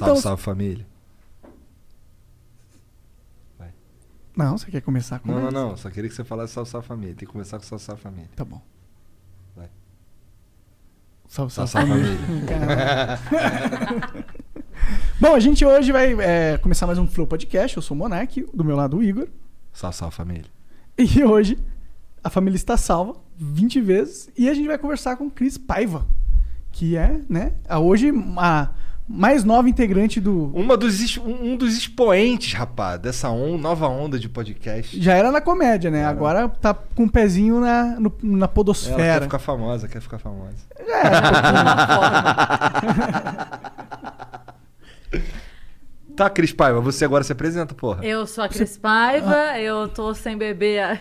Estamos... salve família. Não, você quer começar com Não, não, não. Só queria que você falasse salve, salve família. Tem que começar com salve, salve família. Tá bom. Vai. Salve, Salve, salve, salve família. Bom, a gente hoje vai é, começar mais um Flow Podcast. Eu sou o Monark, do meu lado o Igor. Salve, salve família. E hoje a família está salva 20 vezes e a gente vai conversar com Cris Paiva, que é, né, a hoje a mais nova integrante do. Uma dos, um um dos expoentes, rapaz, dessa on- nova onda de podcast. Já era na comédia, né? Agora tá com um pezinho na, no- na Ela quer podosfera. ficar famosa, quer ficar famosa. Tá, Cris Paiva, você agora se apresenta, porra. Eu sou a Cris Paiva, eu tô sem bebê.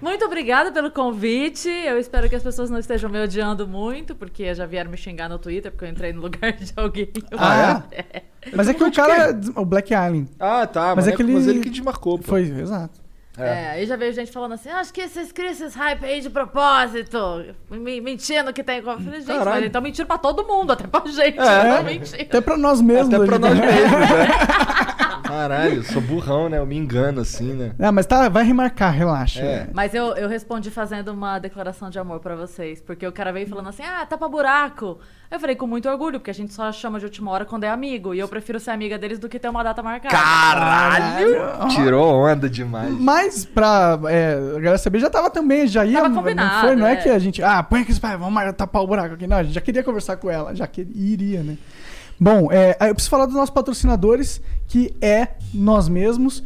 muito obrigada pelo convite. Eu espero que as pessoas não estejam me odiando muito, porque já vieram me xingar no Twitter, porque eu entrei no lugar de alguém. Ah, é? Mas é que o cara. O Black Alien. Ah, tá, Mas mas, é é que ele- mas ele que desmarcou, pô. Foi, exato. É, aí já veio gente falando assim: acho que esses criam esses hype aí de propósito, me- mentindo que tem. Eu falei, gente, Caralho. mas estão mentindo pra todo mundo, até pra gente. É. Não mentindo. Até pra nós mesmos. Até pra nós mesmos, né? Caralho, eu sou burrão, né? Eu me engano assim, né? Ah, mas tá, vai remarcar, relaxa. É. Mas eu, eu respondi fazendo uma declaração de amor pra vocês. Porque o cara veio falando assim: ah, tapa buraco. Eu falei com muito orgulho, porque a gente só chama de última hora quando é amigo. E eu prefiro ser amiga deles do que ter uma data marcada. Caralho! Tirou onda demais. Mas pra é, a galera saber, já tava também, já ia. Tava não combinado, foi, não é. é. que a gente. Ah, põe aqui, vamos tapar o buraco aqui. Não, a gente já queria conversar com ela, já que iria, né? Bom, é, eu preciso falar dos nossos patrocinadores, que é nós mesmos.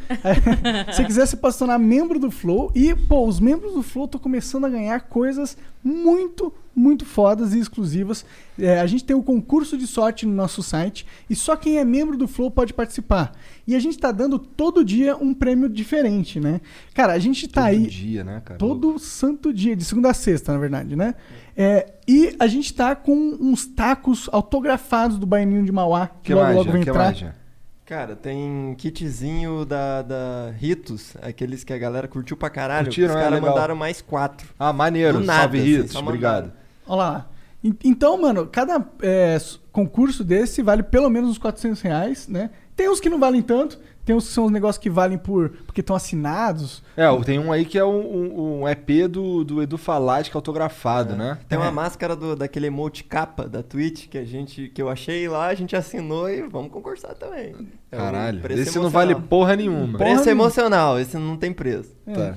Se quiser se tornar membro do Flow. E, pô, os membros do Flow estão começando a ganhar coisas muito, muito fodas e exclusivas. É, a gente tem o concurso de sorte no nosso site e só quem é membro do Flow pode participar. E a gente tá dando todo dia um prêmio diferente, né? Cara, a gente tá Todo aí. dia, né, cara? Todo santo dia, de segunda a sexta, na verdade, né? É, e a gente tá com uns tacos autografados do Baianinho de Mauá, que, que logo mais, logo que entrar. mais? Cara, tem kitzinho da, da Ritos, aqueles que a galera curtiu pra caralho. Curtiram, Os é, caras legal. mandaram mais quatro. Ah, maneiro. Do nada, Salve, assim, Ritos. só Obrigado. Olha lá. En- Então, mano, cada é, concurso desse vale pelo menos uns 400 reais, né? Tem uns que não valem tanto, tem uns que são os negócios que valem por porque estão assinados. É, tem um aí que é um, um- um EP do, do Edu Falati, que é autografado, né? Tem É. uma máscara do, daquele emote capa da Twitch que a gente que eu achei lá, a gente assinou e vamos concursar também. É um Caralho. preço Esse não vale emocional. porra nenhuma. Porra Preço nenhuma. emocional, esse não tem preço. Tá.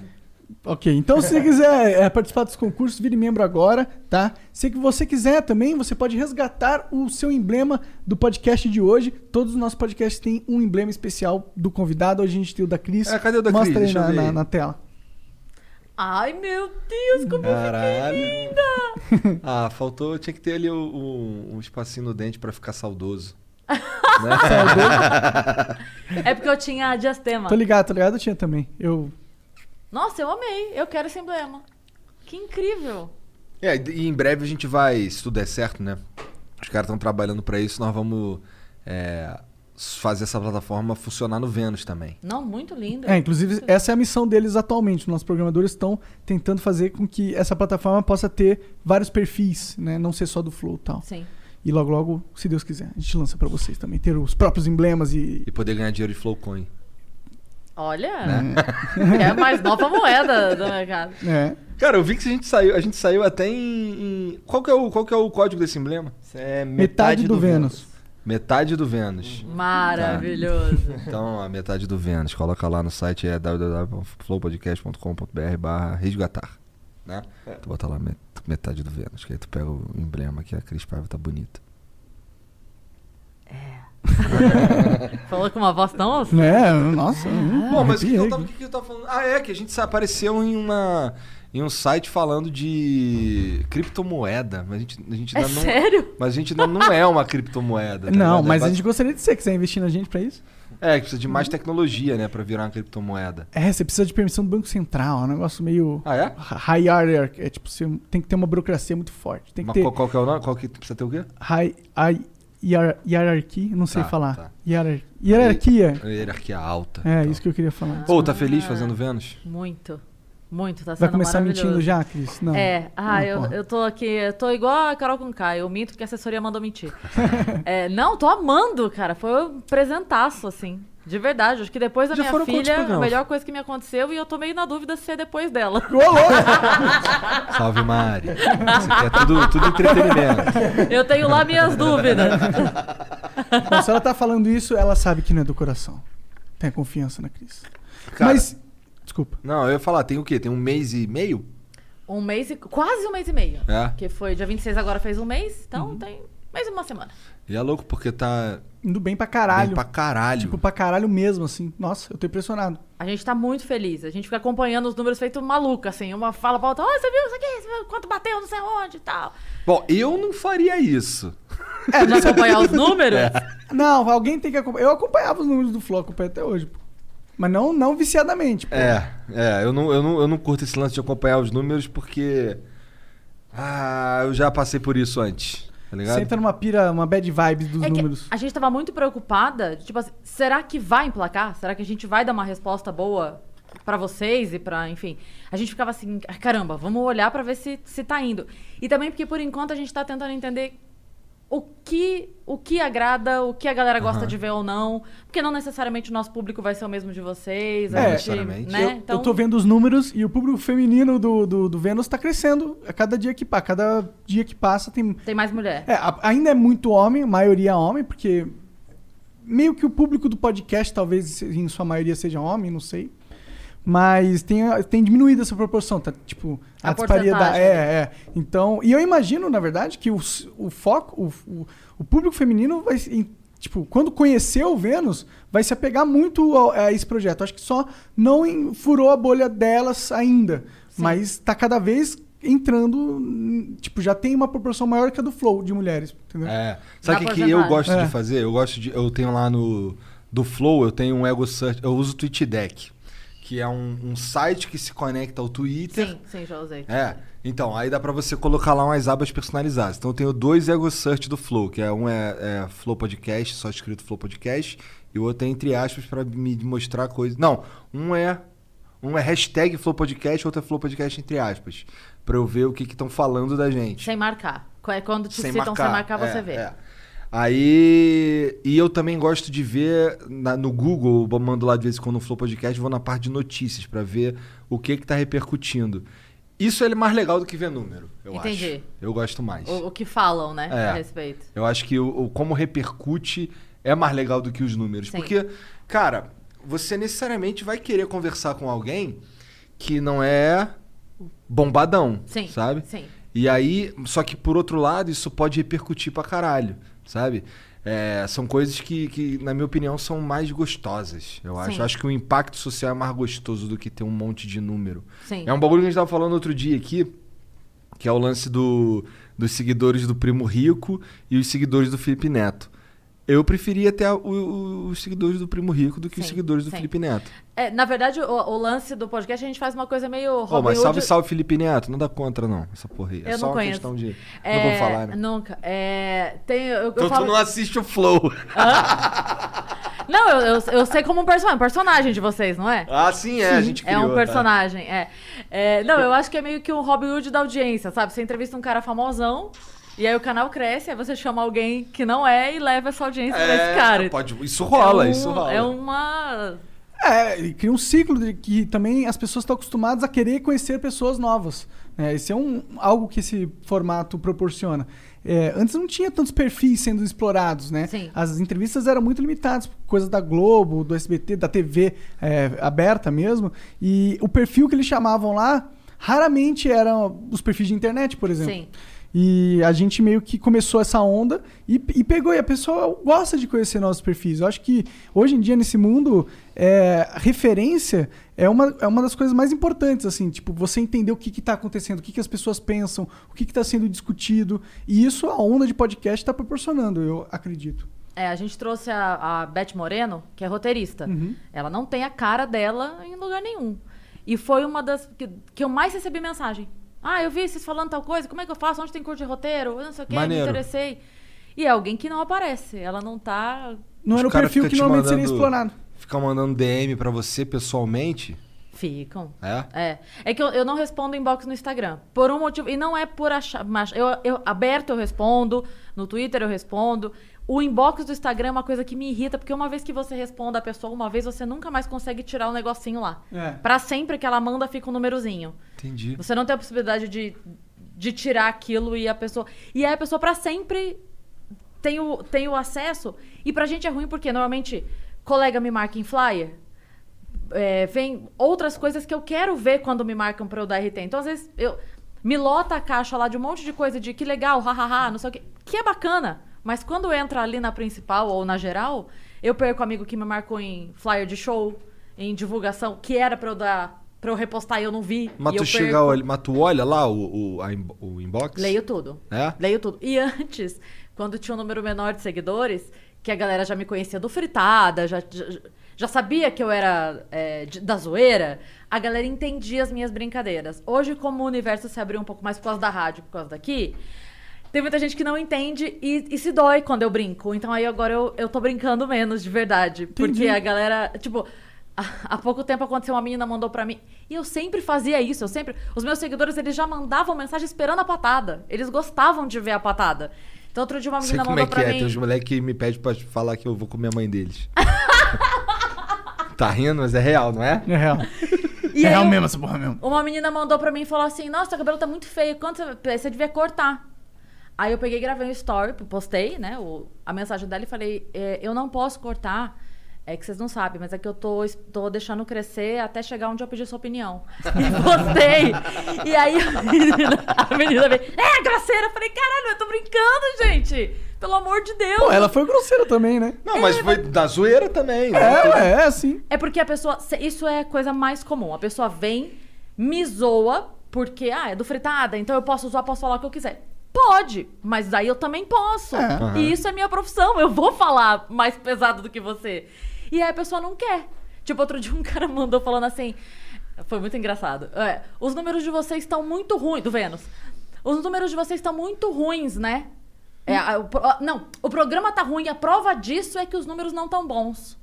Ok, então se você quiser é, participar dos concursos, vire membro agora, tá? Se você quiser também, você pode resgatar o seu emblema do podcast de hoje. Todos os nossos podcasts têm um emblema especial do convidado. Hoje a gente tem o da Cris. É, cadê o da Mostra Cris? aí Deixa eu na, na, aí. na tela. Ai, meu Deus, como Caralho. eu fiquei linda! Ah, faltou. Tinha que ter ali o- o- um espacinho no dente pra ficar saudoso. É porque eu tinha diastema. Tô ligado, tô ligado, eu tinha também. Eu. Nossa, eu amei. Eu quero esse emblema. Que incrível. É, e em breve a gente vai, se tudo der certo, né? Os caras estão trabalhando pra isso, nós vamos é, fazer essa plataforma funcionar no Vênus também. Não, muito lindo. É, inclusive, essa é a missão deles atualmente. Os nossos programadores estão tentando fazer com que essa plataforma possa ter vários perfis, né? Não ser só do Flow e tal. Sim. E logo, logo, se Deus quiser, a gente lança pra vocês também. Ter os próprios emblemas e. E poder ganhar dinheiro de Flowcoin. Olha, é a mais nova moeda do mercado. É. Cara, eu vi que a gente saiu, a gente saiu até em. em- Qual, que é o, qual que é o código desse emblema? Isso é metade, Metade do Vênus. Metade do Vênus. Maravilhoso. Então, a metade do Vênus. Coloca lá no site, é www.flowpodcast.com.br barra resgatar. Né? Tu bota lá met- metade do Vênus, que aí tu pega o emblema que a Cris Paiva tá bonita. Falou com uma voz tão. Né? Nossa. Bom, mas o que, que eu tava, o que que eu tava falando? Ah, é, que a gente apareceu em uma. Em um site falando de criptomoeda. Mas a gente, a gente É não. sério? Mas a gente ainda não é uma criptomoeda. tá Não, ligado? mas é a gente gostaria de ser. Quiser investir na gente pra isso? É, que precisa de mais tecnologia, né, pra virar uma criptomoeda. É, você precisa de permissão do Banco Central. É um negócio meio. Ah, é? High hierarchy. É tipo, você tem que ter uma burocracia muito forte. Tem que Mas ter qual, qual que é o nome? Qual que precisa ter o quê? high, high hier- hierarchy. Não sei Tá, falar. tá. Hierar- hierarquia. Hierarquia alta. É, Então. isso que eu queria falar. Pô, tá feliz fazendo Vênus? Muito. Muito, tá sendo Vai começar mentindo já, Cris? Não. É, ah, Não, eu, porra. eu tô aqui, eu tô igual a Carol com K, eu minto porque a assessoria mandou mentir. É, não, tô amando, cara, foi um presentaço, assim, de verdade. Acho que depois da Já minha filha, a melhor coisa que me aconteceu e eu tô meio na dúvida se é depois dela. Salve, Mari. Isso aqui é tudo, tudo entretenimento. Eu tenho lá minhas dúvidas. Bom, se ela tá falando isso, ela sabe que não é do coração. Tenha confiança na Cris. Cara, Mas. Desculpa. Não, eu ia falar, tem o quê? Tem um mês e meio? Um mês e. quase um mês e meio. É. Que foi dia 26, agora fez um mês, então tem mês e uma semana. E é louco porque tá Indo bem pra caralho. bem pra caralho. Tipo, pra caralho mesmo, assim. Nossa, eu tô impressionado. A gente tá muito feliz. A gente fica acompanhando os números feito maluca, assim. Uma fala pra outra, oh, você viu isso aqui? Você viu quanto bateu, não sei onde e tal. Bom, eu não faria isso. De acompanhar os números? É. Não, alguém tem que acompanhar. Eu acompanhava os números do acompanho até hoje. pô. Mas não, não viciadamente. Pô. É, é, eu não, eu, não, eu não curto esse lance de acompanhar os números porque. Ah, eu já passei por isso antes. Tá ligado? Você entra numa pira, uma bad vibe dos É números. a gente tava muito preocupada, tipo assim, será que vai emplacar? Será que a gente vai dar uma resposta boa pra vocês e pra, enfim. A gente ficava assim, "Ah, caramba, vamos olhar pra ver se, se tá indo. E também porque por enquanto a gente tá tentando entender o que o que agrada, o que a galera gosta de ver ou não, porque não necessariamente o nosso público vai ser o mesmo de vocês, Não gente, né? Eu, então, eu tô vendo os números e o público feminino do, do, do Vênus tá crescendo a cada dia que passa. Cada dia que passa tem. tem mais mulher. É, ainda é muito homem, maioria homem, porque meio que o público do podcast talvez em sua maioria seja homem, não sei. Mas tem, tem diminuído essa proporção, tá? Tipo, a, A disparidade. É, é. Então, e eu imagino, na verdade, que o, o foco, o, o, o público feminino vai. Tipo, quando conheceu o Vênus, vai se apegar muito ao- a, esse projeto. Acho que só não em- furou a bolha delas ainda. Mas tá cada vez entrando. Tipo, já tem uma proporção maior que a do Flow de mulheres. Entendeu? É. Sabe o que, que eu gosto É. de fazer? Eu gosto de. Eu tenho lá no. Do Flow, eu tenho um Ego Search. Eu uso o TweetDeck, que é um, um site que se conecta ao Twitter. Sim, sim, já usei. É, então, aí dá pra você colocar lá umas abas personalizadas. Então eu tenho dois Ego Search do Flow, que é um é, é Flow Podcast, só escrito Flow Podcast, e o outro é entre aspas pra me mostrar coisas. Não, um é um é hashtag Flow Podcast, outro é Flow Podcast entre aspas, Pra eu ver o que estão falando da gente. Sem marcar. Qu- Quando te citam sem marcar, você é, vê. é. Aí. E eu também gosto de ver na- no Google, eu mando lá de vez em quando no Flow Podcast, vou na parte de notícias pra ver o que que tá repercutindo. Isso é mais legal do que ver número, eu Entendi. acho. Eu gosto mais. O, o que falam, né, É. a respeito. Eu acho que o, o como repercute é mais legal do que os números. Sim. Porque, cara, você necessariamente vai querer conversar com alguém que não é bombadão, Sim, sabe? sim. E aí, só que por outro lado, isso pode repercutir pra caralho, sabe? É, são coisas que, que, na minha opinião, são mais gostosas. Eu acho. Sim. Eu acho que o impacto social é mais gostoso do que ter um monte de número. Sim. É um bagulho que a gente tava falando outro dia aqui, que é o lance do, dos seguidores do Primo Rico e os seguidores do Felipe Neto. Eu preferia ter a- o- o- os seguidores do Primo Rico do que os Sim, seguidores do sim. Felipe Neto. É, na verdade, o, o lance do podcast, a gente faz uma coisa meio Ô, Robin mas salve, Hood. salve Felipe Neto. Não dá contra, não, essa porra aí. É Eu só não uma conheço. questão de. É, Não vou falar, né? Nunca. É, tem, eu, eu Então falo- tu não assiste o Flow. Não, eu, eu, eu sei como um personagem, um personagem de vocês, não é? Ah, sim, é. A gente É criou, um tá. personagem, é. É, Não, eu acho que é meio que um Robin Hood da audiência, sabe? Você entrevista um cara famosão, e aí o canal cresce, aí você chama alguém que não é e leva essa audiência pra esse cara. Pode, isso rola, É um- isso rola. É uma. É, e cria um ciclo de que também as pessoas estão acostumadas a querer conhecer pessoas novas. É, esse é um, algo que esse formato proporciona. É, antes não tinha tantos perfis sendo explorados, né? Sim. As entrevistas eram muito limitadas, coisas da Globo, do SBT, da TV é, aberta mesmo. E o perfil que eles chamavam lá raramente eram os perfis de internet, por exemplo. Sim. E a gente meio que começou essa onda e, e pegou. E a pessoa gosta de conhecer nossos perfis. Eu acho que hoje em dia, nesse mundo, é, referência é uma, é uma das coisas mais importantes, assim. Tipo, você entender o que está acontecendo, o que, que as pessoas pensam, o que está sendo discutido. E isso a onda de podcast está proporcionando, eu acredito. É, a gente trouxe a, a Beth Moreno, que é roteirista. Uhum. Ela não tem a cara dela em lugar nenhum. E foi uma das que, que eu mais recebi mensagem. Ah, eu vi vocês falando tal coisa, como é que eu faço? Onde tem curso de roteiro? Eu não sei o que, me interessei. E é alguém que não aparece. Ela não tá. Não Os era o cara perfil fica que te normalmente seria mandando- explorado. Ficar mandando DM pra você pessoalmente. Ficam. É? É. É que eu, eu não respondo inbox no Instagram. Por um motivo. E não é por achar. Mas eu, eu aberto eu respondo. No Twitter eu respondo. O inbox do Instagram é uma coisa que me irrita, porque uma vez que você responde a pessoa uma vez, você nunca mais consegue tirar o negocinho lá. É. Pra sempre que ela manda, fica um númerozinho. Entendi. Você não tem a possibilidade de, de tirar aquilo e a pessoa. E aí a pessoa pra sempre tem o, tem o acesso. E pra gente é ruim porque normalmente colega me marca em flyer. é, vem outras coisas que eu quero ver quando me marcam pra eu dar RT. Então, às vezes, eu me lota a caixa lá de um monte de coisa de que legal, hahaha, não sei o que. Que é bacana. Mas quando entra ali na principal ou na geral, eu perco amigo que me marcou em flyer de show, em divulgação, que era pra eu dar. Pra eu repostar e eu não vi. Mas tu chega, olha, mas tu olha lá o, o, in- o inbox? Leio tudo. É? Leio tudo. E antes, quando tinha um número menor de seguidores, que a galera já me conhecia do Fritada, já, já, já sabia que eu era é, de- da zoeira, a galera entendia as minhas brincadeiras. Hoje, como o universo se abriu um pouco mais por causa da rádio, por causa daqui, tem muita gente que não entende e, e se dói quando eu brinco. Então aí agora eu, eu tô brincando menos, de verdade. Porque Entendi. a galera, tipo, há- pouco tempo aconteceu, uma menina mandou pra mim. E eu sempre fazia isso, eu sempre. Os meus seguidores, eles já mandavam mensagem esperando a patada. Eles gostavam de ver a patada. Então outro dia uma Sei menina como é mandou que pra é. mim. Tem uns moleques que me pedem pra falar que eu vou comer a mãe deles. tá rindo, mas é real, não é? É real. E é real eu- mesmo essa porra mesmo. Uma menina mandou pra mim e falou assim: Nossa, teu cabelo tá muito feio, quanto você, você devia cortar. Aí eu peguei e gravei um story, postei, né, o- a mensagem dela e falei: "É, Eu não posso cortar, é que vocês não sabem, mas é que eu tô, tô deixando crescer até chegar onde eu pedi sua opinião. E postei. e aí a menina, a menina veio: É, grosseira. Eu falei: Caralho, eu tô brincando, gente. Pelo amor de Deus. Pô, ela foi grosseira também, né? Não, mas foi da zoeira também. né? É, ué, é assim. É porque a pessoa. Isso é a coisa mais comum. A pessoa vem, me zoa, porque, ah, é do fritada, então eu posso zoar, posso falar o que eu quiser. Pode, mas daí eu também posso. É. Aham. E isso é minha profissão. Eu vou falar mais pesado do que você. E aí a pessoa não quer. Tipo, outro dia um cara mandou falando assim. Foi muito engraçado. É, os números de vocês estão muito ruins. Do Vênus. Os números de vocês estão muito ruins, né? É, a- o pro- não, o programa tá ruim. A prova disso é que os números não estão bons.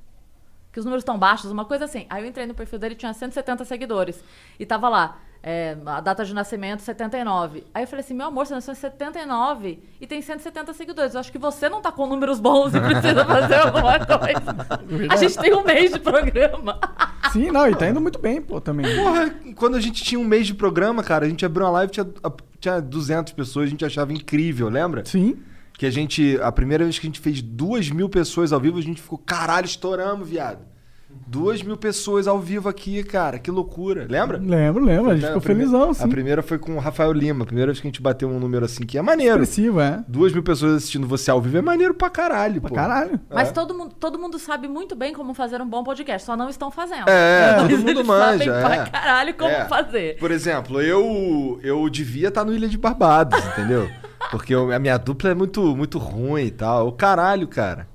Que os números estão baixos, uma coisa assim. Aí eu entrei no perfil dele tinha 170 seguidores. E tava lá, é, a data de nascimento, 79. Aí eu falei assim, meu amor, você nasceu em 79 e tem 170 seguidores. Eu acho que você não tá com números bons e precisa fazer alguma coisa. A gente tem um mês de programa. Sim, não, e tá indo muito bem, pô, também. Porra, quando a gente tinha um mês de programa, cara, a gente abriu uma live, tinha, tinha 200 pessoas, a gente achava incrível, lembra? Sim. Que a gente, a primeira vez que a gente fez duas mil pessoas ao vivo, a gente ficou, caralho, estouramos, viado. Duas mil pessoas ao vivo aqui, cara, que loucura, lembra? Lembro, lembro. A gente ficou primeira- felizão, sim. A primeira foi com o Rafael Lima, a primeira vez que a gente bateu um número assim, que é maneiro. Expressivo, é. Duas mil pessoas assistindo você ao vivo é maneiro pra caralho, Pra pô. caralho. Mas todo, mundo, todo mundo sabe muito bem como fazer um bom podcast, só não estão fazendo. É, Mas todo mundo manja, sabem é. pra caralho como É. fazer. Por exemplo, eu eu devia estar no Ilha de Barbados, entendeu? Porque eu- a minha dupla é muito, muito ruim e tal. O caralho, cara.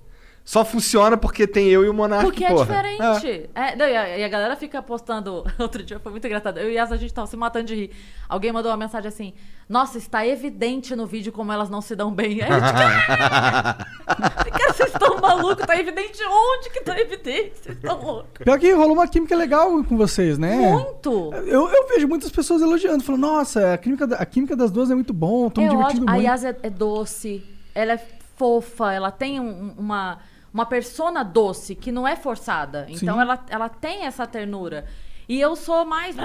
Só funciona porque tem eu e o Monark, Porque é porra. diferente. É, não, e, a, e a galera fica postando. Outro dia foi muito engraçado. Eu e Yas, a gente tava se matando de rir. Alguém mandou uma mensagem assim: Nossa, está evidente no vídeo como elas não se dão bem. Aí a gente, cara, vocês estão malucos? Tá evidente onde que tá evidente? Vocês estão loucos. Pior que rolou uma química legal com vocês, né? Muito! Eu, eu vejo muitas pessoas elogiando, falando, nossa, a química, a química das duas é muito bom, tô me É divertindo ótimo. A muito. Yas é, é doce, ela é fofa, ela tem um- uma, uma persona doce, que não é forçada. Então Sim. ela, ela tem essa ternura. E eu sou mais.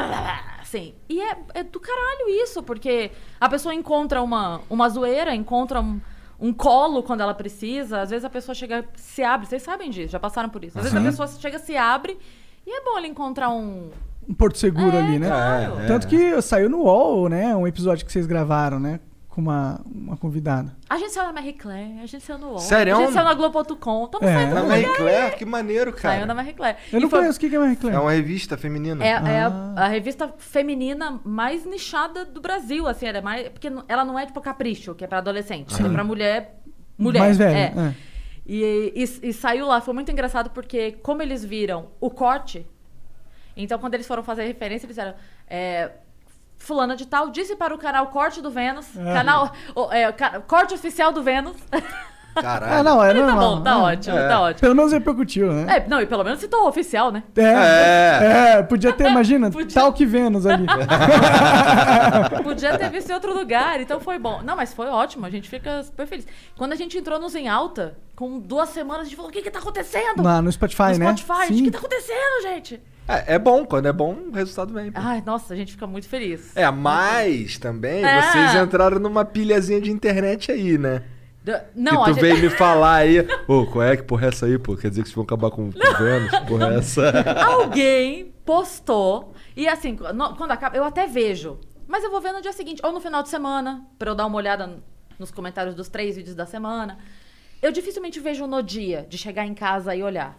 Assim. E é, é do caralho isso, porque a pessoa encontra uma, uma zoeira, encontra um, um colo quando ela precisa. Às vezes a pessoa chega, se abre. Vocês sabem disso, já passaram por isso. Às vezes a pessoa chega, se abre. E é bom ele encontrar um. Um porto seguro É, ali, né? claro. É, Tanto que saiu no UOL, né? Um episódio que vocês gravaram, né? Com uma, uma convidada. A gente saiu na Marie Claire, a gente saiu no UOL. Sério? A gente saiu na Globo.com. Estamos É. saindo Na Marie. Claire, que maneiro, Saiu na cara. Marie Claire. Eu não E foi- conheço o que é Marie Claire. É uma revista feminina. É, é a, Ah. a revista feminina mais nichada do Brasil, assim, ela é mais. Porque ela não é tipo capricho, que é pra adolescente. É pra mulher. Mulher. Mais velha, É. é. E, e- e saiu lá, foi muito engraçado porque, como eles viram o corte, então quando eles foram fazer referência, eles disseram. É, Fulana de tal disse para o canal Corte do Vênus, Ah. canal. é, ca- corte oficial do Vênus. Caralho. Ah, não, é tá normal. bom, tá É. ótimo, É. tá ótimo. Pelo menos repercutiu, né? É, não, e pelo menos citou o oficial, né? É, é, podia ter, imagina, Podia. tal que Vênus ali. Podia ter visto em outro lugar, então foi bom. Não, mas foi ótimo, a gente fica super feliz. Quando a gente entrou nos Em Alta, com duas semanas, a gente falou: o que que tá acontecendo? Lá no Spotify, no né? Spotify, gente, o que tá acontecendo, gente? É, é bom, quando é bom, o resultado vem. pô. Ai, nossa, a gente fica muito feliz. É, mas também É. vocês entraram numa pilhazinha de internet aí, né? Não, que tu gente... veio me falar aí. Ô, qual é que porra é essa aí, pô? Quer dizer que vocês vão acabar com o Vênus? Porra é essa? Alguém postou. E assim, quando acaba, eu até vejo. Mas eu vou ver no dia seguinte, ou no final de semana, pra eu dar uma olhada nos comentários dos três vídeos da semana. Eu dificilmente vejo no dia de chegar em casa e olhar.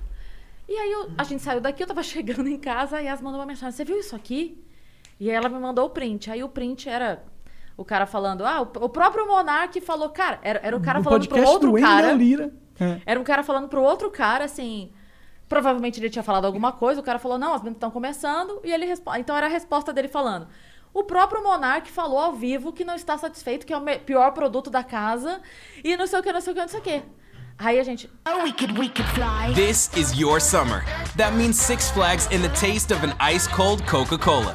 E aí eu- a gente saiu daqui, eu tava chegando em casa e as mandou uma mensagem: Você viu isso aqui? E aí ela me mandou o print. Aí o print era o cara falando: Ah, o, o próprio Monark falou, cara, era, era o cara No falando pro outro do cara. Lira. É. Era um cara falando pro outro cara, assim. Provavelmente ele tinha falado alguma coisa, o cara falou, não, as meninas estão começando, e ele responde. Então era a resposta dele falando. O próprio Monark falou ao vivo que não está satisfeito, que é o pior produto da casa, e não sei o que, não sei o que, não sei o que. Aí a gente. Oh, we could, we could fly. This is your summer. That means Six Flags and the taste of an ice cold Coca Cola.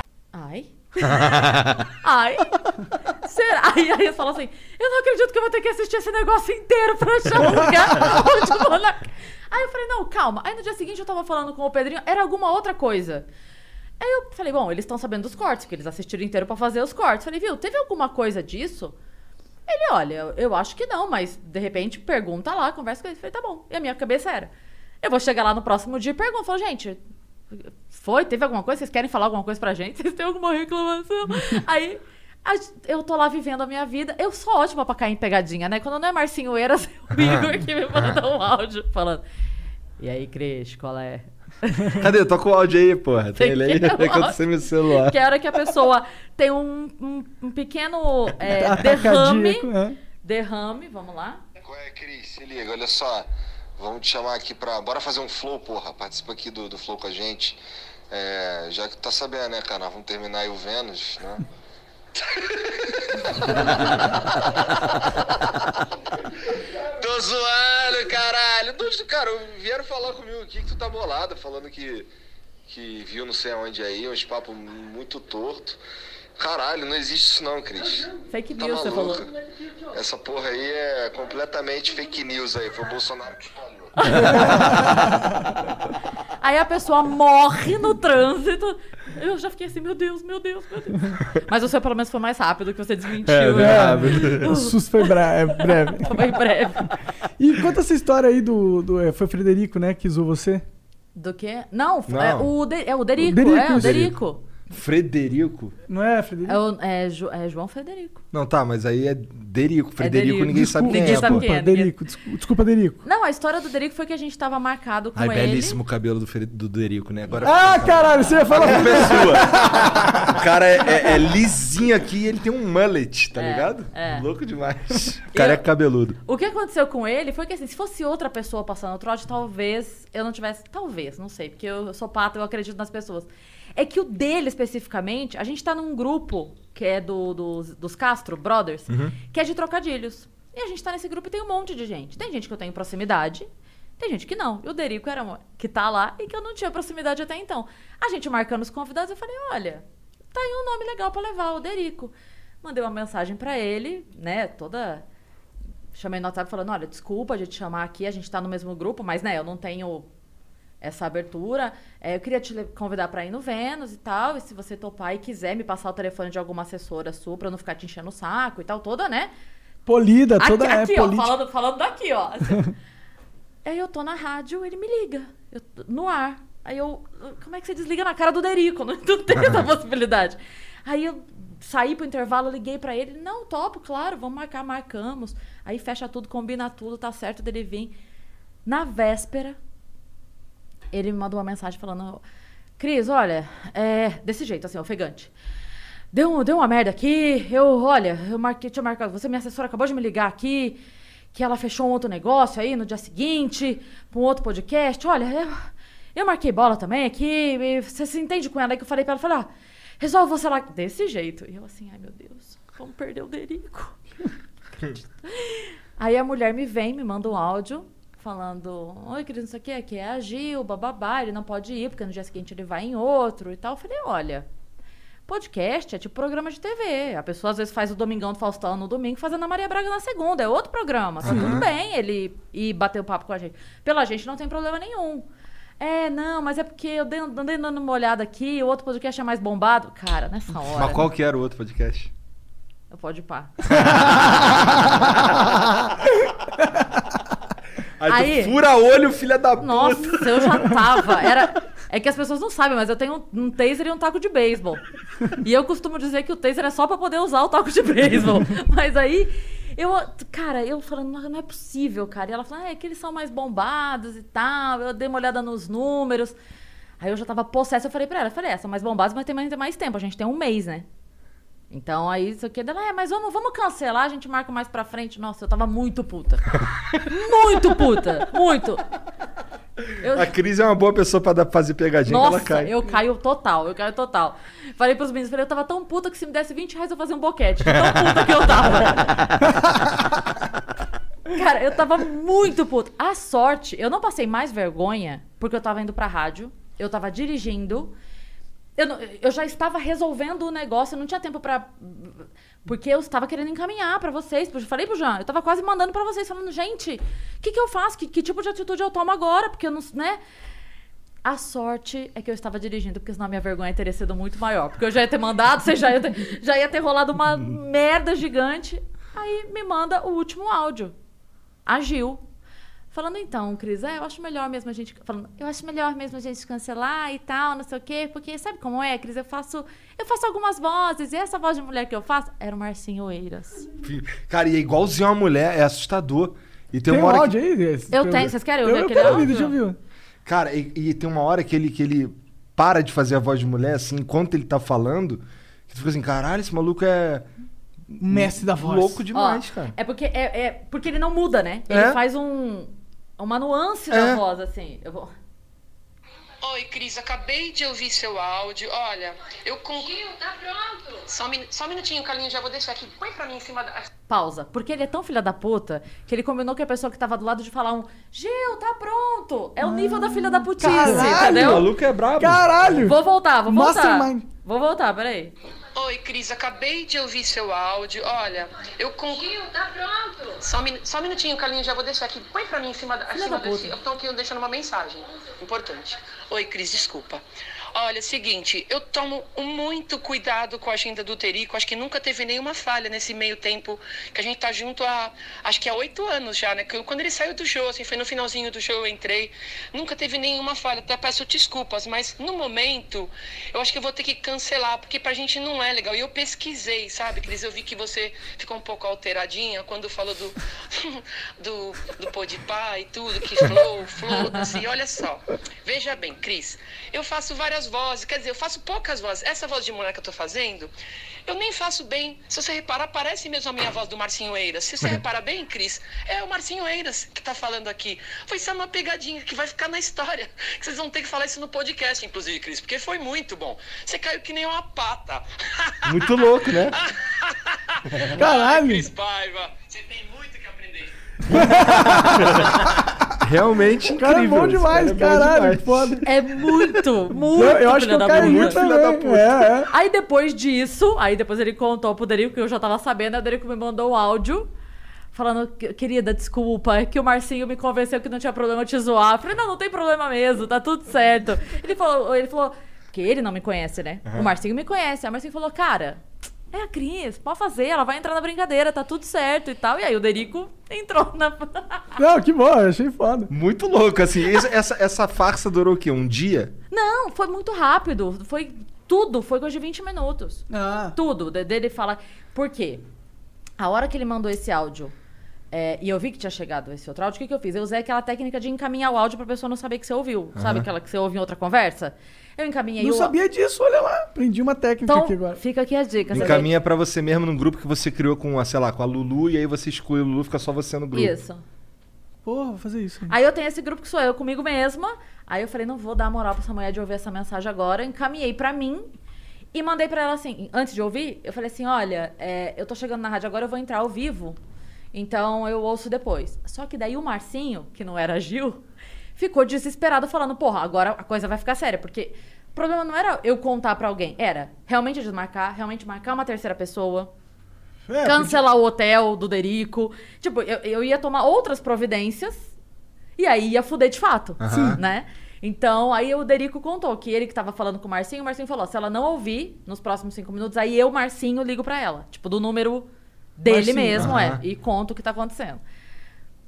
Ai. Ai. Será? Aí, aí eu falo assim: eu não acredito que eu vou ter que assistir esse negócio inteiro pra achar um lugar onde o Monark. Aí eu falei: não, calma. Aí no dia seguinte eu tava falando com o Pedrinho, era alguma outra coisa. Aí eu falei: bom, eles estão sabendo dos cortes, porque eles assistiram inteiro pra fazer os cortes. Falei: viu, teve alguma coisa disso? Ele, olha, eu- eu acho que não, mas de repente pergunta lá, conversa com eles. Falei: tá bom. E a minha cabeça era: eu vou chegar lá no próximo dia e pergunto. Falo, gente, foi? Teve alguma coisa? Vocês querem falar alguma coisa pra gente? Vocês têm alguma reclamação? Aí a- eu tô lá vivendo a minha vida. Eu sou ótima pra cair em pegadinha, né? Quando não é Marcinho Eiras, é o Igor que me manda um áudio falando. E aí, Cris, qual é? Cadê? Toca o áudio aí, porra. Tem ele aí? Tem que- Enquanto você me celular. Que é a hora que a pessoa tem um, um, um pequeno é, derrame. cardíaco, é. Derrame, vamos lá. Qual é, Cris? Se liga, olha só. Vamos te chamar aqui pra. Bora fazer um flow, porra. Participa aqui do, do flow com a gente. É, já que tu tá sabendo, né, cara? Nós vamos terminar aí o Vênus, né? Tô zoando, caralho. Cara, vieram falar comigo aqui que tu tá bolado, falando que, que viu não sei aonde aí, uns papos muito torto. Caralho, não existe isso não, Cris. Fake Tá news, você falou. Essa porra aí é completamente fake news aí. Foi o Bolsonaro que falou. Aí a pessoa morre no trânsito. Eu já fiquei assim, meu Deus, meu Deus, meu Deus. Mas o seu pelo menos foi mais rápido que você desmentiu. né? O susto foi é breve. Foi breve. E conta essa história aí do. do é, foi o Frederico, né, que zoou você? Do quê? Não, Não. É, o de, é o Derico. O Derico, é, o. Derico. Frederico? Não é, Frederico? É, o- é Jo- é João Frederico. Não, tá, mas aí é Derico. Frederico, Derico. ninguém sabe Desculpa, quem ninguém é, sabe pô. quem é. Desculpa, Derico. desculpa, Desculpa, Derico. Não, a história do Derico foi que a gente tava marcado com Ai, ele. belíssimo cabelo do, do Derico, né? Agora Ah, caralho, você ia falar. pessoa. o cara é, é- é lisinho aqui e ele tem um mullet, tá É, ligado? é. Louco demais. O cara é Eu- cabeludo. O que aconteceu com ele foi que, assim, se fosse outra pessoa passando o trote, talvez eu não tivesse. Talvez, não sei, porque eu, eu sou pata, eu acredito nas pessoas. É que o dele, especificamente, a gente tá num grupo que é do, dos, dos Castro Brothers, que é de trocadilhos. E a gente tá nesse grupo e tem um monte de gente. Tem gente que eu tenho proximidade, tem gente que não. E o Derico era uma, que tá lá e que eu não tinha proximidade até então. A gente marcando os convidados, eu falei, olha, tá aí um nome legal pra levar, o Derico. Mandei uma mensagem pra ele, né, toda chamei no WhatsApp falando, olha, desculpa a gente chamar aqui, a gente tá no mesmo grupo, mas né, eu não tenho essa abertura. É, eu queria te convidar pra ir no Vênus e tal, e se você topar e quiser me passar o telefone de alguma assessora sua pra eu não ficar te enchendo o saco e tal, toda, né? Polida, toda aqui, é aqui ó, política. falando, falando daqui, ó. assim. Aí eu tô na rádio, ele me liga, eu no ar. Aí eu, como é que você desliga na cara do Derico? Não, não tem essa possibilidade. Aí eu saí pro intervalo, liguei pra ele, não, topo, claro, vamos marcar, marcamos. Aí fecha tudo, combina tudo, tá certo dele vir. Na véspera, ele me mandou uma mensagem falando, Cris, olha, é desse jeito, assim, ofegante. Deu, deu uma merda aqui, eu, olha, eu marquei, tinha marcado, você, minha assessora, acabou de me ligar aqui, que ela fechou um outro negócio aí no dia seguinte, pra um outro podcast. Olha, eu, eu marquei bola também aqui, você se entende com ela aí que eu falei pra ela, falei, ah, resolve você lá, desse jeito. E eu assim, ai meu Deus, vamos perder o Derico. Aí a mulher me vem, me manda um áudio falando: Oi, querido, não sei o que, aqui é a Gil, bababá, ele não pode ir, porque no dia seguinte ele vai em outro e tal. Eu falei: olha, podcast é tipo programa de TV. A pessoa às vezes faz o Domingão do Faustão no domingo, fazendo a Maria Braga na segunda. É outro programa. Tá tudo bem ele ir bater o papo com a gente. Pela gente não tem problema nenhum. É, não, mas é porque eu dei- andei dando uma olhada aqui, o outro podcast é mais bombado. Cara, nessa hora. Mas qual que era o outro podcast? Eu pode pá. Aí, Aí- fura olho, filha da puta. Nossa, eu já tava. Era... É que as pessoas não sabem, mas eu tenho um, um taser e um taco de beisebol. E eu costumo dizer que o taser é só pra poder usar o taco de beisebol. Mas aí, eu... Cara, eu falando, não, não é possível, cara. E ela falando, é que eles são mais bombados e tal. Eu dei uma olhada nos números. Aí eu já tava possessa. Eu falei pra ela, eu falei, é, são mais bombados, mas tem mais, tem mais tempo. A gente tem um mês, né? Então aí isso aqui dela, é, mas vamos, vamos cancelar, a gente marca mais pra frente. Nossa, eu tava muito puta. muito puta. Muito. Eu- A Cris é uma boa pessoa pra dar, fazer pegadinha que ela nossa, cai. eu caio total, eu caio total. Falei pros meninos, falei, eu tava tão puta que se me desse 20 reais eu fazia um boquete. Tão puta que eu tava. Cara, eu tava muito puta. A sorte, eu não passei mais vergonha porque eu tava indo pra rádio, eu tava dirigindo. Eu, não- eu já estava resolvendo o negócio, eu não tinha tempo pra. Porque eu estava querendo encaminhar pra vocês. Eu falei pro Jean, eu tava quase mandando pra vocês, falando, gente, o que, que eu faço? Que, que tipo de atitude eu tomo agora? Porque eu não. né? A sorte é que eu estava dirigindo, porque senão a minha vergonha teria sido muito maior. Porque eu já ia ter mandado, você já ia ter, já ia ter rolado uma merda gigante. Aí me manda o último áudio. A Gil. Falando, então, Cris, é, eu acho melhor mesmo a gente. Falando, eu acho melhor mesmo a gente cancelar e tal, não sei o quê. Porque sabe como é, Cris? Eu faço. Eu faço algumas vozes. E essa voz de mulher que eu faço era o Marcinho Eiras. Cara, e é igualzinho uma mulher, é assustador. E tem, Tem um uma hora áudio que... aí? Esse- Eu tenho, vocês querem ouvir eu, aquele eu quero ouvir, áudio? deixa eu ouvir. Cara, e, e tem uma hora que ele, que ele para de fazer a voz de mulher, assim, enquanto ele tá falando, que tu fica assim, caralho, esse maluco é Mestre da voz. louco demais, Ó, cara. É porque, é, é porque ele não muda, né? Ele É? faz um, uma nuance É. da voz, assim. Eu vou... Oi, Cris, acabei de ouvir seu áudio. Olha, eu com. Gil, tá pronto. Só um, minu- só um minutinho, Carlinhos, já vou deixar aqui. Põe pra mim em cima da. Pausa. Porque ele é tão filha da puta que ele combinou com a pessoa que tava do lado de falar um Gil, tá pronto. É o nível da filha da putice, Caralho, O entendeu? maluco é brabo. Caralho! Vou voltar, vou voltar. Mastermind. Vou voltar, peraí. Oi, Cris, acabei de ouvir seu áudio. Olha, eu com. Gil, tá pronto. Só um, minu- só um minutinho, Carlinhos, já vou deixar aqui. Põe pra mim em cima da. Acima da. Eu tô aqui deixando uma mensagem importante. Oi, Cris, desculpa. Olha, é o seguinte, eu tomo muito cuidado com a agenda do Terico. Acho que nunca teve nenhuma falha nesse meio tempo que a gente tá junto há, acho que há oito anos já, né? Quando ele saiu do show, assim, foi no finalzinho do show eu entrei. Nunca teve nenhuma falha. Até peço desculpas, mas no momento eu acho que eu vou ter que cancelar, porque pra gente não é legal. E eu pesquisei, sabe, Cris? Eu vi que você ficou um pouco alteradinha quando falou do, do, do Podpah e tudo, que flow, foda-se. E olha só, veja bem, Cris, eu faço várias vozes, quer dizer, eu faço poucas vozes. Essa voz de mulher que eu tô fazendo, eu nem faço bem. Se você reparar, parece mesmo a minha voz do Marcinho Eiras. Se você reparar bem, Cris, é o Marcinho Eiras que tá falando aqui. Foi só uma pegadinha que vai ficar na história. Que vocês vão ter que falar isso no podcast, inclusive, Cris, porque foi muito bom. Você caiu que nem uma pata. Muito louco, né? Caralho. Cris Paiva, você tem muito que aprender. Realmente O cara é incrível. bom demais, cara é bom caralho. demais. Foda. É muito, muito. Eu, eu acho que filha eu da cairia puta. também. É, é. Aí depois disso, aí depois ele contou pro Derico, que eu já tava sabendo, aí o Derico me mandou o áudio. Falando, "Que- querida, desculpa, é que o Marcinho me convenceu que não tinha problema te zoar. Eu falei, não, não tem problema mesmo, tá tudo certo. Ele falou, ele falou, porque ele não me conhece, né? O Marcinho me conhece. Aí o Marcinho falou, cara, é a Cris, pode fazer, ela vai entrar na brincadeira, tá tudo certo e tal. E aí o Derico entrou na. Não, que bom, achei foda. Muito louco, assim. Essa, essa farsa durou o quê? Um dia? Não, foi muito rápido. Foi tudo, foi coisa de 20 minutos. Ah. Tudo. de- Dele falar. Por quê? A hora que ele mandou esse áudio. é, e eu vi que tinha chegado esse outro áudio, o que, que eu fiz? Eu usei aquela técnica de encaminhar o áudio pra pessoa não saber que você ouviu. Sabe aquela que você ouve em outra conversa? Eu encaminhei Não o sabia disso, olha lá. Aprendi uma técnica Então, aqui agora. fica aqui a dica. Encaminha pra você mesmo num grupo que você criou com, a, sei lá, com a Lulu, e aí você exclui o Lulu, fica só você no grupo. Isso. Porra, vou fazer isso. Aí eu tenho esse grupo que sou eu comigo mesma. Aí eu falei, não vou dar moral pra essa mulher de ouvir essa mensagem agora. Encaminhei pra mim e mandei pra ela assim, antes de ouvir, eu falei assim, olha, é, eu tô chegando na rádio agora, eu vou entrar ao vivo. Então eu ouço depois. Só que daí o Marcinho, que não era Gil, ficou desesperado falando, porra, agora a coisa vai ficar séria, porque o problema não era eu contar pra alguém, era realmente desmarcar, realmente marcar uma terceira pessoa, É, cancelar o hotel do Derico. Tipo, eu, eu ia tomar outras providências e aí ia fuder de fato, Aham. né? Então, aí o Derico contou que ele que tava falando com o Marcinho, o Marcinho falou, se ela não ouvir nos próximos cinco minutos, aí eu, Marcinho, ligo pra ela. Tipo, do número dele Marcinho, mesmo, aham. é. E conto o que tá acontecendo.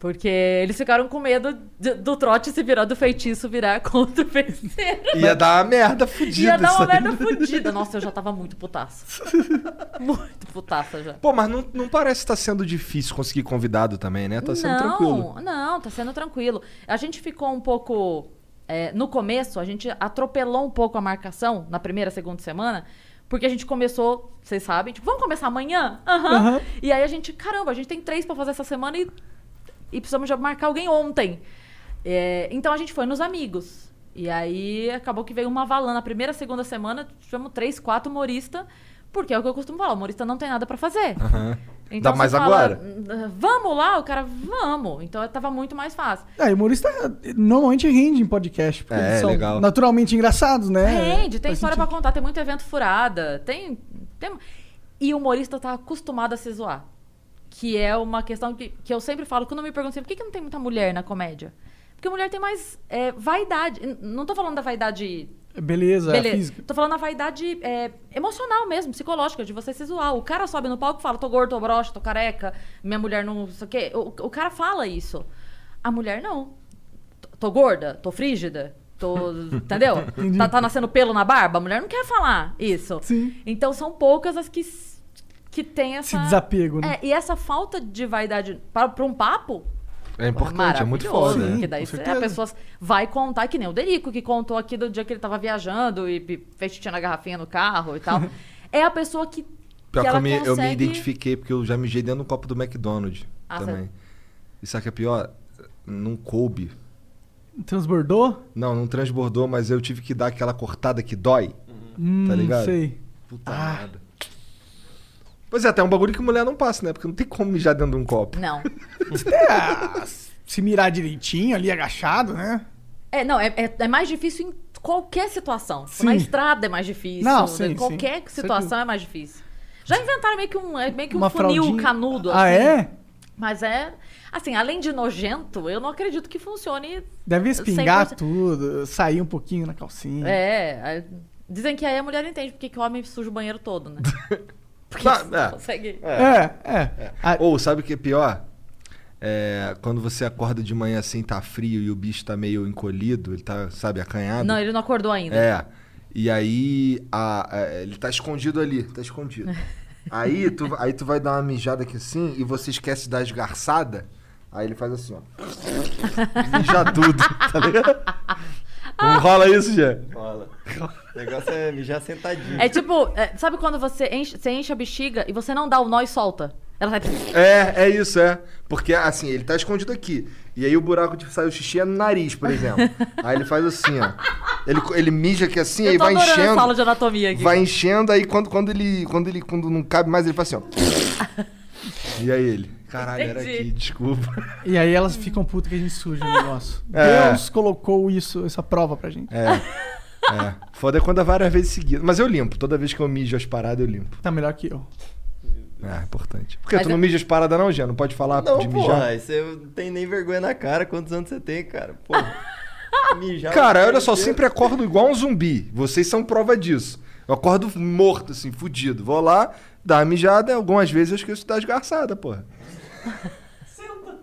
Porque eles ficaram com medo de- do trote se virar, do feitiço virar contra o feiticeiro. Ia dar uma merda fudida. Ia dar uma merda fudida. Nossa, eu já tava muito putaça. muito putaça já. Pô, mas não, não parece estar sendo difícil conseguir convidado também, né? Tá sendo não, tranquilo. Não, tá sendo tranquilo. A gente ficou um pouco. é, no começo, a gente atropelou um pouco a marcação na primeira, segunda semana. Porque a gente começou, vocês sabem, tipo, vamos começar amanhã? Aham. Aham. E aí a gente, caramba, a gente tem três pra fazer essa semana e, e precisamos já marcar alguém ontem. É, então a gente foi nos amigos. E aí acabou que veio uma valana. Na primeira, segunda semana, tivemos três, quatro humoristas. Porque é o que eu costumo falar, o humorista não tem nada pra fazer. Aham. Então Dá mais fala, agora. "Hum, Vamos lá, o cara, vamos. Então tava muito mais fácil. É, humorista normalmente rende em podcast, porque É, eles são legal. naturalmente engraçados, né? Rende, tem Faz história sentido. pra contar, tem muito evento furada, tem, tem. E o humorista tá acostumado a se zoar. Que é uma questão que, que eu sempre falo, quando me perguntam assim, por que, que não tem muita mulher na comédia? Porque mulher tem mais é, vaidade. Não tô falando da vaidade Beleza, Beleza. física. Tô falando da vaidade é, emocional mesmo, psicológica, de você se zoar. O cara sobe no palco e fala, tô gordo, tô broxa, tô careca, minha mulher não sei o quê. O, o cara fala isso. A mulher não. Tô- gorda, tô frígida, tô. entendeu? Tá, tá nascendo pelo na barba? A mulher não quer falar isso. Sim. Então são poucas as que, que tem essa. Esse desapego, né? É, e essa falta de vaidade para pra um papo É importante, é muito foda. Sim, Porque daí a pessoa vai contar, que nem o Derico, que contou aqui do dia que ele tava viajando e fez xixi na garrafinha no carro e tal. é a pessoa que, Pior que, ela eu, me, eu me consegue- identifiquei, porque eu já mijei dentro do copo do McDonald's Ah, também. E sabe o que é pior? Não coube. Transbordou? Não, não transbordou, mas eu tive que dar aquela cortada que dói. Hum, Tá ligado? Sei. Puta merda. Pois é, até um bagulho que mulher não passa, né? Porque não tem como mijar dentro de um copo. Não. É, se mirar direitinho ali, agachado, né? É, não, é, é, é mais difícil em qualquer situação. Sim. Na estrada é mais difícil. Não, né? sim, qualquer sim. situação Certeza. é mais difícil. Já inventaram meio que um, é meio que um Uma funil fraldinha. canudo. Ah, assim. é? Mas é. Assim, além de nojento, eu não acredito que funcione. Deve espingar 100%. tudo, sair um pouquinho na calcinha. É. Dizem que aí a mulher entende porque que o homem suja o banheiro todo, né? Porque Tá, você não é. consegue. É, é. Ah, Ou sabe o que é pior? É, quando você acorda de manhã assim, tá frio e o bicho tá meio encolhido, ele tá, sabe, acanhado. Não, ele não acordou ainda. É. E aí a- a- ele tá escondido ali, tá escondido. aí, tu, aí tu vai dar uma mijada aqui assim e você esquece dar esgarçada. Aí ele faz assim, ó. Mija tudo, tá ligado? Não rola isso, já? Rola. O negócio é mijar sentadinho. É tipo, é, sabe quando você enche, você enche a bexiga e você não dá o nó e solta? Ela vai. É, é isso, é. Porque assim, ele tá escondido aqui. E aí o buraco de sair o xixi é no nariz, por exemplo. aí ele faz assim, ó. Ele, ele mija aqui assim, aí vai enchendo. aula de anatomia aqui. Vai enchendo, aí quando, quando ele. Quando ele. Quando não cabe mais, ele faz assim, ó. e aí ele. Caralho, era Entendi. aqui, desculpa. E aí elas ficam putas que a gente suja o negócio. É. Deus colocou isso, essa prova pra gente. É. É. Foda é quando é várias vezes seguidas. Mas eu limpo. Toda vez que eu mijo as paradas, eu limpo. Tá melhor que eu. É, importante. Porque Mas tu não é- mija as paradas, não, Jean? Não pode falar Não, de mijar? aí você não tem nem vergonha na cara. Quantos anos você tem, cara? Pô, mijar. Cara, olha só, sempre acordo igual um zumbi. Vocês são prova disso. Eu acordo morto, assim, fudido. Vou lá, dar uma mijada, algumas vezes eu esqueço de dar esgarçada, porra. Senta.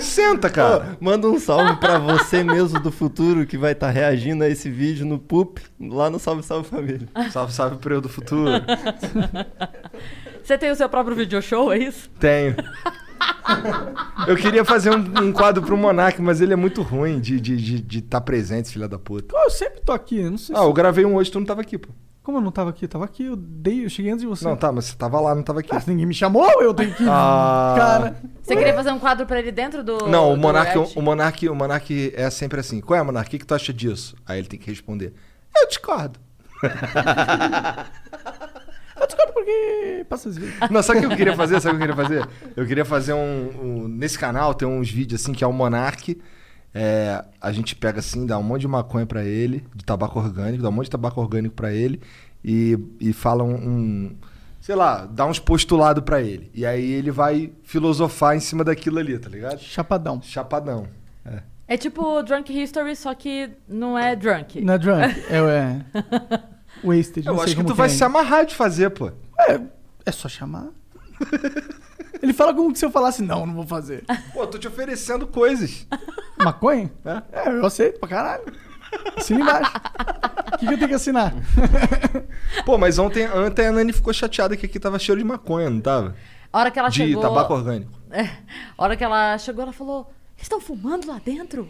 Senta, cara. manda um salve pra você mesmo do futuro que vai estar reagindo a esse vídeo no Poop, lá no Salve Salve Família. Salve, salve pro eu do futuro. Você tem o seu próprio video show, é isso? Tenho. Eu queria fazer um, um quadro pro Monark, mas ele é muito ruim de estar de, de, tá presente, filha da puta. Pô, eu sempre tô aqui, não sei Ah, se... eu gravei um hoje, tu não tava aqui, pô. Como eu não tava aqui? Eu tava aqui, eu dei, eu cheguei antes de você. Não, tá, mas você tava lá, não tava aqui. Ah, se ninguém me chamou, eu tenho que... Ah. Cara... Você queria fazer um quadro pra ele dentro do. Não, o do Monark, reality? o Monark, o Monark é sempre assim. Qual é, Monark? O que, que tu acha disso? Aí ele tem que responder. Eu discordo. Eu discordo porque... Passa esse vídeo. Não, sabe o que eu queria fazer? Sabe o que eu queria fazer? Eu queria fazer um. um- nesse canal tem uns vídeos assim que é o Monark. É, a gente pega assim, dá um monte de maconha pra ele, de tabaco orgânico, dá um monte de tabaco orgânico pra ele e, e fala um, um- Sei lá, dá uns postulados pra ele. E aí ele vai filosofar em cima daquilo ali, tá ligado? Chapadão. Chapadão. É. É tipo Drunk History, só que não é drunk. Não é drunk, é... é... Wasted, Eu não sei acho que como tu vai é. se amarrar de fazer, pô. É, é só chamar. Ele fala como que se eu falasse, não, não vou fazer. Pô, tô te oferecendo coisas. Maconha? É? É, eu aceito pra caralho. Assina embaixo. O que, que eu tenho que assinar? Pô, mas ontem, ontem a Nani ficou chateada que aqui tava cheiro de maconha, não tava? A hora que ela De chegou. tabaco orgânico. É, a hora que ela chegou, ela falou: Eles estão fumando lá dentro?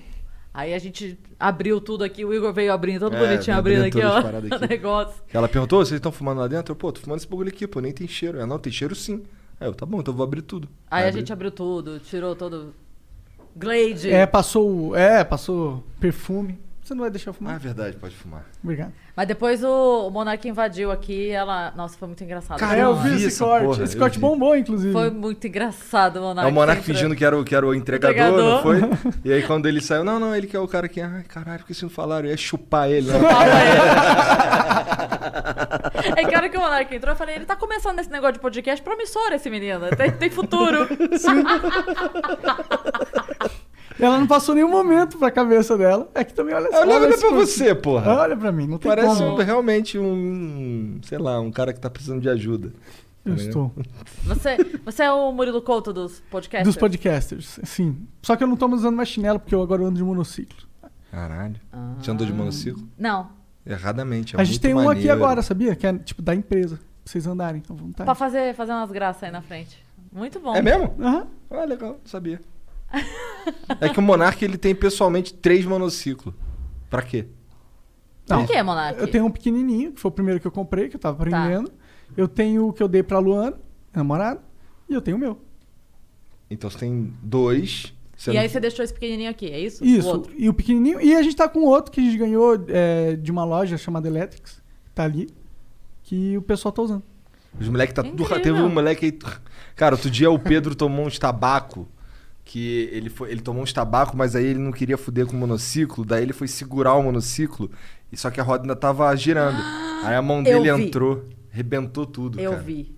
Aí a gente abriu tudo aqui, o Igor veio abrindo, todo É, bonitinho abrindo abrindo aqui, ó. aqui. O negócio. Ela perguntou, vocês estão fumando lá dentro? Eu, pô, tô fumando esse bagulho aqui, pô, nem tem cheiro. Ela, não, tem cheiro sim. Aí eu, tá bom, então eu vou abrir tudo. Aí a abri. gente abriu tudo, tirou todo. Glade. É, passou. É, passou perfume. Você não vai deixar eu Ah, fumar? é verdade, pode fumar. Obrigado. Mas depois o, o Monark invadiu aqui ela. Nossa, foi muito engraçado. Cara, é, eu vi esse essa corte. porra, esse eu corte vi. bombou, inclusive. Foi muito engraçado, o Monark. É o Monark sempre- fingindo que era, o, que era o entregador, Entregador. não foi? E aí quando ele saiu, não, não, ele que é o cara que. Ai, caralho, por que vocês não falaram? Eu ia chupar ele. né? É que a hora que o Monark entrou, eu falei, ele tá começando esse negócio de podcast promissor, esse menino. Tem, tem futuro. Ela não passou nenhum momento pra cabeça dela. É que também olha só. Olha, olha pra você, porra. Olha pra mim, não tem Parece como. um- realmente um. Sei lá, um cara que tá precisando de ajuda. Eu Tá estou. Você, você é o Murilo Couto dos podcasts? Dos podcasters, sim. Só que eu não tô mais usando mais chinelo, porque eu agora ando de monociclo. Caralho. Você andou de monociclo? Não. Erradamente. é a gente muito tem um aqui maneiro. agora, sabia? Que é tipo da empresa. Pra vocês andarem à vontade. Pra fazer, fazer umas graças aí na frente. Muito bom. É mesmo? Aham. Ah, legal, sabia. é que o Monark ele tem pessoalmente três monociclos. Pra quê? Não. Por que, Monark? Eu tenho um pequenininho, que foi o primeiro que eu comprei, que eu tava Tá. aprendendo. Eu tenho o que eu dei pra Luana, namorada. E eu tenho o meu. Então você tem dois. Você E não- aí você deixou esse pequenininho aqui, é isso? O Isso. outro. E o pequenininho. E a gente tá com outro que a gente ganhou é, de uma loja chamada Electrics. Tá ali. Que o pessoal tá usando. Os moleques tá tudo. Teve um moleque aí. Cara, outro dia o Pedro tomou uns tabaco. Que ele, foi, ele tomou uns tabaco, mas aí ele não queria fuder com o monociclo. Daí ele foi segurar o monociclo. E só que a roda ainda tava girando. Aí a mão Eu dele vi. entrou, rebentou tudo. Eu cara. vi.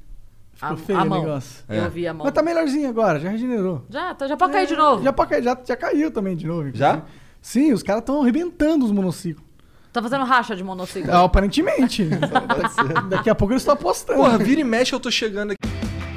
A, Ficou feio a o mão. negócio. Eu É. vi a mão. Mas tá melhorzinho agora, já regenerou. Já, tá, já pode cair de novo. Já, pode cair- já, já caiu também de novo. Já? Sim, os caras estão arrebentando os monociclos. Tá fazendo racha de monociclo. Ah, aparentemente. Daqui a pouco eles estão apostando. Porra, vira e mexe, eu tô chegando aqui.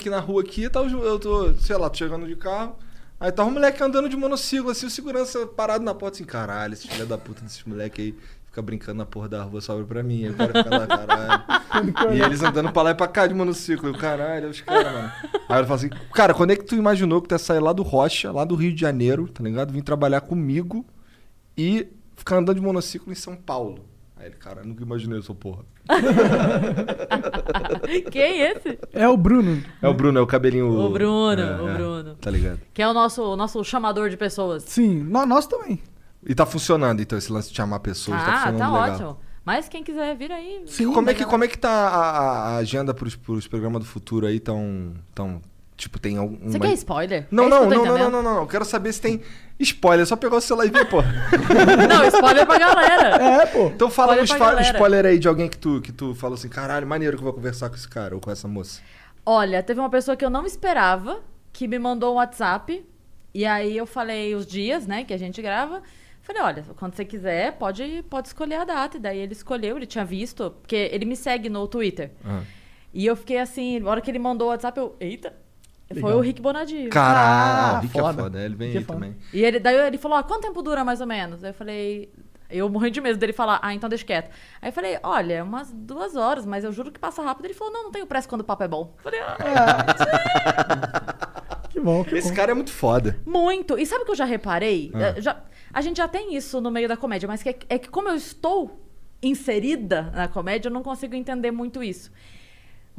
Aqui na rua aqui, tá, eu tô, sei lá, tô chegando de carro. Aí tá um moleque andando de monociclo, assim, o segurança parado na porta, assim, caralho, esse filho da puta desses moleque aí fica brincando na porra da rua, sobra pra mim. Aí o cara fica lá, caralho. e eles andando pra lá e pra cá de monociclo. Eu, caralho, os caras, mano. Aí eu falo assim, cara, quando é que tu imaginou que tu ia sair lá do Rocha, lá do Rio de Janeiro, tá ligado? Vim trabalhar comigo e ficar andando de monociclo em São Paulo. Aí ele, cara, nunca imaginei essa porra. Quem é esse? É o Bruno. É o Bruno, é o cabelinho. O Bruno, é, o é, Bruno. Tá ligado? Que é o nosso, o nosso chamador de pessoas. Sim, nó- nós também. E tá funcionando, então, esse lance de chamar pessoas, tá ah, funcionando tá legal. ótimo. Mas quem quiser vir aí. como, é que, como é que tá a, a- a agenda pros, pros programas do futuro aí? Tão. tão tipo, tem algum. Você quer spoiler? Não, É não, não, não, não, não, não. Eu quero saber se tem spoiler. É só pegar o celular e ver, pô. Não, spoiler pra galera. É, pô. Então fala um Spoiler galera. spoiler aí de alguém que tu, que tu falou assim, caralho, maneiro que eu vou conversar com esse cara ou com essa moça. Olha, teve uma pessoa que eu não esperava que me mandou um WhatsApp. E aí eu falei os dias, né, que a gente grava. Falei, olha, quando você quiser, pode, pode escolher a data. E daí ele escolheu, ele tinha visto, porque ele me segue no Twitter. Ah. E eu fiquei assim, na hora que ele mandou o WhatsApp, eu. Eita! Foi Legal. o Rick Bonadio. Caralho, Ah, o Rick é foda. foda, ele vem é aí foda. também. E ele, daí ele falou, ah, quanto tempo dura mais ou menos? Aí eu falei, eu morri de medo dele falar, ah, então deixa quieto. Aí eu falei, olha, umas duas horas, mas eu juro que passa rápido. Ele falou, não, não tenho pressa quando o papo é bom. Eu falei, ah, Que bom, que Esse bom. cara é muito foda. muito. E sabe o que eu já reparei? Ah. Já, a gente já tem isso no meio da comédia, mas que é, é que como eu estou inserida na comédia, eu não consigo entender muito isso.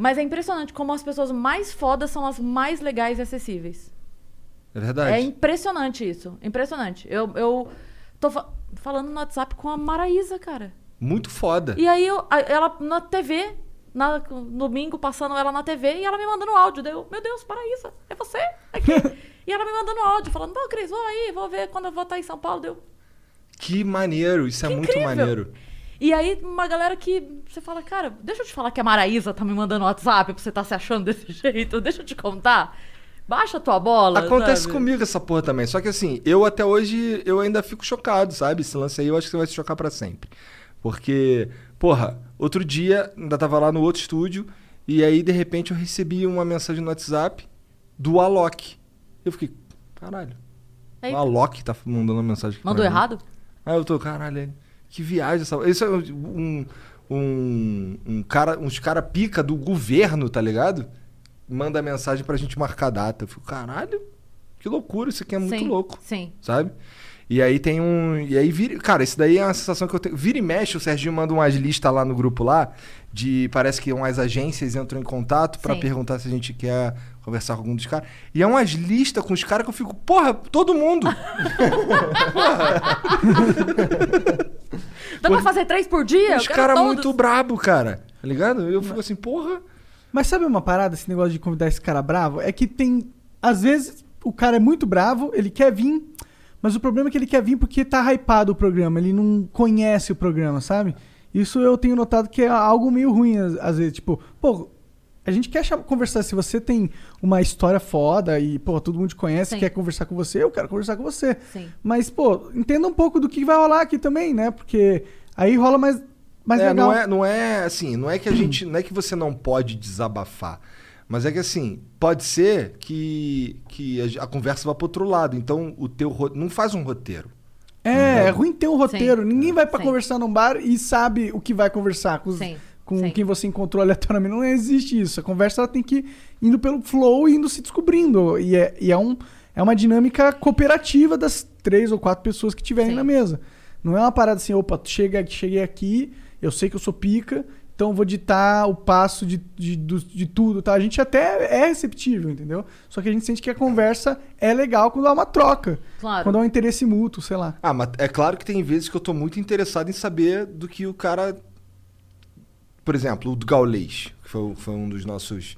Mas é impressionante como as pessoas mais fodas são as mais legais e acessíveis. É verdade. É impressionante isso. Impressionante. Eu, eu tô fa- falando no WhatsApp com a Maraísa, cara. Muito foda. E aí eu, ela na TV, na, no domingo, passando ela na TV, e ela me mandando áudio. Daí eu, meu Deus, Maraísa, é você? Aqui. e ela me mandando áudio, falando, não, Cris, vou aí, vou ver quando eu vou estar em São Paulo. Deu. Que maneiro, isso é muito incrível. maneiro. E aí, uma galera que você fala, cara, deixa eu te falar que a Maraísa tá me mandando WhatsApp pra você tá se achando desse jeito, deixa eu te contar. Baixa a tua bola. Acontece sabe? comigo essa porra também. Só que assim, eu até hoje, eu ainda fico chocado, sabe? Esse lance aí eu acho que você vai se chocar pra sempre. Porque, porra, outro dia, ainda tava lá no outro estúdio, e aí de repente eu recebi uma mensagem no WhatsApp do Alok. Eu fiquei, caralho. Eita. O Alok tá mandando uma mensagem Mandou errado? Aí eu tô, caralho, que viagem essa. Isso é um, um, um cara, uns cara pica do governo, tá ligado? Manda mensagem pra gente marcar data. Eu fico, caralho, que loucura, isso aqui é muito Sim, louco. Sim. Sabe? E aí tem um. E aí vira. Cara, isso daí é uma sensação que eu tenho. Vira e mexe, o Serginho manda umas listas lá no grupo lá. De. Parece que umas agências entram em contato pra Sim. perguntar se a gente quer conversar com algum dos caras. E é umas listas com os caras que eu fico, porra, todo mundo! Dá pra fazer três por dia? Os caras todos. muito brabo, cara. Tá ligado? Eu fico assim, porra. Mas sabe uma parada, esse negócio de convidar esse cara bravo? É que tem. Às vezes o cara é muito bravo, ele quer vir, mas o problema é que ele quer vir porque tá hypado o programa, ele não conhece o programa, sabe? Isso eu tenho notado que é algo meio ruim, às, às vezes. Tipo, pô, a gente quer conversar. Se você tem uma história foda e, pô, todo mundo te conhece, Sim. quer conversar com você, eu quero conversar com você. Sim. Mas, pô, entenda um pouco do que vai rolar aqui também, né? Porque aí rola mais, mais É, legal. não é, não é assim, não é que a gente, não é que você não pode desabafar, mas é que assim, pode ser que, que a, a conversa vá pro outro lado, então o teu não faz um roteiro. É, é ruim ter um roteiro. Sim. Ninguém vai pra Sim. conversar num bar e sabe o que vai conversar com, os- Sim. Com Sim. quem você encontrou aleatoriamente. Não existe isso. A conversa ela tem que ir indo pelo flow e indo se descobrindo. E é, e é, um, é uma dinâmica cooperativa das três ou quatro pessoas que estiverem Sim. na mesa. Não é uma parada assim, opa, chega, cheguei aqui, eu sei que eu sou pica, então eu vou ditar o passo de, de, do- de tudo, tá? A gente até é receptível, entendeu? Só que a gente sente que a conversa é legal quando há uma troca. Claro. Quando há um interesse mútuo, sei lá. Ah, mas é claro que tem vezes que eu tô muito interessado em saber do que o cara. Por exemplo, o do Gaulês, que foi, foi um dos nossos.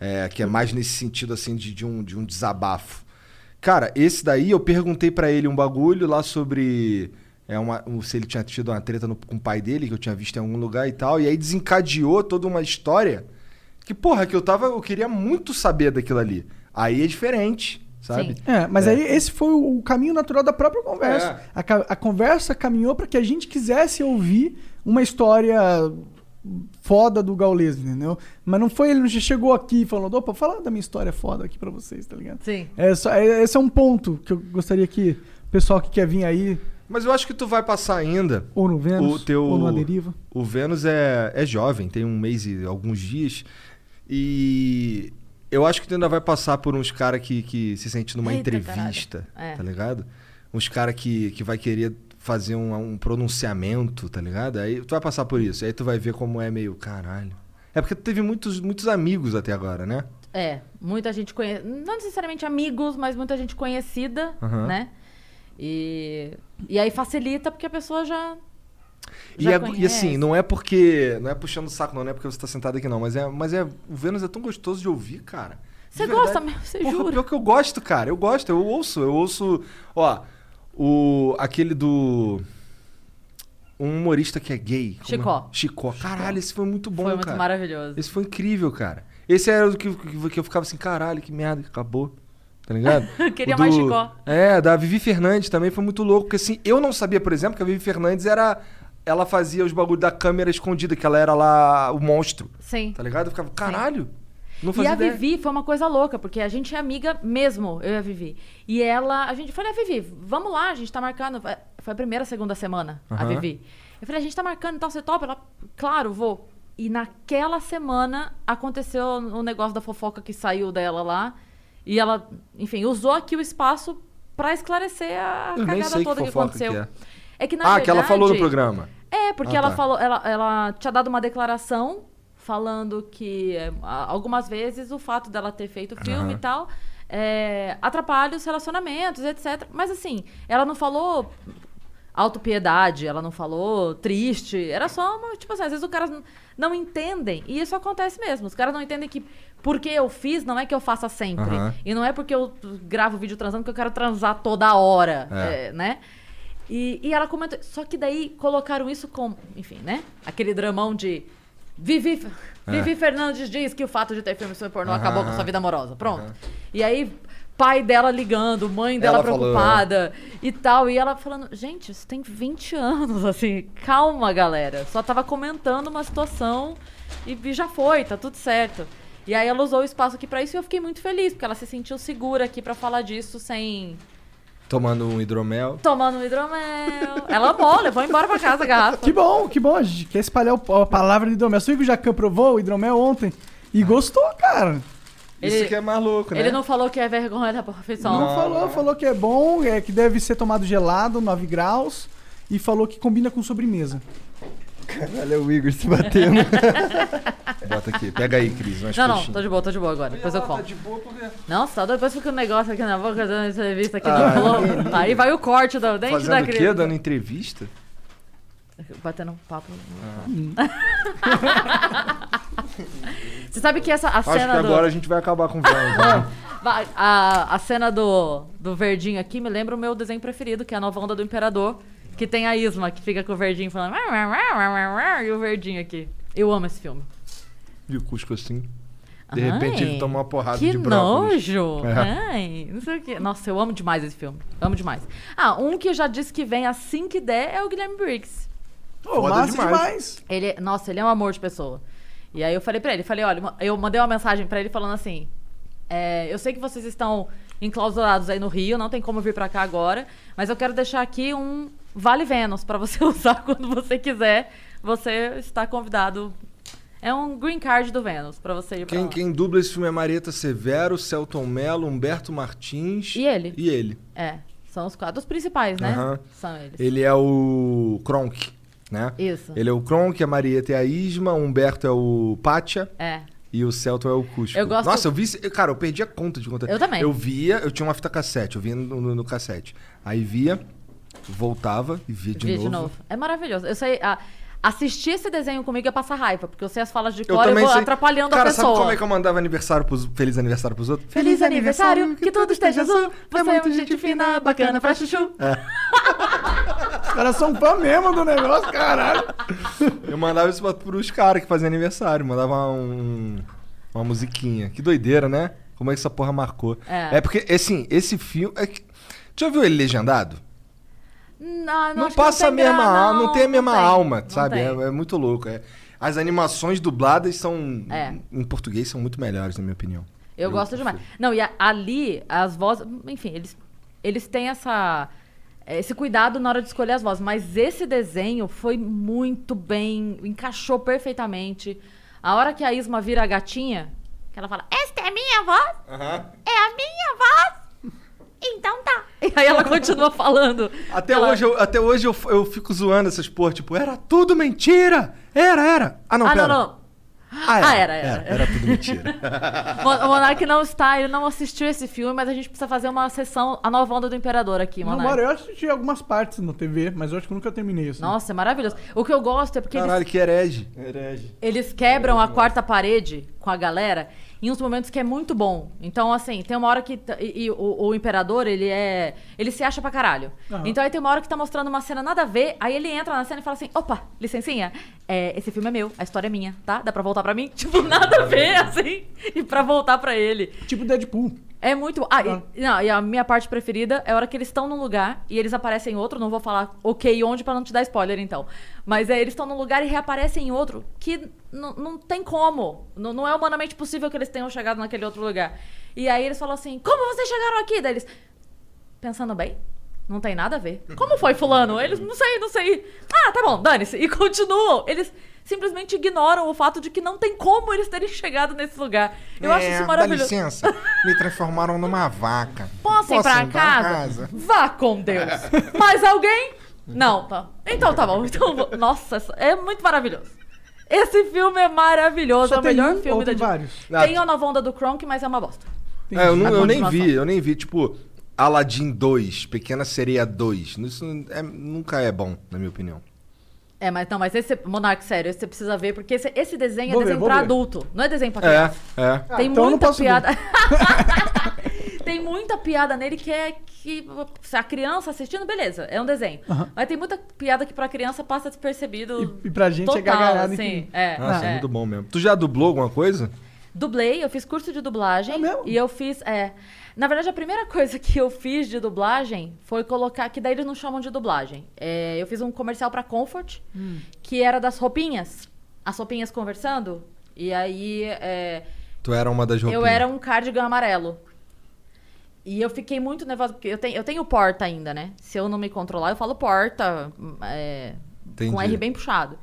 é, que é mais nesse sentido, assim, de, de um, de um desabafo. Cara, esse daí eu perguntei pra ele um bagulho lá sobre. É uma, um- se ele tinha tido uma treta no- com o pai dele, que eu tinha visto em algum lugar e tal. E aí desencadeou toda uma história que, porra, que eu tava. Eu queria muito saber daquilo ali. Aí é diferente, sabe? É, mas aí esse foi o, caminho natural da própria conversa. É. A, a conversa caminhou para que a gente quisesse ouvir uma história foda do Gaules, entendeu? Mas não foi ele não chegou aqui falando, opa, fala da minha história foda aqui pra vocês, tá ligado? Sim. É só- é- esse é um ponto que eu gostaria que o pessoal que quer vir aí, Mas eu acho que tu vai passar ainda. ou no Vênus, o teu ou numa deriva. O Vênus é, é jovem, tem um mês e alguns dias. E eu acho que tu ainda vai passar por uns caras que, que se sente numa Eita, entrevista. É. tá ligado? Uns caras que, que vai querer fazer um, um pronunciamento, tá ligado? Aí tu vai passar por isso. Aí tu vai ver como é meio caralho. É porque tu teve muitos, muitos amigos até agora, né? É, muita gente conhece. Não necessariamente amigos, mas muita gente conhecida, Aham. né? E, e aí facilita porque a pessoa já. E, é- e assim, não é porque. Não é puxando o saco, não, não é porque você tá sentado aqui, não. Mas é. Mas é. O Vênus é tão gostoso de ouvir, cara. Você gosta mesmo? Você jura? pior que eu gosto, cara. Eu gosto, eu ouço. Eu ouço. Ó, o. Aquele do. Um humorista que é gay. É? Chicó. Chicó. Caralho, esse foi muito bom, Foi muito cara. maravilhoso. Esse foi incrível, cara. Esse era o que, que, que eu ficava assim, caralho, que merda, que acabou. Tá ligado? Queria do- mais Chicó. É, da Vivi Fernandes também foi muito louco. Porque assim, eu não sabia, por exemplo, que a Vivi Fernandes era. Ela fazia os bagulhos da câmera escondida, que ela era lá o monstro. Sim. Tá ligado? Eu ficava, caralho. Não E fazia a ideia. Vivi foi uma coisa louca, porque a gente é amiga mesmo, eu e a Vivi. E ela, a gente falei, a Vivi, vamos lá, a gente tá marcando. Foi- a primeira, segunda semana, a Aham. Vivi. Eu falei, a gente tá marcando, então você topa? Ela, claro, vou. E naquela semana aconteceu o negócio da fofoca que saiu dela lá. E ela, enfim, usou aqui o espaço pra esclarecer a Eu cagada que toda que, fofoca aconteceu. que é. É que na ah, que ela falou no verdade- programa. é, porque Ah, ela tá. falou, ela, ela tinha dado uma declaração falando que é, algumas vezes o fato dela ter feito o filme Aham. e tal é, atrapalha os relacionamentos, etc. Mas assim, ela não falou autopiedade, ela não falou triste, era só uma, tipo assim, às vezes os caras não entendem, e isso acontece mesmo, os caras não entendem que porque eu fiz não é que eu faça sempre, Aham. e não é porque eu gravo vídeo transando que eu quero transar toda hora, É. é, né? E, e ela comentou. Só que daí colocaram isso como. Enfim, né? Aquele dramão de. Vivi, É. Vivi Fernandes diz que o fato de ter filme sobre pornô Aham, acabou com aham. sua vida amorosa. Pronto. E aí, pai dela ligando, mãe dela Ela falou, preocupada e tal. E ela falando: gente, isso tem 20 anos, assim. Calma, galera. Só tava comentando uma situação e, e já foi, tá tudo certo. E aí ela usou o espaço aqui pra isso e eu fiquei muito feliz, porque ela se sentiu segura aqui pra falar disso sem. Tomando um hidromel. Tomando um hidromel. Ela amou, levou embora pra casa a garrafa. Que bom, que bom. A gente quer espalhar o- a palavra de hidromel. Seu Igor Jacan provou o hidromel ontem e gostou, cara. Ele- Isso que é mais louco, né? Ele não falou que é vergonha da profissão. Não, falou, falou que é bom, é que deve ser tomado gelado, 9 graus, e falou que combina com sobremesa. Caralho, é o Igor se batendo. Bota aqui. Pega aí, Cris. Não, não, tô de boa, tô de boa agora. Depois eu como. Tá de boa porque... Nossa, tá doido. Depois fica um negócio aqui na boca dando entrevista aqui Ah, do Flow. Aí vai o corte do dente Fazendo da o quê? Dando entrevista? Batendo um papo. Você sabe que essa a Acho que cena do. agora a gente vai acabar com o né? Vai, A, a cena do, do verdinho aqui me lembra o meu desenho preferido, que é a nova onda do Imperador, que tem a Isma, que fica com o verdinho falando e o verdinho aqui. Eu amo esse filme. E o Cusco assim. De repente Ai, ele toma uma porrada que de brócolis. nojo! É. Ai, não sei o que. Nossa, eu amo demais esse filme. Amo demais. Ah, um que já disse que vem assim que der é o Guilherme Briggs. Foda massa demais. demais. Ele, nossa, ele é um amor de pessoa. E aí eu falei pra ele, falei, olha, eu mandei uma mensagem pra ele falando assim: é, eu sei que vocês estão enclausurados aí no Rio, não tem como vir pra cá agora, mas eu quero deixar aqui um Vale Vênus pra você usar quando você quiser. Você está convidado. É um green card do Vênus pra você ir pra Quem, lá. quem dubla esse filme é Marieta Severo, Celton Mello, Humberto Martins. E ele? E ele. É, são os quadros principais, né? Aham. São eles. Ele é o Kronk. né? Isso. Ele é o Kronk, a Marieta é a Isma, o Humberto é o Pátia. É. E o Celto é o Cusco. Eu gosto- Nossa, eu vi. Cara, eu perdi a conta de conta. Eu também. Eu via, eu tinha uma fita cassete, eu via no, no- no cassete. Aí via, voltava e via de, Via novo. de novo. É maravilhoso. Eu sei. a- assistir esse desenho comigo é passar raiva, porque eu sei as falas de cor e eu vou sei. atrapalhando Cara, a pessoa. sabe como é que eu mandava aniversário pros, feliz aniversário pros outros? Feliz aniversário, que tudo esteja azul. Você é muito gente fina, bacana pra chuchu. Os caras são fã mesmo do negócio, caralho. Eu mandava isso pros caras que faziam aniversário. Mandava um, uma musiquinha. Que doideira, né? Como é que essa porra marcou. É. porque, assim, esse filme. É que... Já viu ele legendado? Não, Não, que passa a tem mesma gra- alma, não, tem a mesma tem, alma, não sabe? É, é muito louco. é. As animações dubladas são. É. Em português são muito melhores, na minha opinião. Eu, gosto demais. Não, e a- ali, as vozes. Enfim, eles, eles têm essa. Esse cuidado na hora de escolher as vozes. Mas esse desenho foi muito bem. Encaixou perfeitamente. A hora que a Isma vira a gatinha, que ela fala: Esta é minha voz? É a minha voz? Então tá. E aí ela continua falando. Até Ela- hoje, eu, até hoje eu, eu fico zoando essas porra, tipo, era tudo mentira! Era, era! Ah, não, ah, pera. não, não. Ah, Ah, era, era. Era, tudo mentira. O Monark não está, ele não assistiu esse filme, mas a gente precisa fazer uma sessão, a nova onda do Imperador aqui, Não, Monark. mano, eu assisti algumas partes na TV, mas eu acho que nunca terminei assim. Nossa, é maravilhoso. O que eu gosto é porque Caralho, eles, que herege. Herege. eles quebram a quarta parede com a galera em uns momentos que é muito bom. Então, assim, tem uma hora que. E, e o, o Imperador, ele é. Ele se acha pra caralho. Aham. Então aí tem uma hora que tá mostrando uma cena nada a ver, aí ele entra na cena e fala assim: opa, licencinha, é, esse filme é meu, a história é minha, tá? Dá pra voltar pra mim? Tipo, nada a ver, assim, e pra voltar pra ele. Tipo Deadpool. É muito. Ah, e, não, e a minha parte preferida é a hora que eles estão num lugar e eles aparecem em outro. Não vou falar ok onde pra não te dar spoiler, então. Mas é, eles estão num lugar e reaparecem em outro que não tem como. N- não é humanamente possível que eles tenham chegado naquele outro lugar. E aí eles falam assim: Como vocês chegaram aqui? Daí eles. Pensando bem. Não tem nada a ver. Como foi, Fulano? Eles, não sei, não sei. Ah, tá bom, dane-se. E continuam. Eles simplesmente ignoram o fato de que não tem como eles terem chegado nesse lugar. Eu acho isso maravilhoso. me transformaram numa vaca. Posso ir pra casa? Vá com Deus. Mais alguém? Não, tá. Então tá bom. Então, nossa, é muito maravilhoso. Esse filme é maravilhoso. Só é o melhor um filme da vários? Ah, Tem a nova onda do Kronk, mas é uma bosta. É, eu, não- eu nem vi, eu nem vi, tipo, Aladdin 2, Pequena Sereia 2. Isso é- nunca é bom, na minha opinião. É, mas não, mas esse Monark, sério, esse você precisa ver, porque esse, esse desenho Vou é ver, desenho pra ver. adulto, não é desenho pra É, criança. é. Tem então eu não muita posso ver. piada. tem muita piada nele que é que se a criança assistindo, beleza, é um desenho. Mas tem muita piada que pra criança passa despercebido. E- e pra gente é total, gargalhada assim. É, Nossa, é é. muito bom mesmo. Tu já dublou alguma coisa? Dublei, eu fiz curso de dublagem. É mesmo? E eu fiz. É, na verdade, a primeira coisa que eu fiz de dublagem foi colocar. Que daí eles não chamam de dublagem. É, eu fiz um comercial pra Comfort, Hum. que era das roupinhas. As roupinhas conversando. E aí. é, Tu era uma das roupinhas. eu era um cardigan amarelo. E eu fiquei muito nervosa, porque eu tenho, eu tenho porta ainda, né? Se eu não me controlar, eu falo porta, é, com. R bem puxado.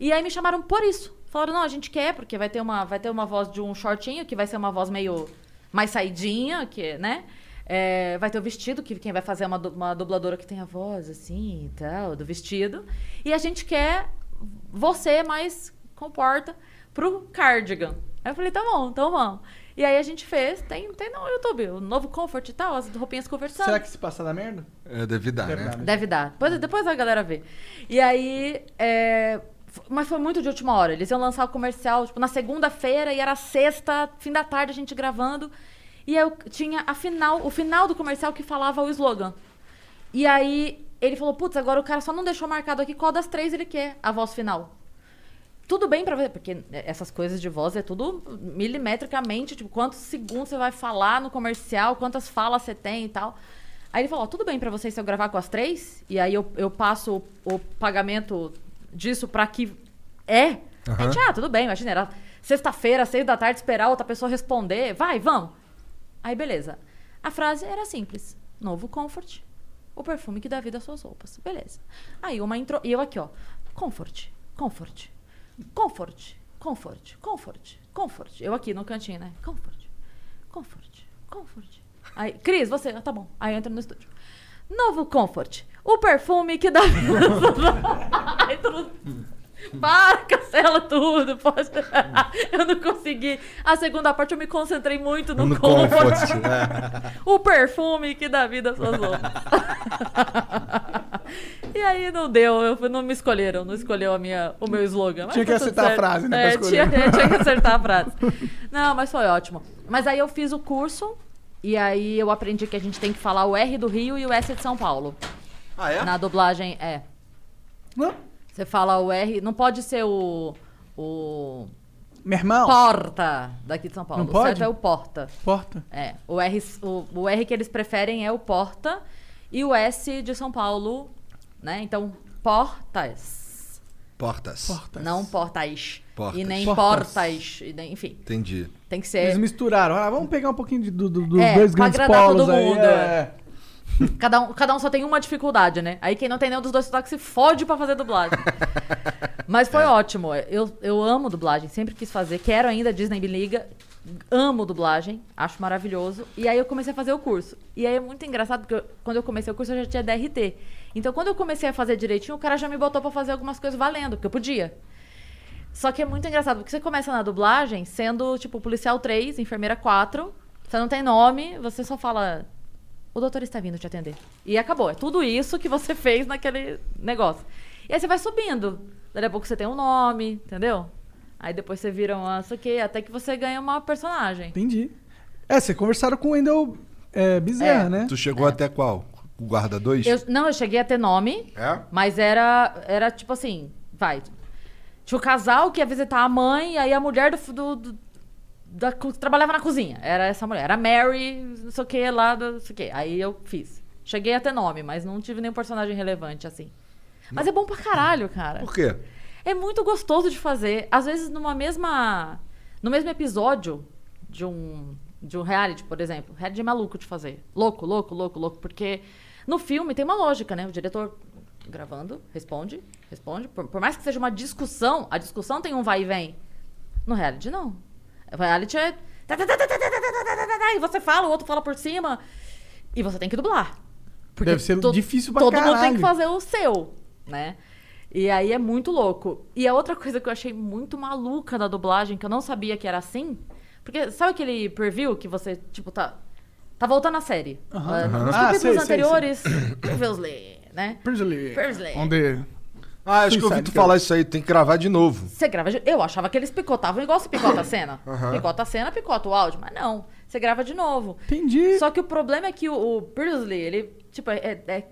E aí me chamaram por isso. Falaram, não, a gente quer, porque vai ter uma, vai ter uma voz de um shortinho, que vai ser uma voz meio mais saidinha, que, né? É, vai ter o vestido, que quem vai fazer é uma, uma dubladora que tem a voz assim e tal, do vestido. E a gente quer você mais comporta pro cardigan. Aí eu falei, tá bom, então vamos. E aí a gente fez, tem, tem no YouTube, o novo Comfort e tal, as roupinhas conversando. Será que se passar da merda? É, deve dar, Deve né? dar, né? Deve dar. Depois, depois a galera vê. E aí. é, Mas foi muito de última hora. Eles iam lançar o comercial, tipo, na segunda-feira e era sexta, fim da tarde, a gente gravando. E eu tinha a final, o final do comercial que falava o slogan. E aí ele falou: Putz, agora o cara só não deixou marcado aqui qual das três ele quer, a voz final. Tudo bem pra ver, porque essas coisas de voz é tudo milimetricamente, tipo, quantos segundos você vai falar no comercial, quantas falas você tem e tal. Aí ele falou, tudo bem pra vocês se eu gravar com as três? E aí eu, eu passo o, o pagamento disso pra que é? A gente, ah, tudo bem, imagina, era sexta-feira, seis da tarde, esperar outra pessoa responder, vai, vamos. Aí beleza. A frase era simples, novo Comfort, o perfume que dá vida às suas roupas, beleza. Aí uma intro, e eu aqui, ó, Comfort, Comfort, Comfort, Comfort, Comfort, Comfort. Eu aqui no cantinho, né? Comfort, Comfort, Comfort. Aí, Cris, você, ah, tá bom. Aí eu entro no estúdio. Novo Comfort, O perfume que dá vida. Ai, tudo- Para, cancela tudo. Pode... eu não consegui. A segunda parte eu me concentrei muito no, No comfort. comfort, é. o perfume que dá vida às suas roupas. e aí não deu, eu, não me escolheram, não escolheu a minha, o meu slogan. Tinha que tá acertar a certo. frase, né, É, tinha, tinha que acertar a frase. Não, mas foi ótimo. Mas aí eu fiz o curso e aí eu aprendi que a gente tem que falar o R do Rio e o S de São Paulo. Ah, é? Na dublagem, é. Não? Você fala o R, não pode ser o. O. Meu irmão. Porta daqui de São Paulo. Não O pode? certo é o porta. Porta. É. O R, o, o R que eles preferem é o porta e o S de São Paulo, né? Então, portas. Portas. Não portais. Portas. E nem Portas. portas. e nem- enfim, Entendi. tem que Eles ser. misturaram. Ah, vamos pegar um pouquinho de- do- do- dos É, dois pra grandes agradar polos todo aí. mundo. É. Cada um, cada um só tem uma dificuldade, né? Aí quem não tem nenhum dos dois sotaques se fode pra fazer dublagem. Mas É. foi ótimo. Eu, eu amo dublagem, sempre quis fazer. Quero ainda, Disney me liga. Amo dublagem, acho maravilhoso. E aí eu comecei a fazer o curso. E aí é muito engraçado, porque eu- quando eu comecei o curso eu já tinha DRT. Então quando eu comecei a fazer direitinho, o cara já me botou pra fazer algumas coisas valendo, porque eu podia. Só que é muito engraçado, porque você começa na dublagem sendo, tipo, policial 3, enfermeira 4, você não tem nome, você só fala, o doutor está vindo te atender. E acabou. É tudo isso que você fez naquele negócio. E aí você vai subindo. Daí a pouco você tem um nome, entendeu? Aí depois você vira uma, isso aqui, até que você ganha uma personagem. Entendi. É, vocês conversaram com o Wendel é, Bezerra, É. né? Tu chegou até qual? O guarda 2? Eu- não, eu cheguei a ter nome, É? mas era, era tipo assim, vai. Tinha o casal que ia visitar a mãe, e aí a mulher do, do- do- da, co- trabalhava na cozinha. Era essa mulher. Era Mary, não sei o que, lá, do, não sei o que. Aí eu fiz. Cheguei a ter nome, mas não tive nenhum personagem relevante, assim. Mas é bom pra caralho, cara. Por quê? É muito gostoso de fazer. Às vezes, numa mesma. No mesmo episódio de um. De um reality, por exemplo. Reality é maluco de fazer. Louco, louco, louco, louco. Porque no filme tem uma lógica, né? O diretor gravando, responde, responde. Por, por mais que seja uma discussão, a discussão tem um vai e vem. No reality, não. Reality é. E você fala, o outro fala por cima. E você tem que dublar. Porque Deve ser to... difícil pra Todo caralho. mundo tem que fazer o seu, né? E aí é muito louco. E a outra coisa que eu achei muito maluca da dublagem, que eu não sabia que era assim. Porque sabe aquele preview que você, tipo, tá. Tá voltando a série. Uhum. -huh. Uh, nos ah, capítulos anteriores, Pervesley, né? Pervesley. Onde ah, acho que eu ouvi tu falar isso aí. Tem que gravar de novo. Você grava. de- Eu achava que eles picotavam igual se picota a cena. Aham. Picota a cena, picota o áudio. Mas não. Você grava de novo. Entendi. Só que o problema é que o, o Previously, ele, tipo, é, é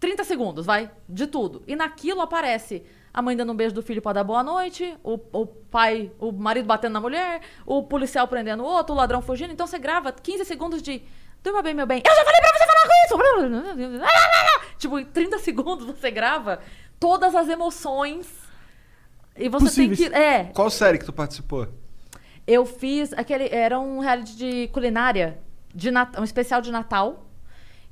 30 segundos, vai? De tudo. E naquilo aparece a mãe dando um beijo do filho pra dar boa noite, o, o pai, o marido batendo na mulher, o policial prendendo o outro, o ladrão fugindo. Então você grava 15 segundos de. Durma bem, meu bem. Eu já falei pra você falar com isso! Tipo, em 30 segundos você grava todas as emoções. E você Possíveis. tem que. É, Qual série que tu participou? eu fiz aquele. Era um reality de culinária, de Nat- um especial de Natal.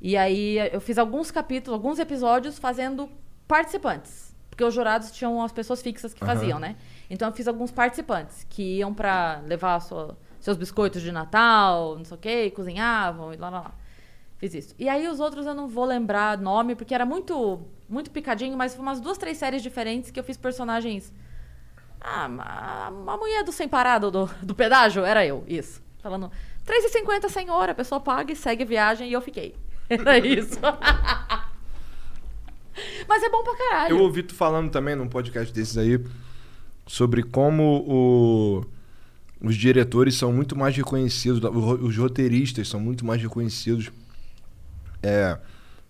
E aí eu fiz alguns capítulos, alguns episódios fazendo participantes. Porque os jurados tinham as pessoas fixas que Aham. faziam, né? Então eu fiz alguns participantes que iam pra levar a sua- seus biscoitos de Natal, não sei o quê, cozinhavam e lá, lá, lá. Fiz isso. E aí os outros eu não vou lembrar nome, porque era muito, muito picadinho, mas foi umas duas, três séries diferentes que eu fiz personagens. Ah, a, mulher do sem parado do, do pedágio era eu, isso. Falando, 3,50 senhora, a pessoa paga e segue viagem e eu fiquei. Era isso. Mas é bom pra caralho. Eu ouvi tu falando também num podcast desses aí sobre como o- os diretores são muito mais reconhecidos, os roteiristas são muito mais reconhecidos. É,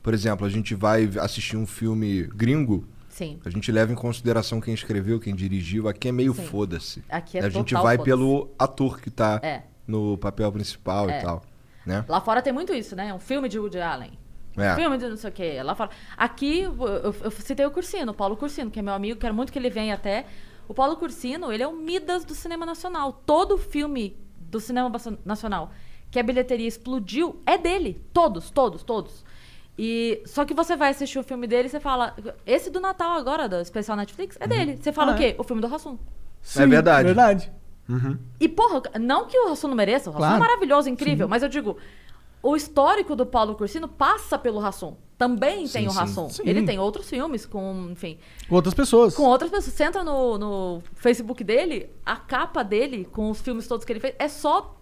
por exemplo, a gente vai assistir um filme gringo. Sim. A gente leva em consideração quem escreveu, quem dirigiu. Aqui é meio foda-se. Aqui é A gente vai pelo ator que tá É. no papel principal É. e tal. Né? Lá fora tem muito isso, né? Um filme de Woody Allen. É. Filme de não sei o quê. Lá fora. Aqui, eu, eu- eu citei o Cursino, o Paulo Cursino, que é meu amigo, quero muito que ele venha até. O Paulo Cursino, ele é o Midas do cinema nacional. Todo filme do cinema nacional que a bilheteria explodiu é dele. Todos, todos, todos. E só que você vai assistir o filme dele e você fala, esse do Natal agora, do especial Netflix, é dele. Você fala Ah, o quê? O filme do Rassum. é verdade. Verdade. Uhum. E, porra, não que o Rassum não mereça, o Rassum Claro. é maravilhoso, incrível, Sim. mas eu digo, o histórico do Paulo Cursino passa pelo Rassum. também Sim, tem o sim. Sim. Ele tem outros filmes com, enfim, Com outras pessoas. com outras pessoas. Você entra no, no Facebook dele, a capa dele, com os filmes todos que ele fez, é só.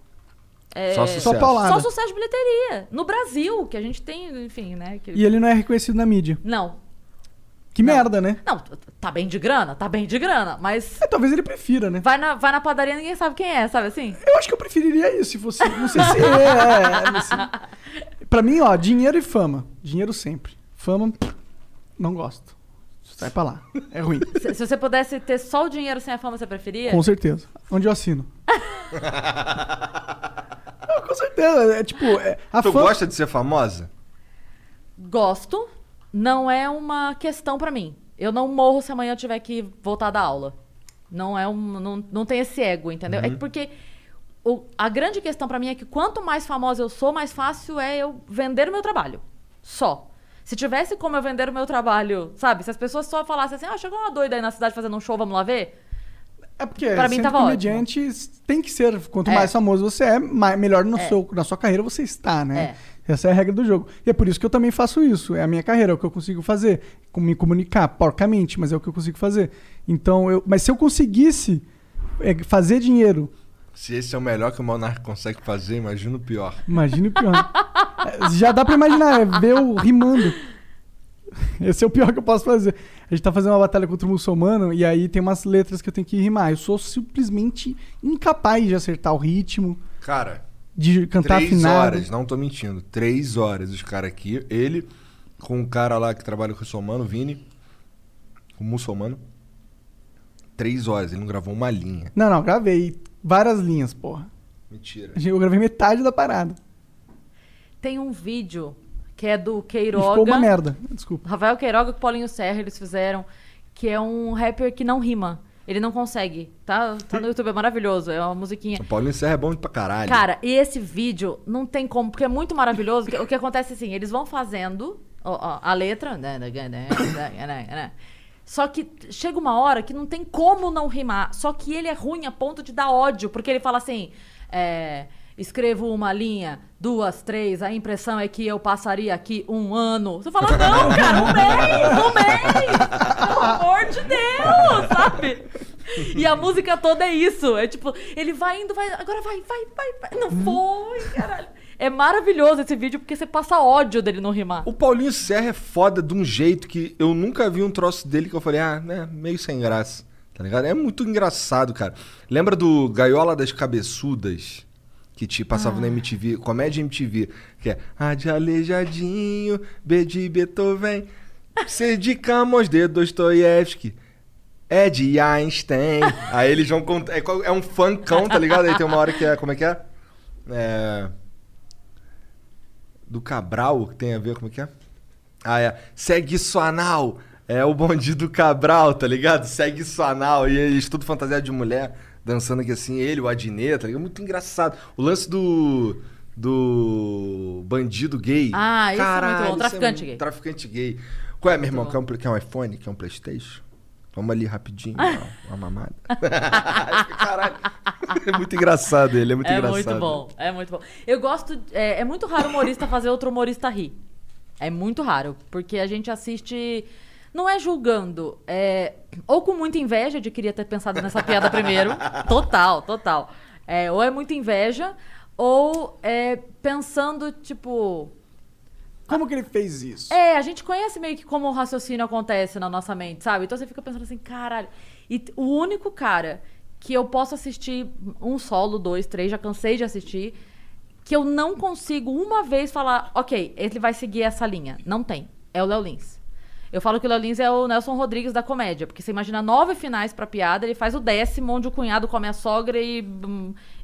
É, Só sucesso. Só paulada. Só sucesso de bilheteria. No Brasil, que a gente tem, enfim, né? que- E ele não é reconhecido na mídia. Não. Que merda, né? Não, tá bem de grana, tá bem de grana, mas. É, talvez ele prefira, né? Vai na, vai na padaria ninguém sabe quem é, sabe assim? Eu acho que eu preferiria isso se fosse. Não sei se é. é não sei. Pra mim, ó, dinheiro e fama. Dinheiro sempre. Fama, não gosto. Sai pra lá. É ruim. Se, se você pudesse ter só o dinheiro sem a fama, você preferia? Com certeza. Onde eu assino? Não, com certeza. É tipo. é, a tu fama- gosta de ser famosa? Gosto. Não é uma questão pra mim. Eu não morro se amanhã eu tiver que voltar da aula. Não é um. Não, não tem esse ego, entendeu? É Uhum. porque o- a grande questão pra mim é que quanto mais famosa eu sou, mais fácil é eu vender o meu trabalho. Só. Se tivesse como eu vender o meu trabalho, sabe? Se as pessoas só falassem assim, ah, chegou uma doida aí na cidade fazendo um show, vamos lá ver? É porque Pra mim sendo tava comediante tem que ser. Quanto É. mais famoso você é, mais, melhor no É. seu, na sua carreira você está, né? Essa é a regra do jogo. E é por isso que eu também faço isso. É a minha carreira, é o que eu consigo fazer. Me comunicar porcamente, mas é o que eu consigo fazer. Então, eu, mas se eu conseguisse é, fazer dinheiro, Se esse é o melhor que o Monark consegue fazer, imagina o pior. imagine o pior. É, Já dá pra imaginar, é ver o rimando. Esse é o pior que eu posso fazer. A gente tá fazendo uma batalha contra o muçulmano e aí tem umas letras que eu tenho que rimar. Eu sou simplesmente incapaz de acertar o ritmo, Cara, de cantar três afinado. horas, não tô mentindo. Três horas os caras aqui, ele com o cara lá que trabalha com o muçulmano, Vini, o muçulmano. Três horas, ele não gravou uma linha. Não, não, gravei várias linhas, porra. Mentira. Eu gravei metade da parada. Tem um vídeo que é do E Queiroga. ficou uma merda. Desculpa. Rafael Queiroga com Paulinho Serra, eles fizeram, que é um rapper que não rima. Ele não consegue. Tá, tá no YouTube, é maravilhoso. É uma musiquinha. O Paulinho Serra é bom pra caralho. Cara, e esse vídeo não tem como, porque é muito maravilhoso. o que acontece é assim, eles vão fazendo ó, ó, a letra. né, Só que chega uma hora que não tem como não rimar. Só que ele é ruim a ponto de dar ódio, porque ele fala assim: é, escrevo uma linha, duas, três, a impressão é que eu passaria aqui um ano. Você fala, não, cara, um mês, um mês! Pelo amor de Deus, sabe? E a música toda é isso. É tipo, ele vai indo, vai, agora vai, vai, vai, vai. Não foi, caralho. É maravilhoso esse vídeo porque você passa ódio dele não rimar. O Paulinho Serra é foda de um jeito que eu nunca vi um troço dele que eu falei, ah, né, meio sem graça. Tá ligado? É muito engraçado, cara. Lembra do Gaiola das Cabeçudas? Que te passava Ah. na MTV, comédia MTV, que é A de Aleijadinho, B de Beethoven, C de Camões, D Dostoiévski, é de Einstein. Aí eles vão contar. É, é um funkão, tá ligado? Aí tem uma hora que é. Como é que é? É. Do Cabral, que tem a ver, como é que é? Ah, é. Segue sua anal. É o bonde do Cabral, tá ligado? Segue sua anal. E eles tudo fantasiado de mulher, dançando aqui assim, ele, o Adnet, tá ligado? Muito engraçado. O lance do. Do bandido gay. Ah, isso é muito bom. Caralho, isso Traficante é gay. Traficante gay. Qual é, meu irmão? Quer um, quer um iPhone? Quer um Playstation? Vamos ali rapidinho, uma, uma mamada. Caralho. É muito engraçado ele, é muito é engraçado. muito bom, é muito bom. Eu gosto. É, é muito raro humorista fazer outro humorista rir. É muito raro, porque a gente assiste. Não é julgando, é. Ou com muita inveja de queria ter pensado nessa piada primeiro. Total, total. É, ou é muita inveja, ou é pensando, tipo. Como que ele fez isso? É, a gente conhece meio que como o raciocínio acontece na nossa mente, sabe? Então você fica pensando assim, caralho. E o único cara que eu posso assistir um solo, dois, três, já cansei de assistir, que eu não consigo uma vez falar, ok, ele vai seguir essa linha. Não tem. É o Léo Lins. Eu falo que o Léo Lins é o Nelson Rodrigues da comédia, porque você imagina nove finais pra piada, ele faz o décimo onde o cunhado come a sogra e,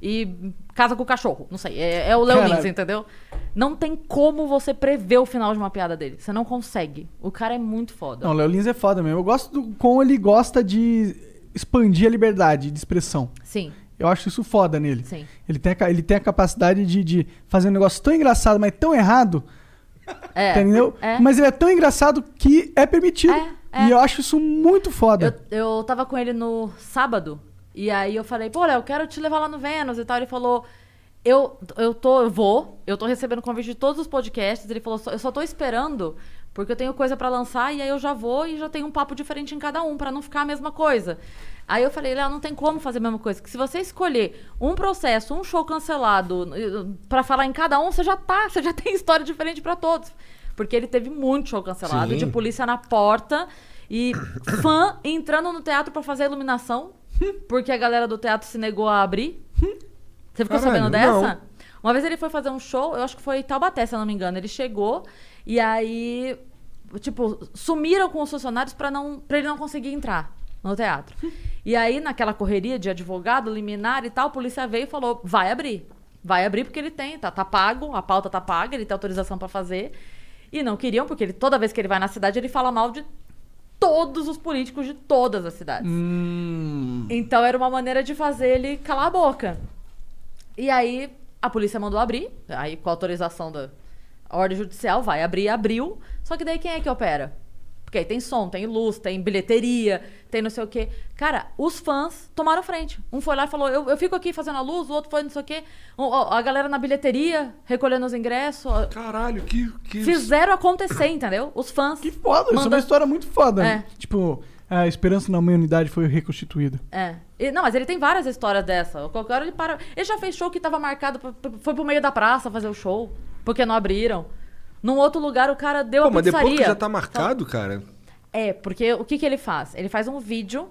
e casa com o cachorro. Não sei. É, é o Léo. Lins, entendeu? Não tem como você prever o final de uma piada dele. Você não consegue. O cara é muito foda. Não, o Léo Lins é foda mesmo. Eu gosto do como ele gosta de expandir a liberdade de expressão. Sim. Eu acho isso foda nele. Sim. Ele tem a, ele tem a capacidade de, de fazer um negócio tão engraçado, mas tão errado. É. Entendeu? É. Mas ele é tão engraçado que é permitido. é. E eu acho isso muito foda. Eu tava com ele no sábado. E aí eu falei, pô, Léo, eu quero te levar lá no Vênus e tal. Ele falou, eu, eu tô, eu vou, eu tô recebendo convite de todos os podcasts. Ele falou, "Só- eu só tô esperando Porque eu tenho coisa pra lançar e aí eu já vou e já tenho um papo diferente em cada um, pra não ficar a mesma coisa. Aí eu falei, Léo, não tem como fazer a mesma coisa. Que se você escolher um processo, um show cancelado, pra falar em cada um, você já tá, você já tem história diferente pra todos. Porque ele teve muito show cancelado, Sim. de polícia na porta e fã entrando no teatro pra fazer a iluminação, porque a galera do teatro se negou a abrir. Você ficou Caralho, sabendo dessa? não. Uma vez ele foi fazer um show, eu acho que foi Taubaté, se eu não me engano. Ele chegou e aí, tipo, sumiram com os funcionários pra não, para ele não conseguir entrar no teatro. E aí, naquela correria de advogado, liminar e tal, a polícia veio e falou: vai abrir. Vai abrir porque ele tem, tá, tá pago, a pauta tá paga, ele tem autorização pra fazer. E não queriam, porque ele, toda vez que ele vai na cidade, ele fala mal de todos os políticos de todas as cidades. Hum. Então era uma maneira de fazer ele calar a boca. E aí a polícia mandou abrir, aí com a autorização da ordem judicial, vai abrir, abriu. Só que daí quem é que opera? Porque aí tem som, tem luz, tem bilheteria, tem não sei o quê. Cara, os fãs tomaram frente. Um foi lá e falou: eu, eu fico aqui fazendo a luz, o outro foi não sei o quê. A galera na bilheteria, recolhendo os ingressos. Caralho, que. que... Fizeram acontecer, entendeu? Os fãs. Que Foda, isso é uma história muito foda. É. né? Tipo, a esperança na humanidade foi reconstituída. É. E- não, mas ele tem várias histórias dessa. Qualquer hora ele para. Ele já fez show que tava marcado, pra- pra- foi pro meio da praça fazer o show, porque não abriram. Num outro lugar o cara deu Pô, a mas pizzaria. depois que já tá marcado, cara. É, porque o que, que ele faz? Ele faz um vídeo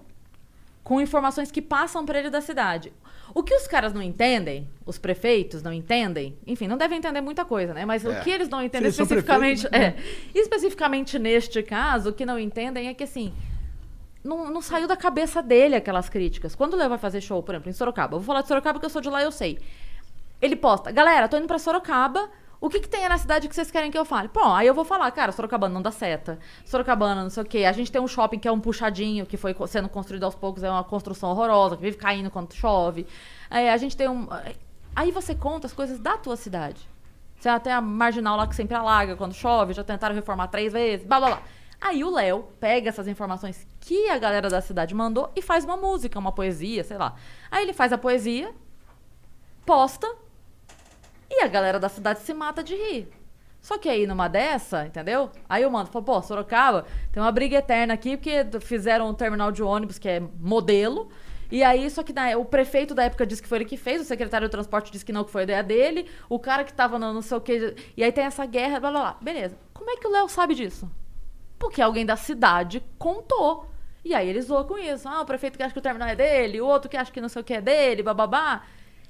com informações que passam pra ele da cidade. O que os caras não entendem, os prefeitos não entendem, enfim, não devem entender muita coisa, né? Mas É. o que eles não entendem eles especificamente. prefeitos, É, especificamente neste caso, o que não entendem é que assim. Não, não saiu da cabeça dele aquelas críticas. Quando o Léo vai fazer show, por exemplo, em Sorocaba, eu vou falar de Sorocaba porque eu sou de lá e eu sei. Ele posta, galera, tô indo pra Sorocaba. O que, que tem na cidade que vocês querem que eu fale? Bom, aí eu vou falar, cara, Sorocabana não dá seta. Sorocabana, não sei o quê. A gente tem um shopping que é um puxadinho, que foi sendo construído aos poucos, é uma construção horrorosa, que vive caindo quando chove. Aí a gente tem um. Aí você conta as coisas da tua cidade. Você até a marginal lá que sempre alaga quando chove, já tentaram reformar três vezes, blá blá blá. Aí o Léo pega essas informações que a galera da cidade mandou e faz uma música, uma poesia, sei lá. Aí ele faz a poesia, posta, e a galera da cidade se mata de rir. Só que aí, numa dessa, entendeu? Aí eu mando, falo, pô, Sorocaba, tem uma briga eterna aqui, porque fizeram um terminal de ônibus que é modelo. E aí, só que né, o prefeito da época disse que foi ele que fez, o secretário do transporte disse que não, que foi ideia dele, o cara que tava no não sei o que. E aí tem essa guerra, blá blá blá. Beleza. Como é que o Léo sabe disso? Porque alguém da cidade contou. E aí ele zoa com isso. Ah, o prefeito que acha que o terminal é dele, o outro que acha que não sei o que é dele, bababá.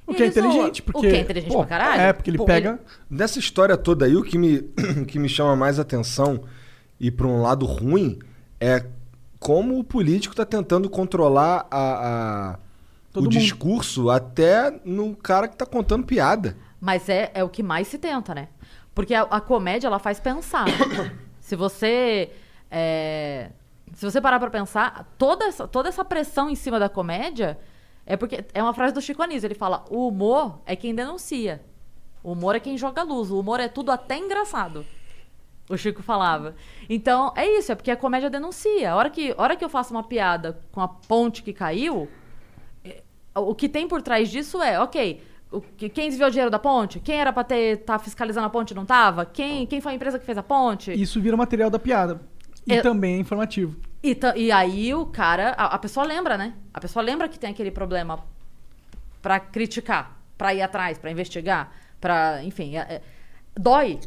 O que é ele zoa. inteligente, porque- O que é inteligente Pô, pra caralho? É, porque ele Pô, pega. Nessa história toda aí, o que me, que me chama mais atenção e para um lado ruim é como o político tá tentando controlar a, a- o mundo. discurso até no cara que tá contando piada. Mas é, é o que mais se tenta, né? Porque a, a comédia, ela faz pensar. se você... é, se você parar pra pensar, toda essa, toda essa pressão em cima da comédia é porque... É uma frase do Chico Anísio. Ele fala, o humor é quem denuncia. O humor é quem joga luz. O humor é tudo até engraçado. O Chico falava. Então, é isso. É porque a comédia denuncia. A hora que, a hora que eu faço uma piada com a ponte que caiu... O que tem por trás disso é, ok, o que- quem desviou o dinheiro da ponte? Quem era pra ter tá fiscalizando a ponte e não tava? Quem, quem foi a empresa que fez a ponte? Isso vira material da piada. E É- também é informativo. E, e aí o cara, a, a pessoa lembra, né? A pessoa lembra que tem aquele problema pra criticar, pra ir atrás, pra investigar, pra, enfim, é- é- dói.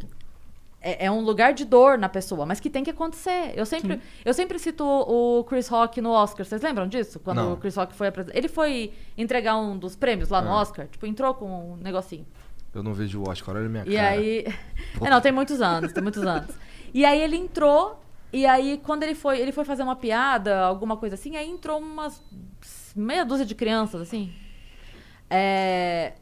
É, é um lugar de dor na pessoa, mas que tem que acontecer. Eu sempre, eu sempre cito o Chris Rock no Oscar. Vocês lembram disso? Quando Não. o Chris Rock foi apresentado. Ele foi entregar um dos prêmios lá no Ah. Oscar. Tipo, entrou com um negocinho. Eu não vejo o Oscar, olha a minha E cara. aí. É, não, tem muitos anos, tem muitos anos. E aí ele entrou, e aí quando ele foi, ele foi fazer uma piada, alguma coisa assim, aí entrou umas meia dúzia de crianças, assim. É,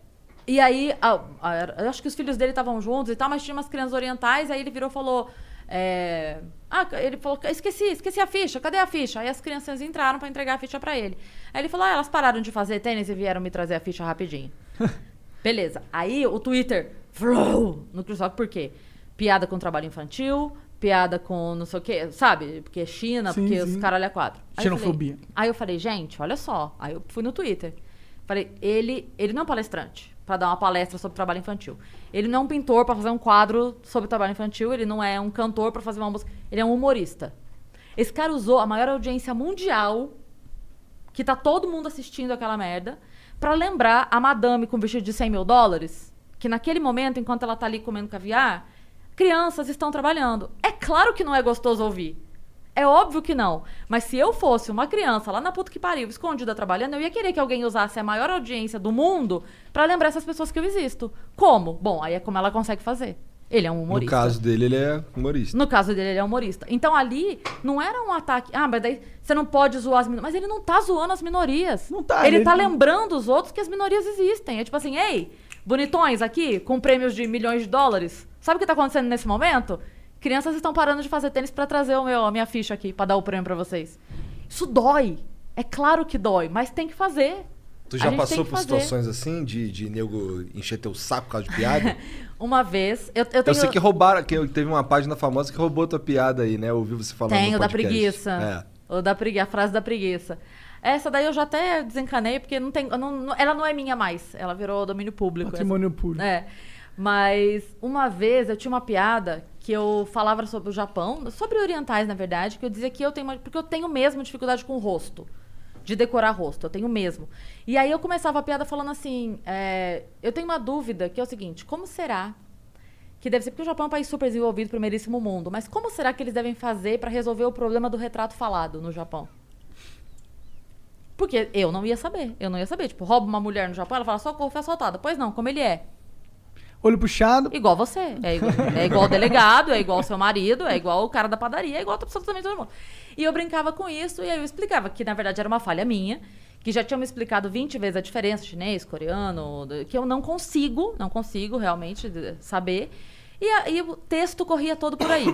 E aí, a- a- eu acho que os filhos dele estavam juntos e tal, mas tinha umas crianças orientais, aí ele virou e falou. é, Ah, ele falou, esqueci, esqueci a ficha, cadê a ficha? Aí as crianças entraram pra entregar a ficha pra ele. Aí ele falou, ah, elas pararam de fazer tênis e vieram me trazer a ficha rapidinho. Beleza. Aí o Twitter, no Rock, por quê? Piada com trabalho infantil, piada com não sei o quê, sabe? Porque é China, Sim, porque sim. os caralho é quatro. Aí eu falei- Xenofobia. Aí eu falei, gente, olha só. Aí eu fui no Twitter. Falei, ele, ele não é um palestrante. pra dar uma palestra sobre trabalho infantil. Ele não é um pintor pra fazer um quadro sobre trabalho infantil, ele não é um cantor pra fazer uma música, ele é um humorista. Esse cara usou a maior audiência mundial, que tá todo mundo assistindo aquela merda, pra lembrar a madame com vestido de 100 mil dólares, que naquele momento, enquanto ela tá ali comendo caviar, crianças estão trabalhando. É claro que não é gostoso ouvir. É óbvio que não. Mas se eu fosse uma criança lá na puta que pariu, escondida trabalhando, eu ia querer que alguém usasse a maior audiência do mundo pra lembrar essas pessoas que eu existo. Como? Bom, aí é como ela consegue fazer. Ele é um No humorista. caso dele, ele é humorista. No caso dele, ele é humorista. Então ali não era um ataque. Ah, mas daí você não pode zoar as minorias. Mas ele não tá zoando as minorias. Não tá, Ele, ele- tá lembrando os outros que as minorias existem. É tipo assim, ei, bonitões aqui, com prêmios de milhões de dólares. Sabe o que tá acontecendo nesse momento? Crianças estão parando de fazer tênis pra trazer o meu, a minha ficha aqui, pra dar o prêmio pra vocês. Isso dói. É claro que dói, mas tem que fazer. Tu A já passou por fazer. situações assim, de, de nego encher teu saco por causa de piada? Uma vez, eu, eu Eu, tenho... sei que roubaram, que teve uma página famosa que roubou tua piada aí, né? Eu ouvi você falando Tem, no o da preguiça. É. O da pregui a frase da preguiça. Essa daí eu já até desencanei, porque não tem, eu não- não- ela não é minha mais. Ela virou domínio público. Patrimônio essa. público. É. Mas uma vez eu tinha uma piada que eu falava sobre o Japão, sobre orientais, na verdade, que eu dizia que eu tenho uma, porque eu tenho mesmo dificuldade com o rosto. De decorar rosto, eu tenho mesmo. E aí eu começava a piada falando assim: é, eu tenho uma dúvida que é o seguinte: como será que deve ser porque o Japão é um país super desenvolvido, primeiríssimo mundo, mas como será que eles devem fazer para resolver o problema do retrato falado no Japão? Porque eu não ia saber, eu não ia saber. Tipo, rouba uma mulher no Japão, ela fala, socorro, foi assaltada. Pois não, como ele é? Olho puxado. Igual você. É igual, é igual o delegado, é igual o seu marido, é igual o cara da padaria, é igual absolutamente todo mundo. E eu brincava com isso e aí eu explicava que, na verdade, era uma falha minha, que já tinham me explicado 20 vezes a diferença chinês, coreano, que eu não consigo, não consigo realmente saber. E aí o texto corria todo por aí.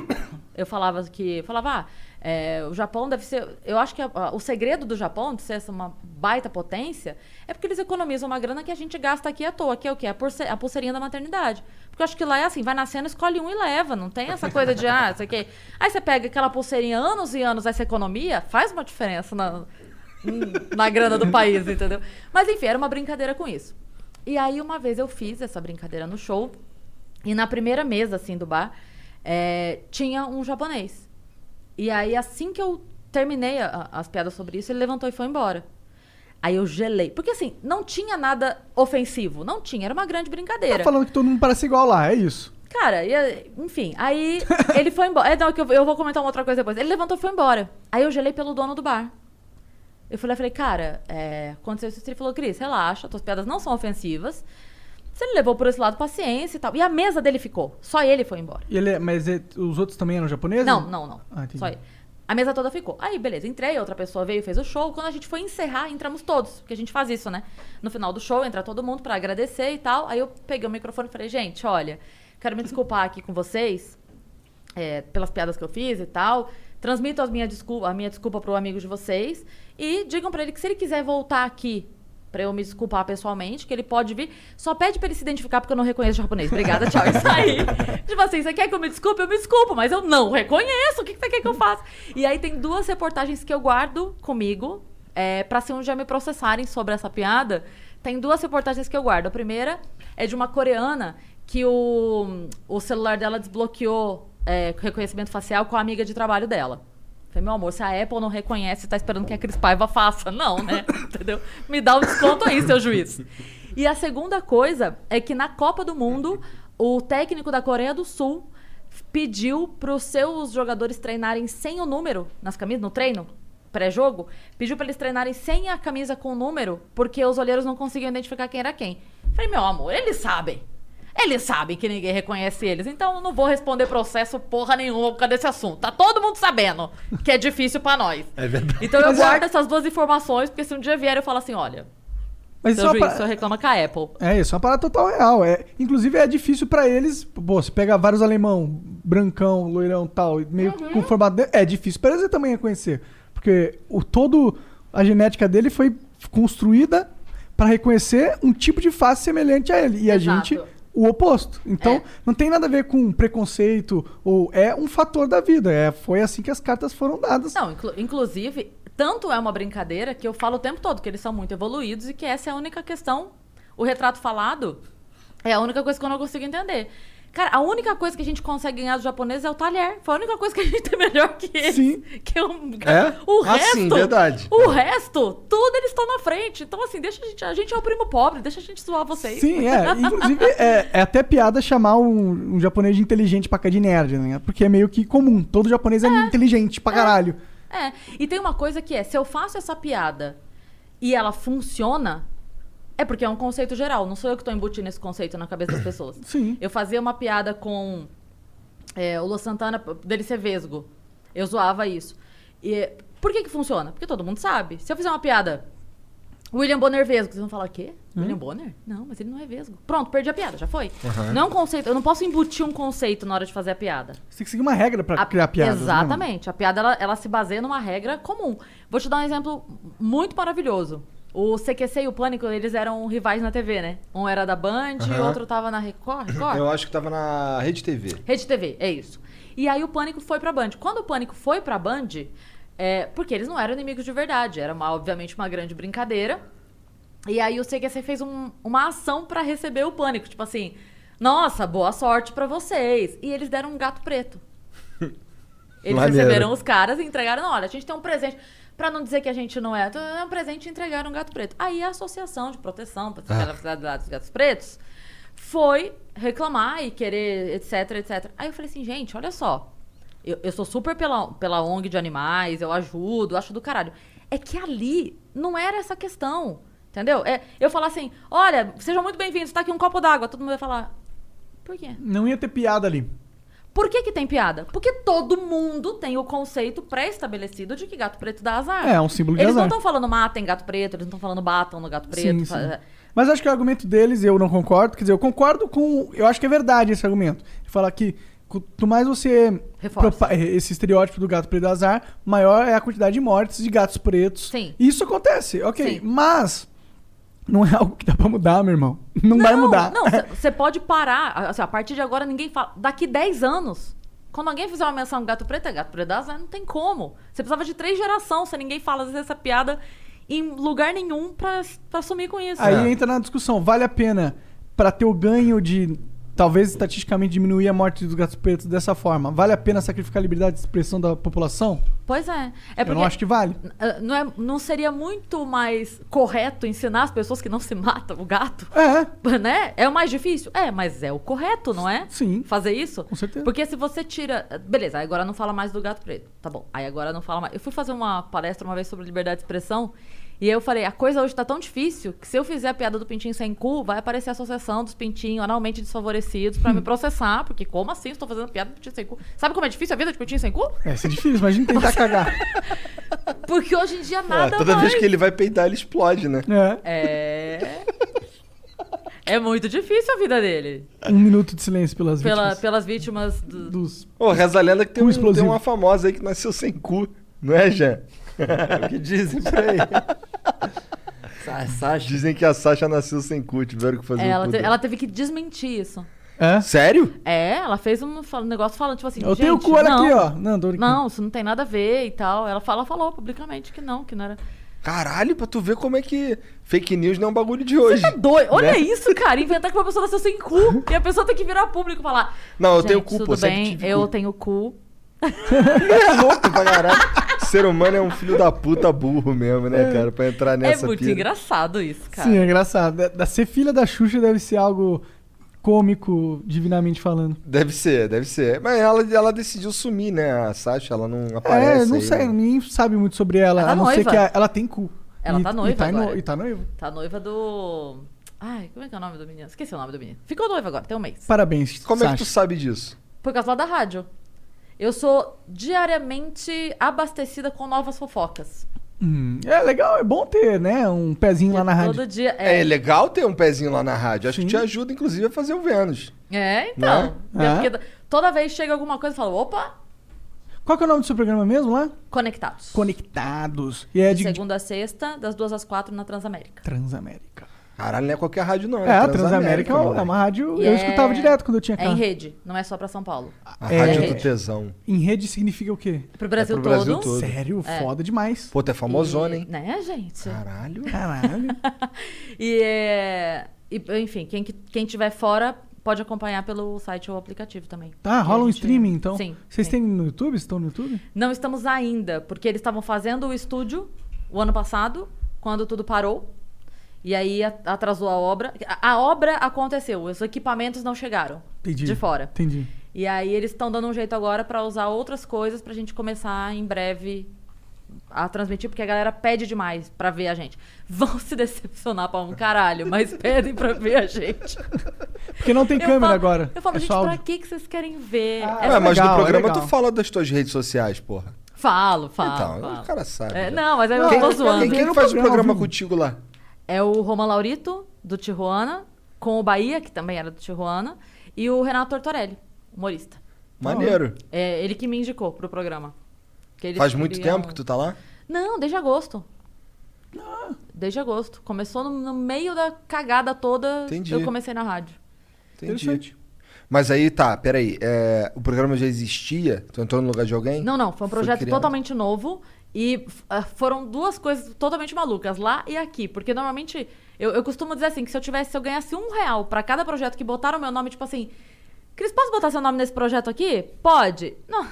Eu falava que. Falava, ah, é, o Japão deve ser. Eu acho que a- a- o segredo do Japão de ser essa uma baita potência é porque eles economizam uma grana que a gente gasta aqui à toa, que é o quê? A, pulse- a pulseirinha da maternidade. Porque eu acho que lá é assim, vai nascendo, escolhe um e leva. Não tem essa coisa de, ah, isso aqui. Aí você pega aquela pulseirinha anos e anos, essa economia, faz uma diferença na, na grana do país, entendeu? Mas enfim, era uma brincadeira com isso. E aí uma vez eu fiz essa brincadeira no show. E na primeira mesa, assim, do bar, é, tinha um japonês. E aí, assim que eu terminei a- as piadas sobre isso, ele levantou e foi embora. Aí eu gelei. Porque, assim, não tinha nada ofensivo. Não tinha. Era uma grande brincadeira. Tá falando que todo mundo parece igual lá, é isso. Cara, e- enfim, aí ele foi embora. É, não, que eu, eu vou comentar uma outra coisa depois. Ele levantou e foi embora. Aí eu gelei pelo dono do bar. Eu falei, falei cara, é, aconteceu isso. Ele falou, Cris, relaxa, tuas piadas não são ofensivas. Se ele levou por esse lado, paciência e tal. E a mesa dele ficou. Só ele foi embora. E ele é- mas é- os outros também eram japoneses? Não, não, não. Ah, entendi. Só ele. A mesa toda ficou. Aí, beleza, entrei, outra pessoa veio, fez o show. Quando a gente foi encerrar, entramos todos. Porque a gente faz isso, né? No final do show, entra todo mundo pra agradecer e tal. Aí eu peguei o microfone e falei, gente, olha, quero me desculpar aqui com vocês é, pelas piadas que eu fiz e tal. Transmito as minha desculpa, a minha desculpa pro amigo de vocês. E digam pra ele que se ele quiser voltar aqui pra eu me desculpar pessoalmente, que ele pode vir. Só pede pra ele se identificar porque eu não reconheço japonês. Obrigada, tchau. Isso aí. tipo assim, você quer que eu me desculpe? Eu me desculpo, mas eu não reconheço. O que que você quer que eu faça? E aí tem duas reportagens que eu guardo comigo é, pra se um dia me processarem sobre essa piada. Tem duas reportagens que eu guardo. A primeira é de uma coreana que o, o celular dela desbloqueou é, reconhecimento facial com a amiga de trabalho dela. Falei, meu amor, se a Apple não reconhece, tá esperando que a Cris Paiva faça. Não, né? Entendeu? Me dá um desconto aí, seu juiz. E a segunda coisa é que na Copa do Mundo, o técnico da Coreia do Sul pediu para os seus jogadores treinarem sem o número nas camisas, no treino, pré-jogo, pediu para eles treinarem sem a camisa com o número, porque os olheiros não conseguiam identificar quem era quem. Falei, meu amor, eles sabem. Eles sabem que ninguém reconhece eles, então eu não vou responder processo porra nenhuma por causa desse assunto. Tá todo mundo sabendo que é difícil pra nós. É verdade. Então eu é- guardo essas duas informações, porque se um dia vier eu falo assim, olha, Mas seu isso é uma juiz, pa- o senhor reclama com a Apple. É isso, é uma parada total real. É, inclusive é difícil pra eles. Pô, você pega vários alemão, brancão, loirão tal, meio Uhum. com formato. de- é difícil pra eles também reconhecer. Porque o todo. A genética dele foi construída pra reconhecer um tipo de face semelhante a ele. E a Exato. gente. O oposto. Então, É. não tem nada a ver com preconceito ou é um fator da vida. É, foi assim que as cartas foram dadas. Não, inclu- inclusive, tanto é uma brincadeira que eu falo o tempo todo que eles são muito evoluídos e que essa é a única questão O retrato falado é a única coisa que eu não consigo entender. Cara, a única coisa que a gente consegue ganhar dos japoneses é o talher. Foi a única coisa que a gente tem melhor que eles. Sim. Que é um... É? O Ah, resto. sim, verdade. O resto, tudo eles estão na frente. Então, assim, deixa a gente. A gente é o primo pobre, deixa a gente zoar vocês. Sim, é. Inclusive, é, é até piada chamar um, um japonês de inteligente pra cá de nerd, né? Porque é meio que comum. Todo japonês é, inteligente pra caralho. É, e tem uma coisa que é, se eu faço essa piada e ela funciona, é porque é um conceito geral. Não sou eu que tô embutindo esse conceito na cabeça das pessoas. Sim. Eu fazia uma piada com é, o Lu Santana, dele ser vesgo. Eu zoava isso. E por que que funciona? Porque todo mundo sabe. Se eu fizer uma piada, William Bonner vesgo, vocês vão falar, o quê? William Bonner? Não, mas ele não é vesgo. Pronto, perdi a piada, já foi. Aham. Não é um conceito, eu não posso embutir um conceito na hora de fazer a piada. Você tem que seguir uma regra pra criar piadas. né? Exatamente. A piada ela, ela se baseia numa regra comum. Vou te dar um exemplo muito maravilhoso. O CQC e o Pânico, eles eram rivais na TV, né? Um era da Band e Aham. outro tava na Record. Record? Eu acho que tava na Rede TV. Rede TV, é isso. E aí o Pânico foi pra Band. Quando o Pânico foi pra Band, é, porque eles não eram inimigos de verdade, era uma- obviamente uma grande brincadeira. E aí o CQC fez um- uma ação pra receber o Pânico, tipo assim, nossa, boa sorte pra vocês. E eles deram um gato preto. Eles Maneiro. receberam os caras e entregaram, olha, a gente tem um presente. Pra não dizer que a gente não é, é um presente e entregaram um gato preto. Aí a Associação de Proteção para Ah. dos Gatos Pretos foi reclamar e querer, etc, etc. Aí eu falei assim, gente, olha só. Eu, eu sou super pela, pela ONG de animais, eu ajudo, acho do caralho. É que ali não era essa questão. Entendeu? É, eu falar assim, olha, sejam muito bem-vindos, tá aqui um copo d'água. Todo mundo vai falar, por quê? Não ia ter piada ali. Por que, que tem piada? Porque todo mundo tem o conceito pré-estabelecido de que gato preto dá azar. É, é um símbolo de Eles não azar. estão falando matem gato preto, eles não estão falando batam no gato preto. Sim, sim. Mas acho que o argumento deles eu não concordo. Quer dizer, eu concordo com. Eu acho que é verdade esse argumento. Falar que quanto mais você Reforça. propa- esse estereótipo do gato preto do azar, maior é a quantidade de mortes de gatos pretos. Sim. Isso acontece, ok. Sim. Mas não é algo que dá pra mudar, meu irmão. Não, vai mudar. Não, você pode parar. Assim, a partir de agora ninguém fala. Daqui 10 anos, quando alguém fizer uma menção gato preto, é gato preto não tem como. Você precisava de três gerações se ninguém fala vezes, essa piada em lugar nenhum pra, pra sumir com isso. Aí entra na discussão, vale a pena pra ter o ganho de talvez estatisticamente diminuir a morte dos gatos pretos dessa forma? Vale a pena sacrificar a liberdade de expressão da população? Pois é. é Eu não acho que vale. Ah, Não, é, não seria muito mais correto ensinar as pessoas que não se matam o gato? É. Né? É o mais difícil? É, mas é o correto, não é? Sim. Fazer isso? Com certeza. Porque se você tira. Beleza, agora não fala mais do gato preto. Tá bom. Aí agora não fala mais. Eu fui fazer uma palestra uma vez sobre liberdade de expressão. E aí eu falei, a coisa hoje tá tão difícil que se eu fizer a piada do pintinho sem cu, vai aparecer a associação dos pintinhos analmente desfavorecidos pra me processar. Porque como assim estou fazendo piada do pintinho sem cu? Sabe como é difícil a vida de pintinho sem cu? É, é difícil, imagina tentar cagar. Porque hoje em dia nada É, toda mais... vez que ele vai peidar, ele explode, né? É. É muito difícil a vida dele. Um minuto de silêncio pelas Pela- vítimas. pelas vítimas do- dos. Ô, reza a lenda que tem, um, tem uma famosa aí que nasceu sem cu, não é, Jean? O que dizem por aí. Sa- Sasha. Dizem que a Sasha nasceu sem cu, tiveram que fazer É, o ela, cu te- dela. ela teve que desmentir isso. É? Sério? É, ela fez um fal- negócio falando, tipo assim. Eu tenho gente, cu, olha não, aqui, ó. Não, tô brincando. Não, isso não tem nada a ver e tal. Ela, fala, falou publicamente que não, que não era. Caralho, pra tu ver como é que fake news não é um bagulho de hoje. Tá doido. Olha né? isso, cara. Inventar que uma pessoa nasceu sem cu. e a pessoa tem que virar público e falar. Não, eu "Gente, tenho cu, tudo pô, sempre bem, tive eu cu." tenho cu. É louco pra caralho. Ser humano é um filho da puta burro mesmo, né, cara? Pra entrar nessa é muito pira. engraçado isso, cara. Sim, é engraçado. Da, da ser filha da Xuxa deve ser algo cômico, divinamente falando. Deve ser, deve ser. Mas ela, ela decidiu sumir, né? A Sasha, ela não aparece. é, não aí, sei, né? ninguém sabe muito sobre ela. Ela tá a não ser noiva. que a- ela tem cu. Ela E- tá e noiva tá, no- agora. e tá noiva. Tá noiva do. Ai, como é que é o nome do menino? Esqueci o nome do menino. Ficou noiva agora, tem um mês. Parabéns, Como é que Sasha. tu sabe disso? Por causa lá da rádio. Eu sou diariamente abastecida com novas fofocas. Hum, é legal, é bom ter, né? Um pezinho lá na rádio. Todo dia. É. É, legal ter um pezinho lá na rádio. Acho que te ajuda, inclusive, a fazer o Vênus. é então. Né? É É. porque toda vez chega alguma coisa, eu falo, opa, Qual que é o nome do seu programa mesmo lá? conectados. Conectados. E é De de, segunda a sexta, das duas às quatro na Transamérica. Transamérica. Caralho, não é qualquer rádio, não. É, a Transamérica é uma rádio. E eu é- escutava direto quando eu tinha É em rede, não é só pra São Paulo. A É, rádio do tesão. Em rede significa o quê? Pro Brasil, pro Brasil todo. todo. Sério? É. Foda demais. Pô, tu é famosona, E- hein? Né, gente? Caralho. Caralho. E é. E, enfim, quem, que- quem tiver fora pode acompanhar pelo site ou aplicativo também. Tá, Que rola a um gente- streaming então. Sim. Vocês sim. têm no YouTube? Estão no YouTube? Não estamos ainda, porque eles estavam fazendo o estúdio o ano passado, quando tudo parou. E aí a- atrasou a obra. A, a obra aconteceu, os equipamentos não chegaram Entendi. de fora. Entendi. E aí eles estão dando um jeito agora pra usar outras coisas pra gente começar em breve a transmitir, porque a galera pede demais pra ver a gente. Vão se decepcionar pra um caralho, mas pedem pra ver a gente. Porque não tem Eu câmera falo- agora. Eu falo, é gente, pra que, que vocês querem ver? Ah, É Ué, mas legal, no é programa legal. tu fala das tuas redes sociais, porra. Falo, falo. então, falo. o cara sabe. É, já. não, mas aí eu Quem, tô zoando. quem, quem faz o programa, contigo lá? É o Roma Laurito, do Tijuana, com o Bahia, que também era do Tijuana, e o Renato Tortorelli, humorista. Maneiro. É ele que me indicou pro programa. Que eles Faz muito queriam- tempo que tu tá lá? Não, desde agosto. Desde agosto. Começou no, no meio da cagada toda, Entendi. eu comecei na rádio. Entendi. Mas aí, tá, peraí. É, o programa já existia? Tu entrou no lugar de alguém? Não, não, foi um projeto criado. totalmente novo e ah, foram duas coisas totalmente malucas, lá e aqui. Porque normalmente, eu, eu costumo dizer assim, que se eu tivesse, se eu ganhasse um real pra cada projeto que botaram meu nome, tipo assim, Cris, posso botar seu nome nesse projeto aqui? Pode. Não.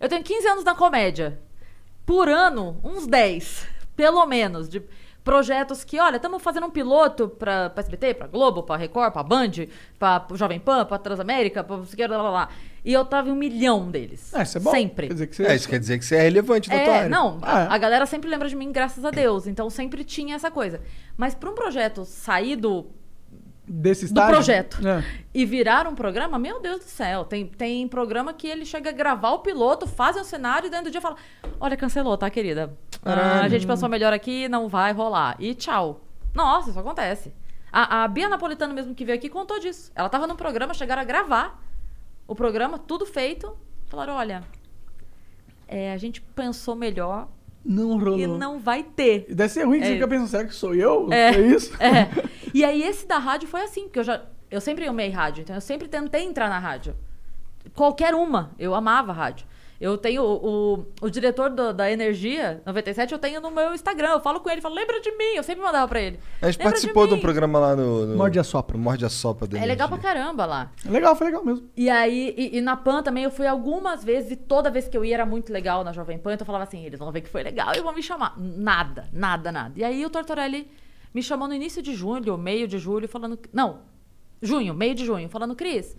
Eu tenho 15 anos na comédia. Por ano, uns 10, pelo menos, de projetos que, olha, estamos fazendo um piloto pra, pra SBT, pra Globo, pra Record, pra Band, pra Jovem Pan, pra Transamérica, pra... blá, blá, blá. E eu tava em um milhão deles. É, isso é bom. Sempre. Quer dizer que você... É, isso quer dizer que você é relevante da tua É, área. não, a, É. a galera sempre lembra de mim, graças a Deus. Então sempre tinha essa coisa. Mas pra um projeto sair do, Desse do estágio. projeto É. e virar um programa, meu Deus do céu. Tem, tem programa que ele chega a gravar o piloto, faz o cenário e dentro do dia fala: Olha, cancelou, tá, querida? Ah, a gente pensou melhor aqui, não vai rolar. E tchau. Nossa, isso acontece. A, a Bia Napolitano mesmo que veio aqui contou disso. Ela tava no programa, chegaram a gravar o programa, tudo feito. Falaram: Olha, é, a gente pensou melhor Não rolou. e não vai ter. E Deve ser ruim que É você fica pensando, será que sou eu? É. Foi isso? É. E aí esse da rádio foi assim, porque eu já. Eu sempre amei rádio, então eu sempre tentei entrar na rádio. Qualquer uma. Eu amava rádio. Eu tenho o, o, o diretor do- da Energia 97, eu tenho no meu Instagram. Eu falo com ele, falo, lembra de mim. Eu sempre mandava pra ele. A gente "Lembra participou de, de um mim." programa lá no... no Morde a Sopra. Morde a Sopra. da É legal pra Energia. caramba lá. Legal, foi legal mesmo. E aí, e, e na PAN também eu fui algumas vezes, e toda vez que eu ia era muito legal na Jovem Pan, então eu falava assim, eles vão ver que foi legal e vão me chamar. Nada, nada, nada. E aí o Tortorelli me chamou no início de julho, meio de julho, falando. Não, junho, meio de junho, falando, Cris,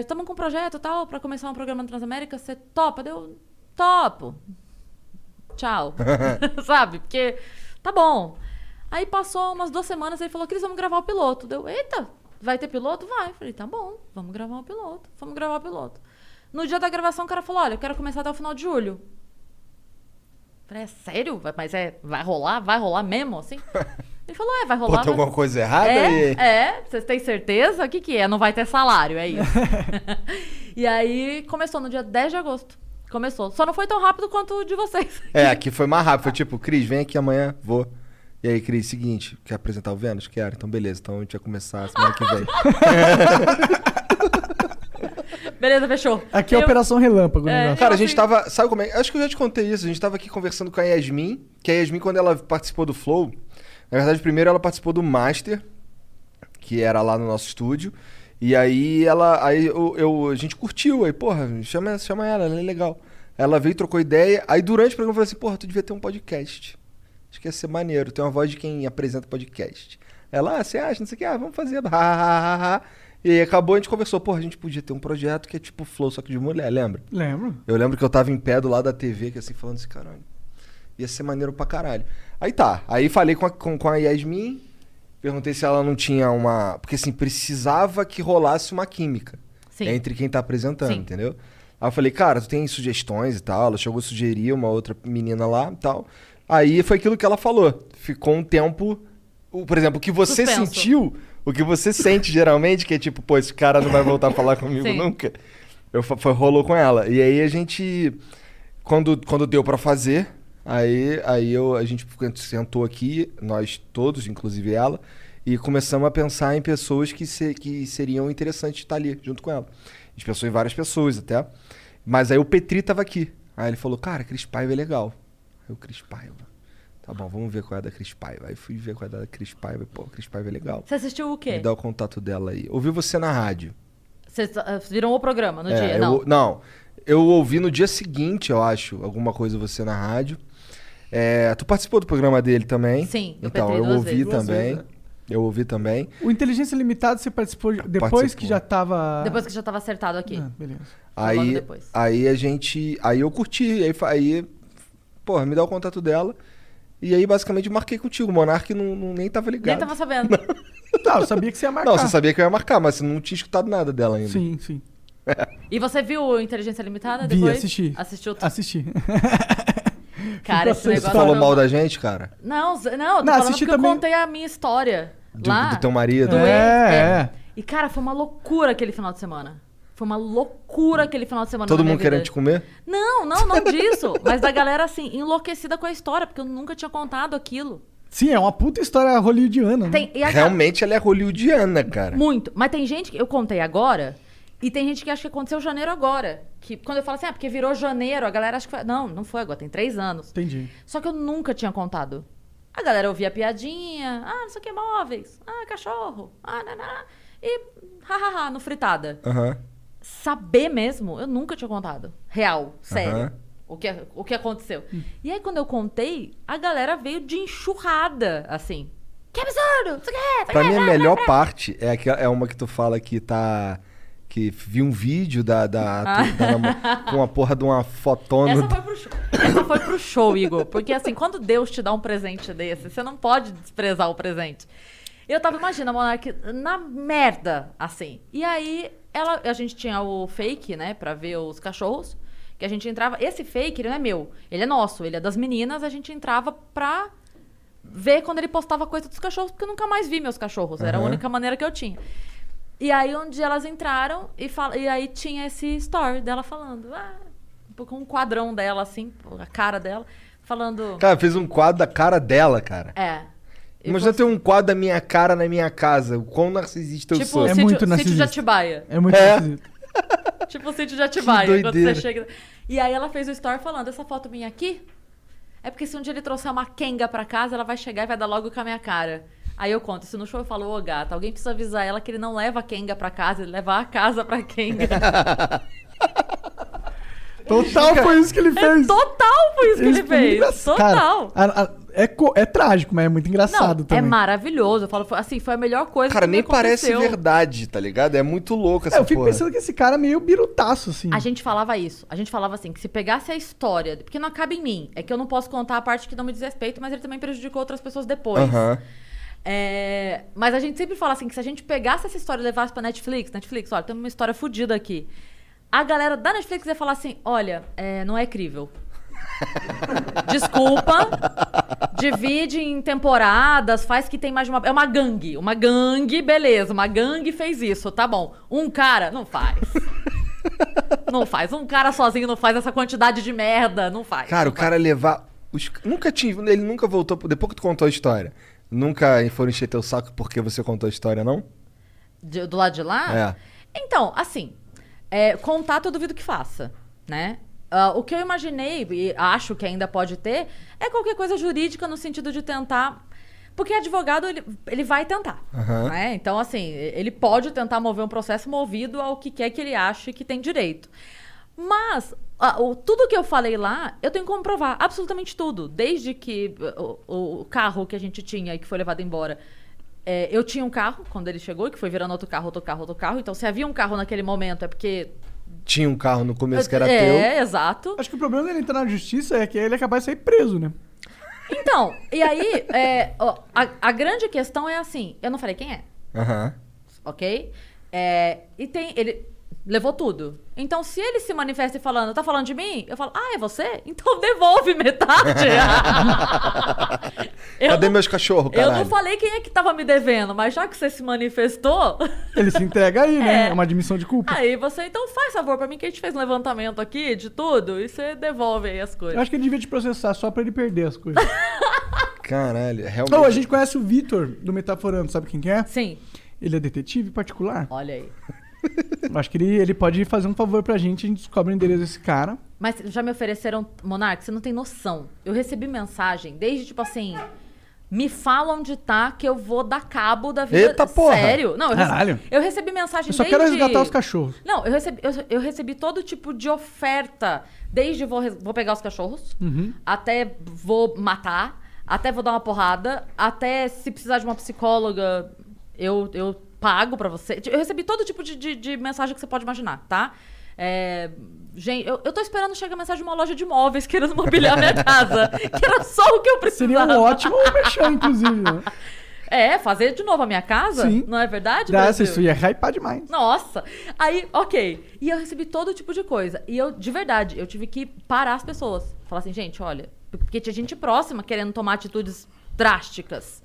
estamos com um projeto tal, pra começar um programa na Transamérica, você topa? Deu, topo. Tchau. Sabe? Porque tá bom. Aí passou umas duas semanas, ele falou, Cris, vamos gravar o piloto. Deu, eita, vai ter piloto? Vai. Falei, tá bom, vamos gravar o piloto. Vamos gravar o piloto. No dia da gravação, o cara falou, olha, eu quero começar até o final de julho. Falei, é sério? Mas é, vai rolar? Vai rolar mesmo, assim? Ele falou, é, vai Pô, rolar. tem vai- alguma coisa errada é, aí? é, vocês têm certeza? O que, que é? Não vai ter salário, é isso. e aí começou no dia 10 de agosto. Começou. Só não foi tão rápido quanto o de vocês. É, aqui foi mais rápido. Foi tipo, Cris, vem aqui amanhã, vou. E aí, Cris, seguinte, quer apresentar o Vênus? Quero. Então, beleza. Então a gente vai começar semana que vem. Beleza, fechou. Aqui é a Eu- Operação Relâmpago, É, o negócio. Cara, a gente tava. Sabe como é? Acho que eu já te contei isso. A gente tava aqui conversando com a Yasmin. Que a Yasmin, quando ela participou do Flow, na verdade, primeiro ela participou do Master, que era lá no nosso estúdio. E aí ela. Aí eu, eu- a gente curtiu. Aí, porra, chama, chama ela, ela é legal. Ela veio, trocou ideia. Aí durante o programa eu falei assim, porra, tu devia ter um podcast. Acho que ia ser maneiro. Tem uma voz de quem apresenta podcast. Ela, ah, você acha? Não sei o que, ah, vamos fazer. Ha, ha, ha, ha. E aí acabou, a gente conversou, porra, a gente podia ter um projeto que é tipo Flow, só que de mulher, lembra? Lembro. Eu lembro que eu tava em pé do lado da TV, que assim, falando assim, caralho. Ia ser maneiro pra caralho. Aí tá. Aí falei com a, com, com a Yasmin, perguntei se ela não tinha uma. Porque assim, precisava que rolasse uma química Sim. entre quem tá apresentando, Sim. entendeu? Aí eu falei, cara, tu tem sugestões e tal. Ela chegou a sugerir uma outra menina lá e tal. Aí foi aquilo que ela falou. Ficou um tempo. o- Por exemplo, o que você Suspenso. sentiu, o que você sente geralmente, que é tipo, pô, esse cara não vai voltar a falar comigo Sim. nunca. Eu, foi, rolou com ela. E aí a gente. Quando, quando deu pra fazer, aí, aí eu, a gente sentou aqui, nós todos, inclusive ela, e começamos a pensar em pessoas que, se- que seriam interessantes estar ali junto com ela. A gente pensou em várias pessoas até. Mas aí o Petri tava aqui. Aí ele falou, cara, Cris Paiva é legal. Aí o Cris Paiva. Tá bom, vamos ver qual é a da Cris Paiva. Aí fui ver qual é a da Cris Paiva. Pô, Cris Paiva é legal. Você assistiu o quê? Me dá o contato dela aí. Ouvi você na rádio. Vocês ah, viram o programa no É, dia? eu- Não. não. Eu ouvi no dia seguinte, eu acho, alguma coisa você na rádio. É, tu participou do programa dele também? Sim, do Então, eu duas ouvi vezes. Também. vezes, Eu ouvi também. O Inteligência Limitada você participou depois Participou. que já tava. Depois que já tava acertado aqui. Ah, beleza. Aí, aí a gente. Aí eu curti. Aí, aí porra, me dá o contato dela. E aí, basicamente, marquei contigo. O Monark não, não- nem tava ligado. Nem tava sabendo. Não, eu sabia que você ia marcar. Não, você sabia que eu ia marcar, mas você não tinha escutado nada dela ainda. Sim, sim. E você viu o Inteligência Limitada Vi, depois? assisti. Assistiu tudo. Assisti. Cara, esse Você negócio... falou não- mal da gente, cara? Não, não, eu tô Não, falando porque também- eu contei a minha história. Do, lá. do teu marido? do É, ex, é. E, cara, foi uma loucura aquele final de semana. Foi uma loucura aquele final de semana Todo mundo querendo te comer? Não, não, não disso. mas da galera, assim, enlouquecida com a história, porque eu nunca tinha contado aquilo. Sim, é uma puta história hollywoodiana. né? Tem, e a- Realmente ela é hollywoodiana, cara. Muito. Mas tem gente que eu contei agora, e tem gente que acha que aconteceu janeiro agora. Que quando eu falo assim, ah, porque virou janeiro, a galera acha que foi. Não, não foi agora, tem três anos. Entendi. Só que eu nunca tinha contado. A galera ouvia a piadinha, ah, não sei o que, móveis, ah, cachorro, ah, naná, e hahaha, no fritada. Saber mesmo, eu nunca tinha contado. Real, sério. O que, o que aconteceu. E aí, quando eu contei, a galera veio de enxurrada, assim. Que absurdo! Que, Pra que, mim, a melhor parte é, aquela- é uma que tu fala que tá. Que viu um vídeo da. da, Ah. da com a porra de uma fotona. Essa foi pro show. Essa foi pro show, Igor. Porque assim, quando Deus te dá um presente desse, você não pode desprezar o presente. Eu tava, imagina, a Monark na merda, assim. E aí, ela, a gente tinha o fake, né, pra ver os cachorros. Que a gente entrava. Esse fake, ele não é meu. Ele é nosso, ele é das meninas. A gente entrava pra ver quando ele postava coisa dos cachorros, porque eu nunca mais vi meus cachorros. Era a única maneira que eu tinha. E aí, um dia elas entraram e, fal... e aí tinha esse story dela falando. Ah, com um quadrão dela, assim, a cara dela, falando. Cara, fez um quadro da cara dela, cara. É. Imagina ter um quadro da minha cara na minha casa. O quão narcisista eu Tipo, sou. É sítio, muito sítio de narcisista. Atibaia. É muito É. esquisito. Tipo o sítio de Atibaia. Que Quando você chega. E aí ela fez o story falando: essa foto minha aqui é porque se um dia ele trouxer uma Kenga pra casa, ela vai chegar e vai dar logo com a minha cara. Aí eu conto, isso no show eu falo, ô gata, alguém precisa avisar ela que ele não leva a Kenga pra casa, ele leva a casa pra Kenga. Total foi isso que ele é fez. total foi isso que ele muito fez. engraçado. Total. Cara, a- a- é, co- é trágico, mas é muito engraçado não, também. é maravilhoso. Eu falo, foi- assim, foi a melhor coisa Cara, que nem parece verdade, tá ligado? É muito louco essa É, eu fico porra. pensando que esse cara é meio birutaço, assim. A gente falava isso. A gente falava assim, que se pegasse a história, porque não acaba em mim, é que eu não posso contar a parte que não me diz respeito, mas ele também prejudicou outras pessoas depois. Aham. É, mas a gente sempre fala assim, que se a gente pegasse essa história e levasse pra Netflix, Netflix, olha, tem uma história fodida aqui. A galera da Netflix ia falar assim, olha, é, não é crível. Desculpa. Divide em temporadas, faz que tem mais de uma. É uma gangue. Uma gangue, beleza. Uma gangue fez isso, tá bom. Um cara, não faz. Não faz. Um cara sozinho não faz essa quantidade de merda. Não faz. Cara, não o cara levar. os- Nunca tinha. Ele nunca voltou. Depois que tu contou a história. Nunca foram encher teu saco porque você contou a história, não? De- do lado de lá? É. Então, assim, é, contato eu duvido que faça, né? Ah, o que eu imaginei, e acho que ainda pode ter, é qualquer coisa jurídica no sentido de tentar. Porque advogado, ele, ele vai tentar. Aham. né? Então, assim, ele pode tentar mover um processo movido ao que quer que ele ache que tem direito. Mas, ah, o- tudo que eu falei lá, eu tenho como provar. Absolutamente tudo. Desde que o, o carro que a gente tinha e que foi levado embora. é, eu tinha um carro quando ele chegou, que foi virando outro carro, outro carro, outro carro. Então, se havia um carro naquele momento, é porque. Tinha um carro no começo que era é, teu. exato. Acho que o problema dele entrar na justiça é que ele é capaz de sair preso, né? Então, e aí, é, ó, a, a grande questão é assim: eu não falei quem é. Aham. ok? É, e tem. Ele levou tudo. Então, se ele se manifesta e falando, tá falando de mim? Eu falo, ah, é você? Então devolve metade. eu, Cadê não, meus cachorros, eu caralho? não falei quem é que tava me devendo, mas já que você se manifestou, Ele se entrega aí, né? É. É uma admissão de culpa. aí você então faz favor pra mim que a gente fez um levantamento aqui de tudo e você devolve aí as Eu coisas. acho que ele devia te processar só pra ele perder as coisas. Caralho, realmente. Não, a gente conhece o Vitor do Metaforando, sabe quem que é? Sim, Ele é detetive particular. olha aí. Eu acho que ele, ele pode fazer um favor pra gente, a gente descobre o endereço desse cara. Mas já me ofereceram, Monark, você não tem noção. Eu recebi mensagem desde tipo assim. Me fala onde tá que eu vou dar cabo da vida. Eita, porra! Sério? Não, eu recebi, Caralho. eu recebi mensagem Eu só desde... quero resgatar os cachorros. Não, eu recebi, eu, eu recebi todo tipo de oferta. Desde vou, res- vou pegar os cachorros, Uhum. até vou matar, até vou dar uma porrada, até se precisar de uma psicóloga, eu, eu pago pra você. Eu recebi todo tipo de, de, de mensagem que você pode imaginar, tá? É, gente, eu, eu tô esperando chegar a mensagem de uma loja de imóveis querendo mobiliar minha casa. que era só o que eu precisava. Seria um ótimo merchan, inclusive. Né? É, fazer de novo a minha casa? Sim. Não é verdade? Nossa, isso ia hypar demais. Nossa! Aí, ok. E eu recebi todo tipo de coisa. E eu, de verdade, eu tive que parar as pessoas. Falar assim, gente, olha, porque tinha gente próxima querendo tomar atitudes drásticas.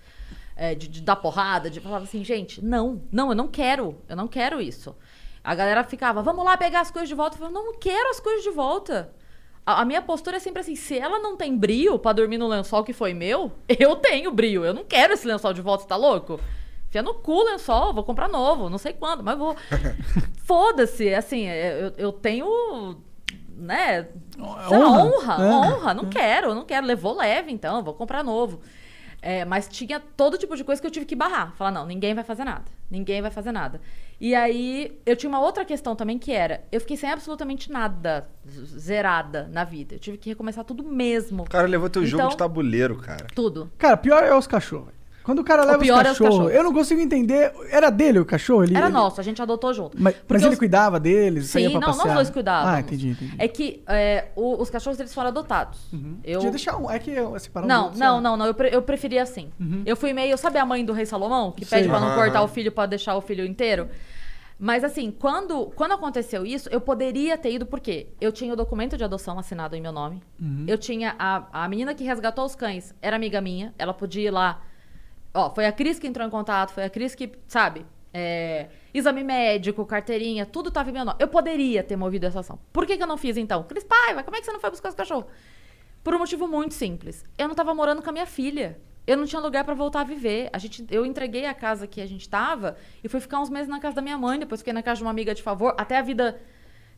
É, de, de dar porrada, de falar assim, gente, não, não, eu não quero, eu não quero isso. A galera ficava, vamos lá pegar as coisas de volta. Eu falava, não, quero as coisas de volta. A, a minha postura é sempre assim, se ela não tem brio pra dormir no lençol que foi meu, eu tenho brio. Eu não quero esse lençol de volta, você tá louco? Enfia no cu o lençol, vou comprar novo, não sei quando, mas vou. Foda-se, assim, eu, eu tenho. Né? lá, honra, honra, é. honra, não quero, não quero. Levou leve, então, vou comprar novo. É, mas tinha todo tipo de coisa que eu tive que barrar. Falar, não, ninguém vai fazer nada. Ninguém vai fazer nada. E aí, eu tinha uma outra questão também que era: eu fiquei sem absolutamente nada zerada na vida. Eu tive que recomeçar tudo mesmo. O cara levou teu jogo Então, de tabuleiro, cara. Tudo. Cara, pior é os cachorros. Quando o cara leva pior os é os cachorros, cachorros. eu não consigo entender. Era dele o cachorro? Ele, Era ele- nosso, a gente adotou junto. Mas, mas Porque ele os- cuidava deles? saía Sim, pra não, passear? nós dois cuidávamos. Ah, entendi, entendi. É que é, o- os cachorros eles foram adotados. Eu... Podia deixar um. É que eu separar Não, os não, não, não. Eu, pre- eu preferia assim. Eu fui meio. Sabe a mãe do rei Salomão? Que pede pra não cortar o filho pra deixar o filho inteiro? Mas assim, quando, quando aconteceu isso, eu poderia ter ido, porque eu tinha o documento de adoção assinado em meu nome. Uhum. Eu tinha. A, a menina que resgatou os cães era amiga minha. Ela podia ir lá. Ó, foi a Cris que entrou em contato, foi a Cris que, sabe? é, exame médico, carteirinha, tudo tava em meu nome. Eu poderia ter movido essa ação. Por que, que eu não fiz então? Cris Paiva, como é que você não foi buscar os cachorros? Por um motivo muito simples. Eu não tava morando com a minha filha. Eu não tinha lugar pra voltar a viver. A gente, eu entreguei a casa que a gente tava e fui ficar uns meses na casa da minha mãe. Depois fiquei na casa de uma amiga de favor, até a vida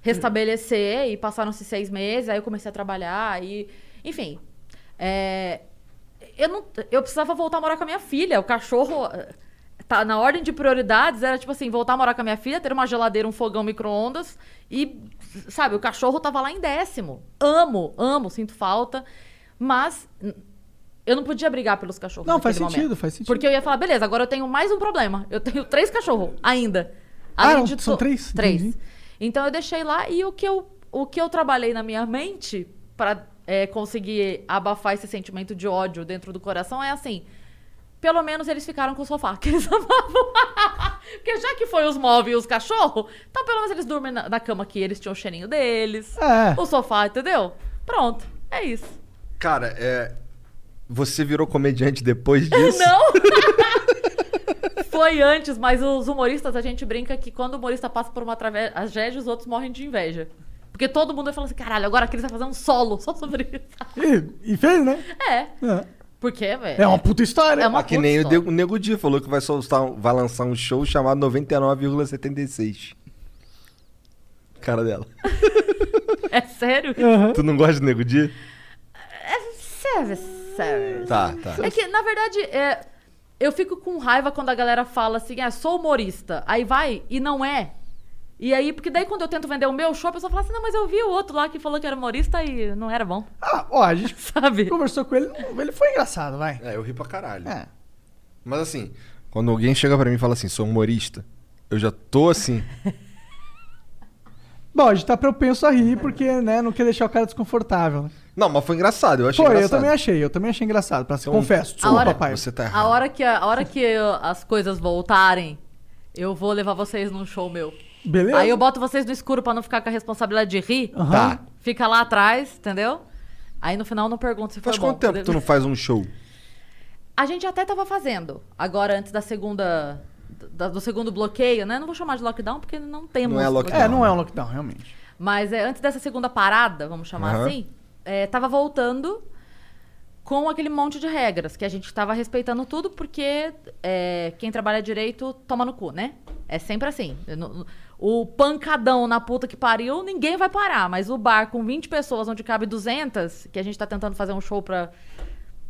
restabelecer. E passaram-se seis meses. Aí eu comecei a trabalhar. E, enfim. é, eu, não, eu precisava voltar a morar com a minha filha. O cachorro. Tá, na ordem de prioridades era tipo assim: voltar a morar com a minha filha, ter uma geladeira, um fogão micro-ondas. E, sabe, o cachorro tava lá em décimo. Amo, amo, sinto falta. Mas eu não podia brigar pelos cachorros. Não, faz sentido, momento. faz sentido. Porque eu ia falar: beleza, agora eu tenho mais um problema. Eu tenho três cachorros ainda. Ah, Além não, de são três? Três. Entendi. Então eu deixei lá e o que eu, o que eu trabalhei na minha mente pra é, conseguir abafar esse sentimento de ódio dentro do coração é assim. Pelo menos eles ficaram com o sofá, que eles amavam. Porque já que foi os móveis e os cachorros, então pelo menos eles dormem na, na cama que eles tinham o cheirinho deles. É. O sofá, entendeu? Pronto, é isso. Cara, é. Você virou comediante depois disso? Não! Foi antes, mas os humoristas, a gente brinca que quando o humorista passa por uma tragédia, os outros morrem de inveja. Porque todo mundo vai falar assim, caralho, agora a Cris vai fazer um solo só sobre isso. E, e fez, né? É. É. Porque, velho. É uma puta história. É uma Ah, que puta nem o história. O Nego Di falou que vai soltar, vai lançar um show chamado 99,76. Cara dela. É sério? Tu não gosta do Nego Di? É sério, sério. Tá, tá. É que, na verdade, é, eu fico com raiva quando a galera fala assim, ah, sou humorista. Aí vai e não é. E aí, porque daí quando eu tento vender o meu show, a pessoa fala assim, não, mas eu vi o outro lá que falou que era humorista e não era bom. Ah, ó, a gente Sabe? conversou com ele, ele foi engraçado, vai. É, eu ri pra caralho. É. Mas assim, quando alguém chega pra mim e fala assim, sou humorista, eu já tô assim. Bom, a gente tá propenso a rir porque, né, não quer deixar o cara desconfortável. né? Não, mas foi engraçado, eu achei Foi, eu engraçado. também achei, eu também achei engraçado, pra ser Então, confesso. A Desculpa, hora- papai. Você tá A hora que, a, a hora que eu- as coisas voltarem, eu vou levar vocês num show meu. Beleza. Aí eu boto vocês no escuro pra não ficar com a responsabilidade de rir. Aham. Tá. Fica lá atrás, entendeu? Aí no final eu não pergunto se foi Faz bom. quanto tempo que tu não faz um show? A gente até tava fazendo. Agora, antes da segunda. da- do segundo bloqueio, né? Não vou chamar de lockdown porque não temos. Não é lockdown. É, não é um lockdown, realmente. Mas é, antes dessa segunda parada, vamos chamar Aham. assim, é, tava voltando com aquele monte de regras, que a gente tava respeitando tudo porque é, quem trabalha direito toma no cu, né? É sempre assim. Eu não- O pancadão na puta que pariu, ninguém vai parar. Mas o bar com 20 pessoas, onde cabe 200, que a gente tá tentando fazer um show pra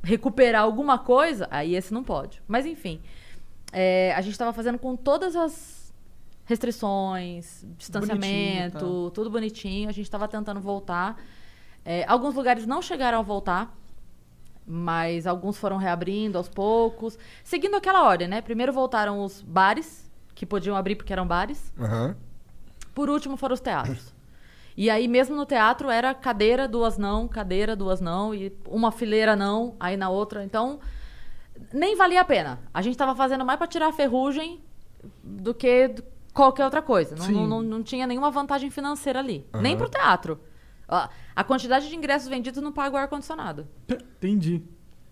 recuperar alguma coisa, aí esse não pode. Mas enfim, é, a gente tava fazendo com todas as restrições, distanciamento, Bonitinho, tudo bonitinho. A gente tava tentando voltar. É, alguns lugares não chegaram a voltar, mas alguns foram reabrindo aos poucos, seguindo aquela ordem, né? Primeiro voltaram os bares, que podiam abrir porque eram bares. Aham. Por último foram os teatros. E aí, mesmo no teatro, era cadeira, duas não, cadeira, duas não, e uma fileira não, aí na outra. Então, nem valia a pena. A gente tava fazendo mais pra tirar a ferrugem do que qualquer outra coisa. Não, não, não, não tinha nenhuma vantagem financeira ali. Aham. Nem pro teatro. Ó, A quantidade de ingressos vendidos não paga o ar-condicionado Entendi.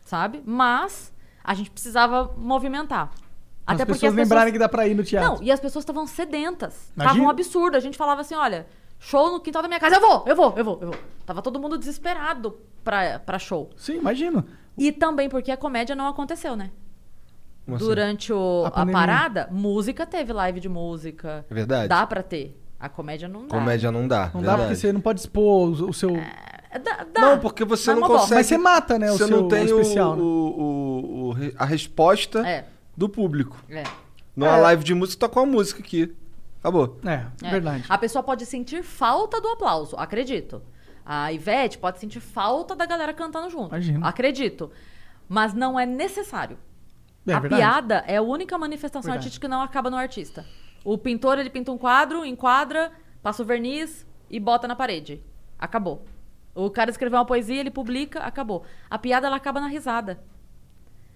sabe? Mas a gente precisava movimentar. As pessoas lembrarem que dá pra ir no teatro. Não, e as pessoas estavam sedentas. Imagina. Tava um absurdo. A gente falava assim, olha, show no quintal da minha casa, eu vou, eu vou, eu vou, eu vou. Tava todo mundo desesperado pra, pra show. Sim, imagino. E também porque a comédia não aconteceu, né? Como assim? Durante o- A a, parada, música teve live de música. É verdade. Dá pra ter. A comédia não dá. Comédia não dá. Não dá verdade. porque você não pode expor o, o seu. É, dá, dá. Não, porque você não consegue. Mas você mata, né, o Você seu não tem o, especial, né? o- o- o a resposta É, do público. é. Numa É. live de música, com a música aqui. Acabou. É, É. verdade. A pessoa pode sentir falta do aplauso, acredito. A Ivete pode sentir falta da galera cantando junto. Imagino. Acredito. Mas não é necessário. É a verdade. piada é a única manifestação Verdade. artística que não acaba no artista. O pintor, ele pinta um quadro, enquadra, passa o verniz e bota na parede. Acabou. O cara escreveu uma poesia, ele publica, acabou. A piada, ela acaba na risada.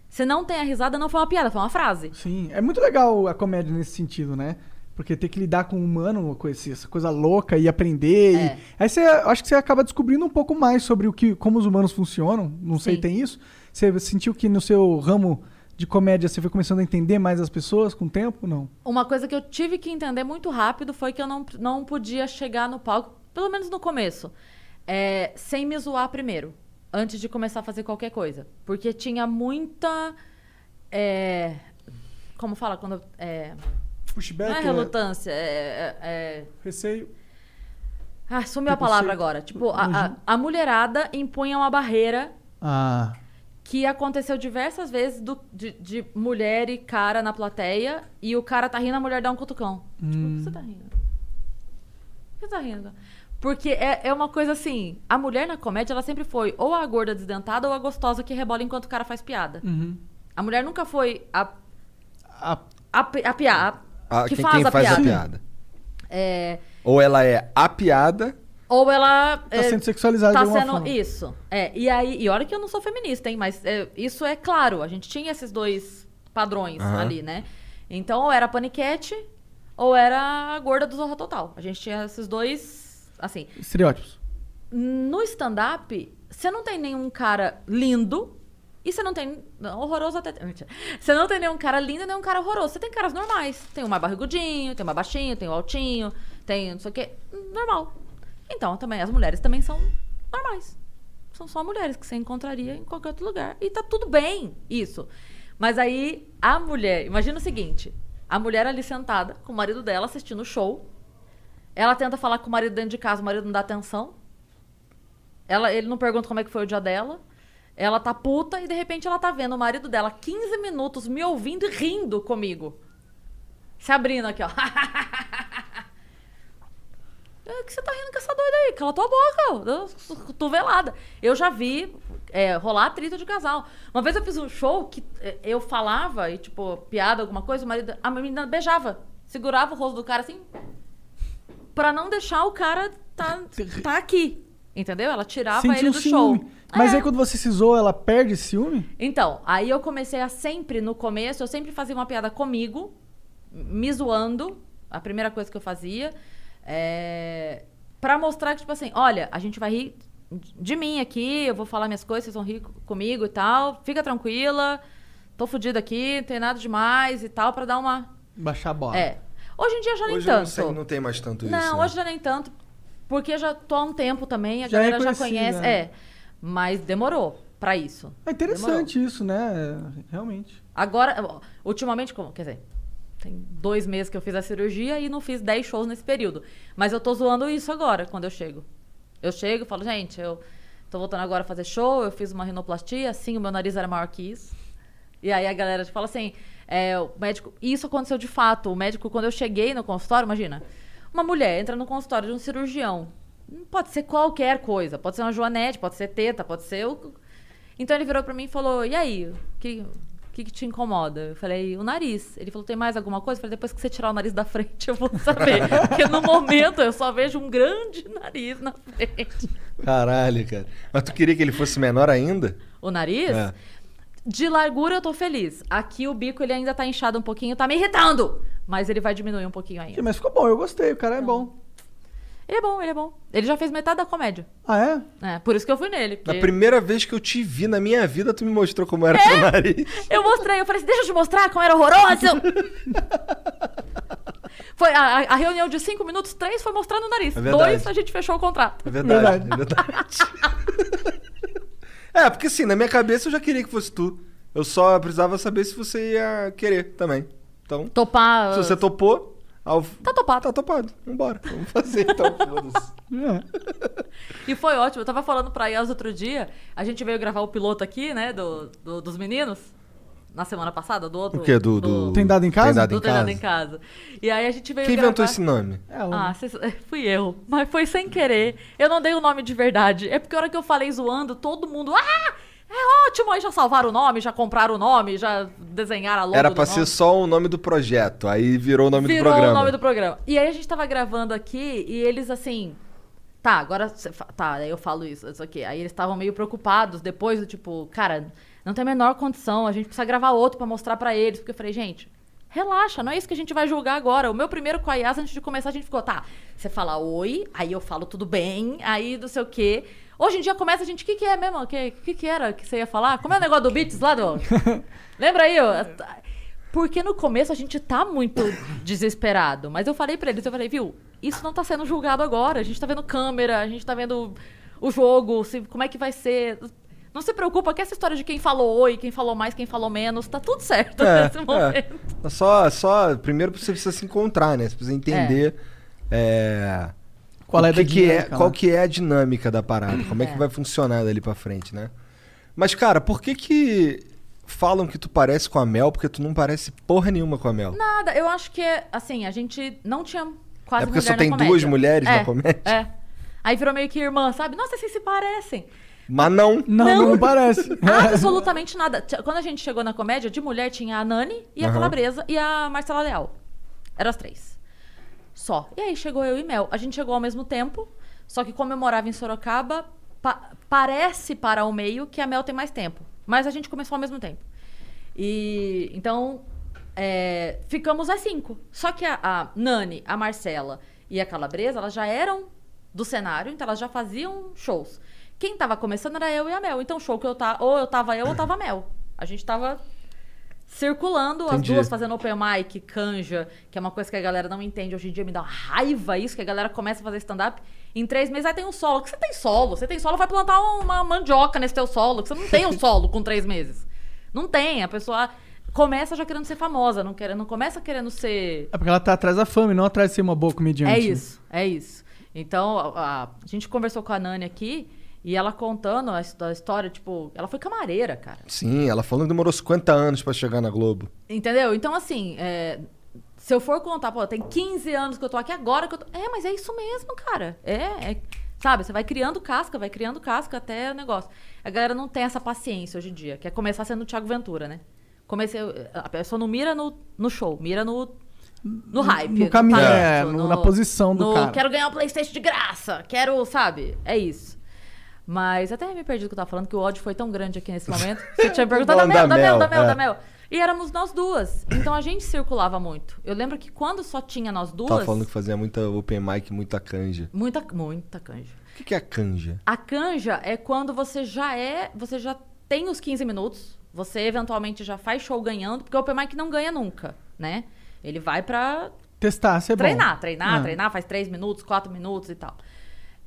Se não tem a risada, não foi uma piada, foi uma frase. Sim, é muito legal a comédia nesse sentido, né? Porque ter que lidar com o humano, uma coisa- essa coisa louca e aprender. É. E... Aí você acho que você acaba descobrindo um pouco mais sobre o que, como os humanos funcionam. Não sei, Sim. tem isso? Você sentiu que no seu ramo de comédia você foi começando a entender mais as pessoas com o tempo? Não. Uma coisa que eu tive que entender muito rápido foi que eu não, não podia chegar no palco, pelo menos no começo, é, sem me zoar primeiro, antes de começar a fazer qualquer coisa. Porque tinha muita. é, como fala quando. É, Pushback. não é relutância, é. é- é- Receio. ah, sumiu a palavra Preconceito. agora. Tipo, a, a, a mulherada impunha uma barreira Ah. que aconteceu diversas vezes do- de, de mulher e cara na plateia e o cara tá rindo, a mulher dá um cutucão. Tipo, por que você tá rindo? Por que você tá rindo? Porque é, é uma coisa assim, a mulher na comédia, ela sempre foi ou a gorda desdentada ou a gostosa que rebola enquanto o cara faz piada. Uhum. A mulher nunca foi a, A- a, a piada, que quem, faz, quem a, faz piada. a piada. É, Ou ela é a piada. ou ela... Tá é, sendo sexualizado tá de alguma sendo forma. isso. É, e aí, e olha que eu não sou feminista, hein, mas é, isso é claro, a gente tinha esses dois padrões Aham. ali, né? Então, ou era a paniquete, ou era a gorda do Zorra Total. A gente tinha esses dois, assim. Estereótipos. No stand-up, você não tem nenhum cara lindo. E você não tem. Horroroso até. Você não tem nenhum cara lindo e nenhum cara horroroso. Você tem caras normais. Tem o mais barrigudinho, tem o mais baixinho, tem o altinho, tem não sei o quê. Normal. Então, também, as mulheres também são normais. São só mulheres que você encontraria em qualquer outro lugar. E tá tudo bem, isso. Mas aí, a mulher. Imagina o seguinte: a mulher ali sentada com o marido dela assistindo o show. Ela tenta falar com o marido dentro de casa, o marido não dá atenção. Ela, ele não pergunta como é que foi o dia dela. Ela tá puta e de repente ela tá vendo o marido dela 15 minutos me ouvindo e rindo comigo. Se abrindo aqui, ó. É, O que você tá rindo com essa doida aí? Cala tua boca, cotovelada. Eu já vi é, rolar atrito de casal. Uma vez eu fiz um show que é, eu falava e, tipo, piada, alguma coisa, o marido. A menina beijava. Segurava o rosto do cara assim. Pra não deixar o cara tá, tá aqui. Entendeu? Ela tirava Sentiu ele um do ciúme. show. Mas É. aí quando você se zoa, ela perde ciúme? Então, aí eu comecei a sempre, no começo, eu sempre fazia uma piada comigo, me zoando, a primeira coisa que eu fazia, é, para mostrar que, tipo assim, olha, a gente vai rir de mim aqui, eu vou falar minhas coisas, vocês vão rir co- comigo e tal, fica tranquila, tô fodida aqui, não tem nada demais e tal, pra dar uma... Baixar a bola. É. Hoje em dia já nem Hoje eu não, tanto. sei, não tem mais tanto isso. Não, né? hoje já nem tanto, porque já tô há um tempo também, a Já é galera já conhecido, conhece, é. é, mas demorou pra isso. É interessante isso, né? Realmente. Agora, ultimamente, como, quer dizer, tem dois meses que eu fiz a cirurgia e não fiz 10 shows nesse período. Mas eu tô zoando isso agora, quando eu chego. Eu chego e falo, gente, eu tô voltando agora a fazer show, eu fiz uma rinoplastia, assim, o meu nariz era maior que isso. E aí a galera fala assim, é, o médico. e Isso aconteceu de fato. O médico, quando eu cheguei no consultório, imagina, uma mulher entra no consultório de um cirurgião. Pode ser qualquer coisa. Pode ser uma joanete, pode ser teta, pode ser. O... Então ele virou pra mim e falou: E aí, o que, que, que te incomoda? Eu falei: O nariz. Ele falou: Tem mais alguma coisa? Eu falei: Depois que você tirar o nariz da frente, eu vou saber. Porque no momento eu só vejo um grande nariz na frente. Caralho, cara. Mas tu queria que ele fosse menor ainda? O nariz? É. De largura eu tô feliz. Aqui o bico ele ainda tá inchado um pouquinho, tá me irritando. Mas ele vai diminuir um pouquinho ainda. Mas ficou bom, eu gostei, o cara é bom. Ele é bom, ele é bom. Ele já fez metade da comédia. Ah, é? É, por isso que eu fui nele. Na porque- primeira vez que eu te vi na minha vida, tu me mostrou como era É? teu nariz. Eu mostrei, eu falei assim, deixa eu te mostrar como era horroroso. foi a, a- a reunião de cinco minutos, três foi mostrando o nariz. É verdade. Dois a gente fechou o contrato. É verdade, é verdade. é, porque assim, na minha cabeça eu já queria que fosse tu. Eu só precisava saber se você ia querer também. Então, Topar. se você topou, ao... Tá topado. Tá topado. Vambora. Vamos fazer então, foda-se. E foi ótimo. Eu tava falando pra Yas outro dia. A gente veio gravar o piloto aqui, né? Do, do- dos meninos. Na semana passada, do outro. O quê? Do- do- Tem Dado em Casa? Tem Dado em do Tem Dado em Casa. casa. E aí a gente veio Quem gravar... inventou esse nome? Ah, cês- fui eu. Mas foi sem querer. Eu não dei o nome de verdade. É porque a hora que eu falei zoando, todo mundo. Ah! É ótimo! Aí já salvaram o nome, já compraram o nome, já desenharam a logo Era do pra nome. ser só o nome do projeto, aí virou o nome Virou do programa. o nome do programa. E aí a gente tava gravando aqui e eles assim. Tá, agora. Tá, aí eu falo isso, isso aqui. Aí eles estavam meio preocupados depois do tipo, cara, não tem a menor condição, a gente precisa gravar outro pra mostrar pra eles. Porque eu falei, gente, relaxa, não é isso que a gente vai julgar agora. O meu primeiro com a Yas, antes de começar, a gente ficou, tá, você fala oi, aí eu falo tudo bem, aí não sei o quê. Hoje em dia começa a gente, o que, que é mesmo? O que, que, que era que você ia falar? Como é o negócio do Beats lá do. Lembra aí? ó? Porque no começo a gente tá muito desesperado. Mas eu falei pra eles, eu falei, viu, isso não tá sendo julgado agora. A gente tá vendo câmera, a gente tá vendo o jogo, se- como é que vai ser. Não se preocupa que essa história de quem falou oi, quem falou mais, quem falou menos, tá tudo certo É, nesse momento. é. Só, só, primeiro você precisa se encontrar, né? Você precisa entender é, Qual é a que que é, dinâmica, qual né? que é a dinâmica da parada, como é, que É. vai funcionar dali pra frente, né? Mas, cara, por que que falam que tu parece com a Mel, porque tu não parece porra nenhuma com a Mel? Nada, eu acho que é assim, a gente não tinha quase É porque só tem duas mulheres na É, comédia? É. Aí virou meio que irmã, sabe? Nossa, vocês se parecem. Mas não. Não, não, parece. Absolutamente nada. Quando a gente chegou na comédia, de mulher tinha a Nani e a Aham. Calabresa e a Marcela Leal. Eram as três. Só. E aí chegou eu e Mel. A gente chegou ao mesmo tempo, só que como eu morava em Sorocaba, pa- parece para o meio que a Mel tem mais tempo. Mas a gente começou ao mesmo tempo. E então é, ficamos às cinco. Só que a, a Nani, a Marcela e a Calabresa, elas já eram do cenário, então elas já faziam shows. Quem tava começando era eu e a Mel. Então o show que eu tava, ou eu tava eu ou tava a Mel. A gente tava circulando Entendi. as duas fazendo open mic, canja, que é uma coisa que a galera não entende hoje em dia, me dá uma raiva isso, que a galera começa a fazer stand-up. Em três meses aí tem um solo. Que você tem solo? Você tem solo, vai plantar uma mandioca nesse teu solo. Que você não tem um solo com três meses. Não tem. A pessoa começa já querendo ser famosa, não, quer, não começa querendo ser. É porque ela tá atrás da fama e não atrás de ser uma boa comediante. É isso, é isso. Então, a, a- a gente conversou com a Nani aqui e ela contando a, his- a história, tipo, ela foi camareira, cara. Sim, ela falou que demorou 50 anos pra chegar na Globo. Entendeu? Então, assim, é, se eu for contar, pô, tem 15 anos que eu tô aqui, agora que eu tô. É, mas é isso mesmo, cara. É, é- Sabe, você vai criando casca, vai criando casca até o negócio. A galera não tem essa paciência hoje em dia, quer começar sendo o Thiago Ventura, né? Comecei. A pessoa não mira no, no show, mira no. No hype. no caminho, talento, é, no- na posição do no cara. Quero ganhar o PlayStation de graça. Quero, sabe? É isso. Mas até me perdi do que eu tava falando, que o ódio foi tão grande aqui nesse momento. Você tinha perguntado da Mel, da da Mel, da Mel, é. da Mel. E éramos nós duas. Então a gente circulava muito. Eu lembro que quando só tinha nós duas. Tava falando que fazia muita open mic, muita canja. Muita, muita canja. O que, que é canja? A canja é quando você já é. Você já tem os 15 minutos. Você eventualmente já faz show ganhando, porque o Open Mic não ganha nunca, né? Ele vai pra Testar, ser treinar, bom. treinar, Ah. treinar, faz 3 minutos, 4 minutos e tal.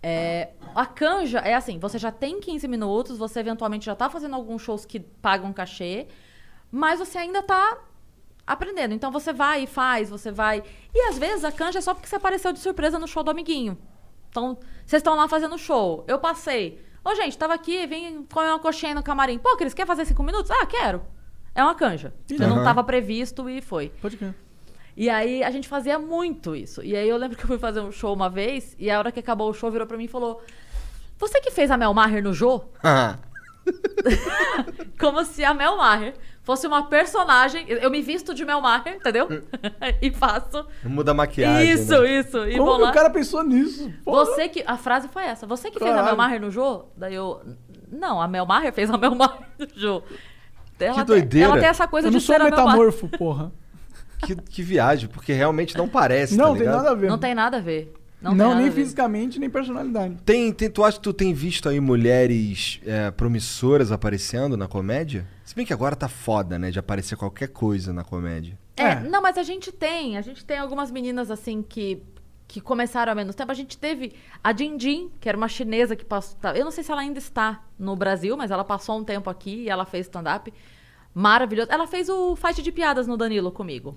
É, a canja é assim, você já tem 15 minutos, você eventualmente já tá fazendo alguns shows que pagam cachê, mas você ainda tá aprendendo. Então você vai e faz, você vai. E às vezes a canja é só porque você apareceu de surpresa no show do amiguinho. Então, vocês estão lá fazendo show. Eu passei. Ô, gente, tava aqui, vim comer uma coxinha no camarim. Pô, Cris, quer fazer cinco minutos? Ah, quero. É uma canja. Porque não tava previsto e foi. Pode crer. E aí a gente fazia muito isso. E aí eu lembro que eu fui fazer um show uma vez, e a hora que acabou o show virou pra mim e falou: Você que fez a Mel Maher no Jô? Como se a Mel Maher fosse uma personagem. Eu me visto de Mel Maher, entendeu? e faço. Muda a maquiagem. Isso, né? isso. E Como que o cara pensou nisso? Porra. Você que. A frase foi essa. Você que fez a Caralho. Mel Maher no Jô? Daí eu. Não, a Mel Maher fez a Mel Maher no Jô. Ela tem- doideira. Ela tem essa coisa Eu de não sou metamorfo, porra. Que, que viagem, porque realmente não parece, Não, tá tem nada a ver. Não tem nada a ver. Não, Não, tem nada nem a ver. fisicamente, nem personalidade. Tem, tem, tu acha que tu tem visto aí mulheres é, promissoras aparecendo na comédia? Se bem que agora tá foda, né? De aparecer qualquer coisa na comédia. É, não, mas a gente tem. A gente tem algumas meninas assim que, que começaram há menos tempo. A gente teve a Dindin, que era uma chinesa que passou. tá- Eu não sei se ela ainda está no Brasil, mas ela passou um tempo aqui e ela fez stand-up. Maravilhoso. Ela fez o fight de piadas no Danilo comigo.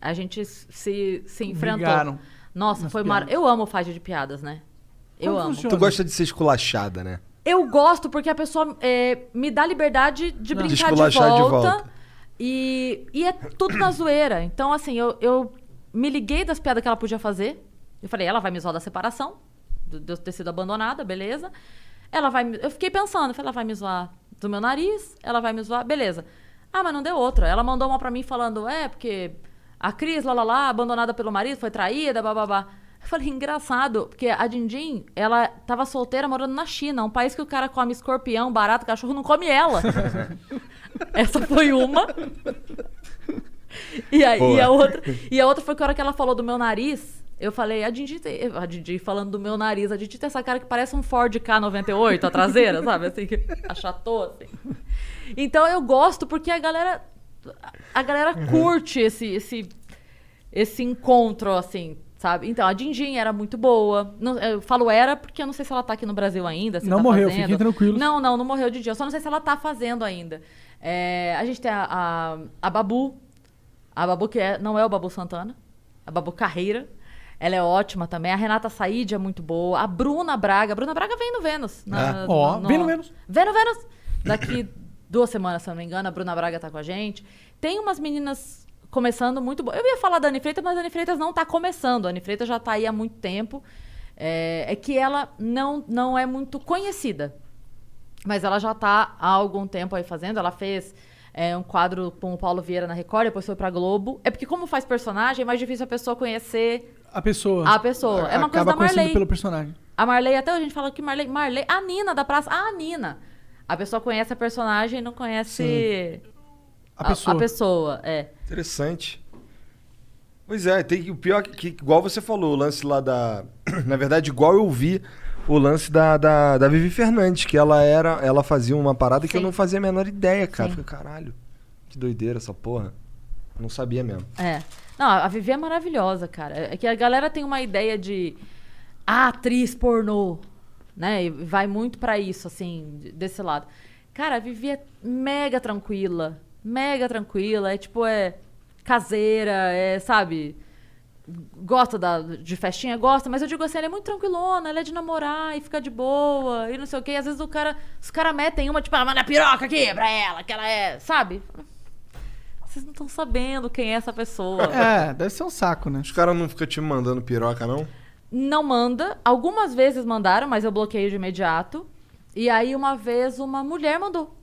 A gente se, se enfrentou. Brigaram Nossa, foi mar... Eu amo o fight de piadas, né? Eu Como amo. funciona? Tu gosta de ser esculachada, né? Eu gosto porque a pessoa é, me dá liberdade de Não. brincar De de, esculachar de volta. volta. E, e é tudo na zoeira. Então, assim, eu, eu me liguei das piadas que ela podia fazer. Eu falei, ela vai me zoar da separação, do- de eu ter sido abandonada, beleza. Ela vai me... Eu fiquei pensando, eu falei, ela vai me zoar do meu nariz, ela vai me zoar, beleza. Ah, mas não deu outra. Ela mandou uma pra mim falando, é, porque a Cris, lá, lá, lá, abandonada pelo marido, foi traída, bababá. Eu falei, engraçado, porque a Dindin, ela tava solteira morando na China, um país que o cara come escorpião, barato, cachorro, não come ela. Essa foi uma. E, aí, e, a outra, e a outra foi que a hora que ela falou do meu nariz, eu falei, a Didi, tem- a Didi falando do meu nariz, a Didi tem essa cara que parece um Ford K98, a traseira, sabe? Assim, que achatou, assim. Então eu gosto porque a galera. A galera Uhum. curte esse, esse, esse encontro, assim, sabe? Então, a Dindin era muito boa. Não- eu falo era porque eu não sei se ela tá aqui no Brasil ainda. Não tá morreu, fazendo. fiquem tranquilos. Não, não, não morreu de dia. Eu só não sei se ela tá fazendo ainda. É, a gente tem a, a, a Babu. A Babu, que é, não é o Babu Santana. A Babu Carreira. Ela é ótima também. A Renata Said é muito boa. A Bruna Braga. A Bruna Braga vem no Vênus. na- É. No- vem no Vênus. Vem no Vênus. Daqui duas semanas, se não me engano, a Bruna Braga tá com a gente. Tem umas meninas começando muito boas. Eu ia falar da Anne Freitas, mas a Anne Freitas não tá começando. A Anne Freitas já tá aí há muito tempo. É, é que ela não, não é muito conhecida. Mas ela já tá há algum tempo aí fazendo. Ela fez é, um quadro com o Paulo Vieira na Record, depois foi pra Globo. É porque, como faz personagem, é mais difícil a pessoa conhecer A pessoa. a pessoa. É uma coisa da Marley. pelo personagem. A Marley, até a gente fala que Marley. Marley. A Nina da praça. A Nina. A pessoa conhece a personagem e não conhece A pessoa. A pessoa, é. Interessante. Pois é, tem o pior que, que igual você falou, o lance lá da. Na verdade, igual eu vi o lance da, da, da Vivi Fernandes, que ela era. Ela fazia uma parada que eu Sim. não fazia a menor ideia, cara. Sim. Falei, caralho, que doideira essa porra. Não sabia mesmo. É. Não, a Vivi é maravilhosa, cara. É que a galera tem uma ideia de ah, atriz pornô, né? E vai muito pra isso, assim, de- desse lado. Cara, a Vivi é mega tranquila. Mega tranquila. É tipo, é caseira, é, sabe? Gosta da, de festinha? Gosta, mas eu digo assim, ela é muito tranquilona, ela é de namorar e ficar de boa e não sei o quê. E às vezes o cara, os caras metem uma, tipo, ela manda piroca aqui pra ela, que ela é, sabe? Vocês não estão sabendo quem é essa pessoa. É, deve ser um saco, né? Os caras não ficam te mandando piroca, não? Não manda. Algumas vezes mandaram, mas eu bloqueio de imediato. E aí, uma vez, uma mulher mandou.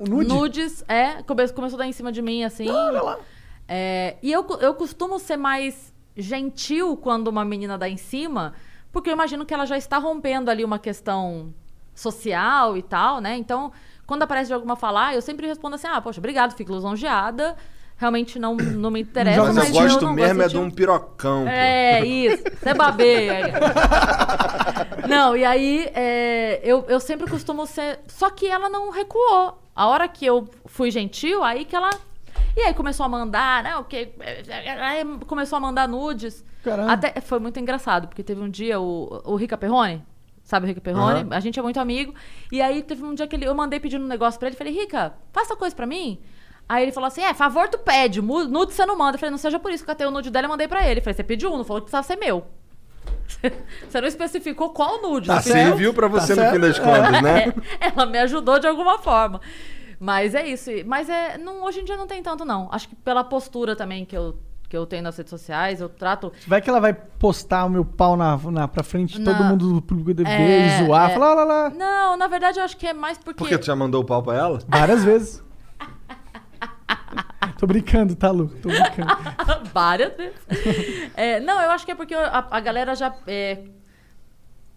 O nude? Nudes, é. Come começou a dar em cima de mim, assim. É, e eu, eu costumo ser mais gentil quando uma menina dá em cima, porque eu imagino que ela já está rompendo ali uma questão social e tal, né? Então, quando aparece de alguma falar, eu sempre respondo assim: ah, poxa, obrigado, fico lisonjeada. Realmente não, não me interessa, Mas, mas eu gosto não mesmo gosto é de um pirocão. pô. é, isso. Você babeia. não, e aí é, eu, eu sempre costumo ser. Só que ela não recuou. A hora que eu fui gentil, aí que ela. E aí começou a mandar, né? O que? Aí começou a mandar nudes. Caramba. Até, foi muito engraçado, porque teve um dia o, o Rica Perrone. Sabe o Rica Perrone? Aham. A gente é muito amigo. E aí teve um dia que ele, eu mandei pedindo um negócio pra ele. Falei, Rica, faça coisa pra mim. Aí ele falou assim: é, favor tu pede, nude você não manda. Eu falei, não seja por isso que eu catei o nude dela e mandei pra ele. Eu falei, você pediu um, não falou que precisava ser meu. Você não especificou qual nude. Tá, serviu pra você Tá no fim das certo. contas, né? É, ela me ajudou de alguma forma. Mas é isso. Mas é, não, hoje em dia não tem tanto, não. Acho que pela postura também que eu, que eu tenho nas redes sociais, eu trato. Vai que ela vai postar o meu pau na, na, pra frente, todo Não. mundo do público ver É, e zoar. é. Falar, lá, lá, lá. Não, na verdade eu acho que é mais porque. Por que tu já mandou o pau pra ela? Várias vezes. Tô brincando, tá, Lu? Tô brincando. Várias vezes. É, não, eu acho que é porque a, a galera já. é,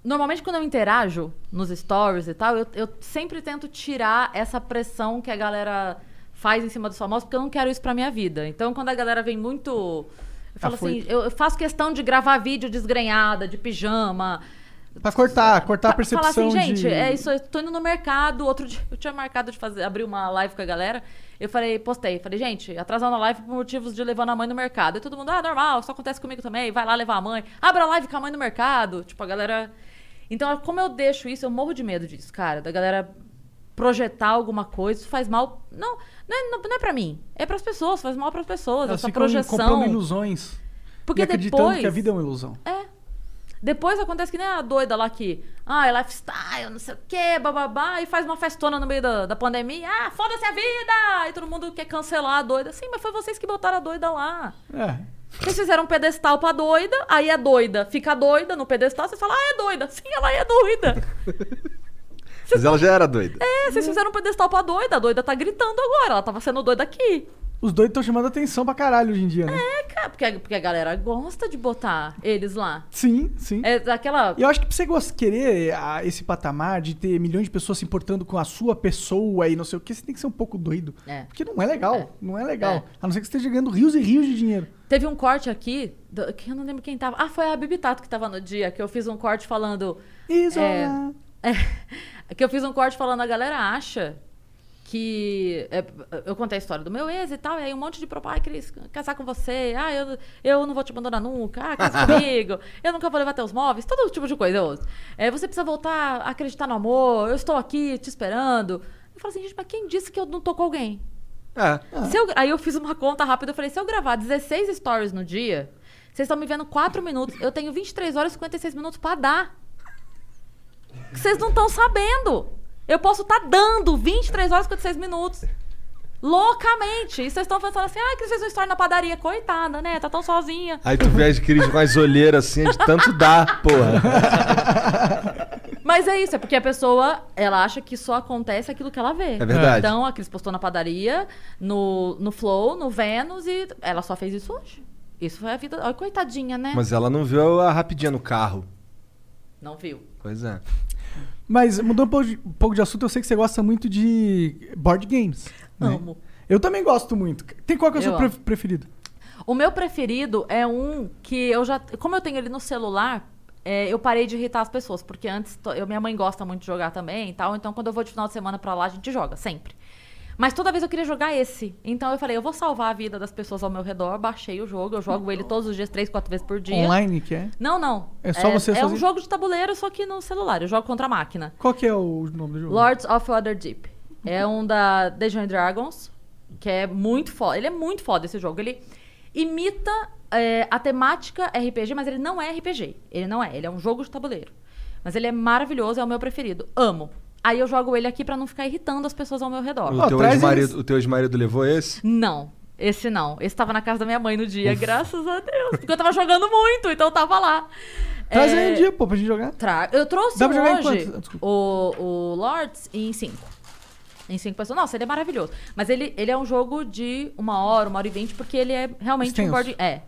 Normalmente, quando eu interajo nos stories e tal, eu, eu sempre tento tirar essa pressão que a galera faz em cima dos famosos, porque eu não quero isso pra minha vida. Então, quando a galera vem muito. Eu falo foi. assim, eu faço questão de gravar vídeo desgrenhada, de pijama. Pra cortar, cortar a Pra falar percepção assim, gente, de... é isso, eu tô indo no mercado. Outro dia eu tinha marcado de fazer, abrir uma live com a galera. Eu falei, postei, falei, gente, atrasando a live por motivos de levando a mãe no mercado. E todo mundo, ah, normal, isso acontece comigo também, vai lá levar a mãe, abra a live com a mãe no mercado. Tipo, a galera. Então, como eu deixo isso, eu morro de medo disso, cara, da galera projetar alguma coisa, isso faz mal. Não, não é, não, não é pra mim, é pras pessoas, faz mal pras pessoas, Elas essa projeção. ilusões. Porque acreditando depois. que a vida é uma ilusão. É. Depois acontece que nem a doida lá que. Ah, é lifestyle, não sei o quê, bababá, e faz uma festona no meio da, da pandemia. Ah, foda-se a vida! E todo mundo quer cancelar a doida. Sim, mas foi vocês que botaram a doida lá. É. Vocês fizeram um pedestal pra doida, aí a doida fica doida no pedestal, vocês falam, ah, é doida. Sim, ela é doida. Mas ela já era doida. É, vocês fizeram um pedestal pra doida, a doida tá gritando agora, ela tava sendo doida aqui. Os doidos estão chamando atenção pra caralho hoje em dia, né? É, cara, porque, a- porque a galera gosta de botar eles lá. Sim, sim. É aquela. E eu acho que pra você gost- querer esse patamar de ter milhões de pessoas se importando com a sua pessoa e não sei o que, você tem que ser um pouco doido. É. Porque não é legal. Não é legal. É. A não ser que você esteja ganhando rios e rios de dinheiro. Teve um corte aqui, do- que eu não lembro quem tava. Ah, foi a Bibi Tato que tava no dia, que eu fiz um corte falando. Isola. É, é, que eu fiz um corte falando, a galera acha que. é, eu contei a história do meu ex e tal, e aí um monte de propaganda, ah, queria casar com você, ah, eu, eu não vou te abandonar nunca, ah, casa comigo, eu nunca vou levar teus móveis, todo tipo de coisa eu. É, você precisa voltar a acreditar no amor, eu estou aqui te esperando. Eu falo assim, gente, mas quem disse que eu não tô com alguém? É. Se eu- aí eu fiz uma conta rápida, eu falei, se eu gravar 16 stories no dia, vocês estão me vendo 4 minutos, eu tenho 23 horas e 56 minutos pra dar. Vocês não estão sabendo. Eu posso estar dando 23 horas e 56 minutos. Loucamente. E vocês estão pensando assim, ah, que fez uma story na padaria. Coitada, né? Tá tão sozinha. Aí tu vê as Cris com as olheiras assim, de tanto dá, porra. Mas é isso, é porque a pessoa, ela acha que só acontece aquilo que ela vê. É verdade. Então, a Cris postou na padaria, no, no Flow, no Vênus, e ela só fez isso hoje. Isso foi a vida. Olha, coitadinha, né? Mas ela não viu a rapidinha no carro. Não viu. Pois é. Mas mudando um pouco, de, um pouco de assunto, eu sei que você gosta muito de board games. né? Amo. Eu também gosto muito. Tem qual que é o Eu seu pre- preferido? O meu preferido é um que eu já. Como eu tenho ele no celular, é, eu parei de irritar as pessoas. Porque antes, eu, minha mãe gosta muito de jogar também e tal. Então, quando eu vou de final de semana pra lá, a gente joga, sempre. Mas toda vez eu queria jogar esse. Então eu falei, eu vou salvar a vida das pessoas ao meu redor. Baixei o jogo, eu jogo ele todos os dias, três, quatro vezes por dia. Online que é? Não, não. É só você É um sozinho? jogo de tabuleiro, só que no celular. Eu jogo contra a máquina. Qual que é o nome do jogo? Lords of Waterdeep. É um da Dungeons Dragons, que é muito foda. Ele é muito foda esse jogo. Ele imita é, a temática RPG, mas ele não é RPG. Ele não é. Ele é um jogo de tabuleiro. Mas ele é maravilhoso, é o meu preferido. Amo. Aí eu jogo ele aqui pra não ficar irritando as pessoas ao meu redor. O, teu ex-marido, o teu ex-marido levou esse? Não, esse não. Esse tava na casa da minha mãe no dia, graças a Deus. Porque eu tava jogando muito, então eu tava lá. Traz É, aí um dia, pô, pra gente jogar. Tra... Eu trouxe Dá pra jogar em hoje quantos? o, o Lords em cinco. Em cinco pessoas. Nossa, ele é maravilhoso. Mas ele, ele é um jogo de uma hora, uma hora e vinte, porque ele é realmente Extenso. um board... É.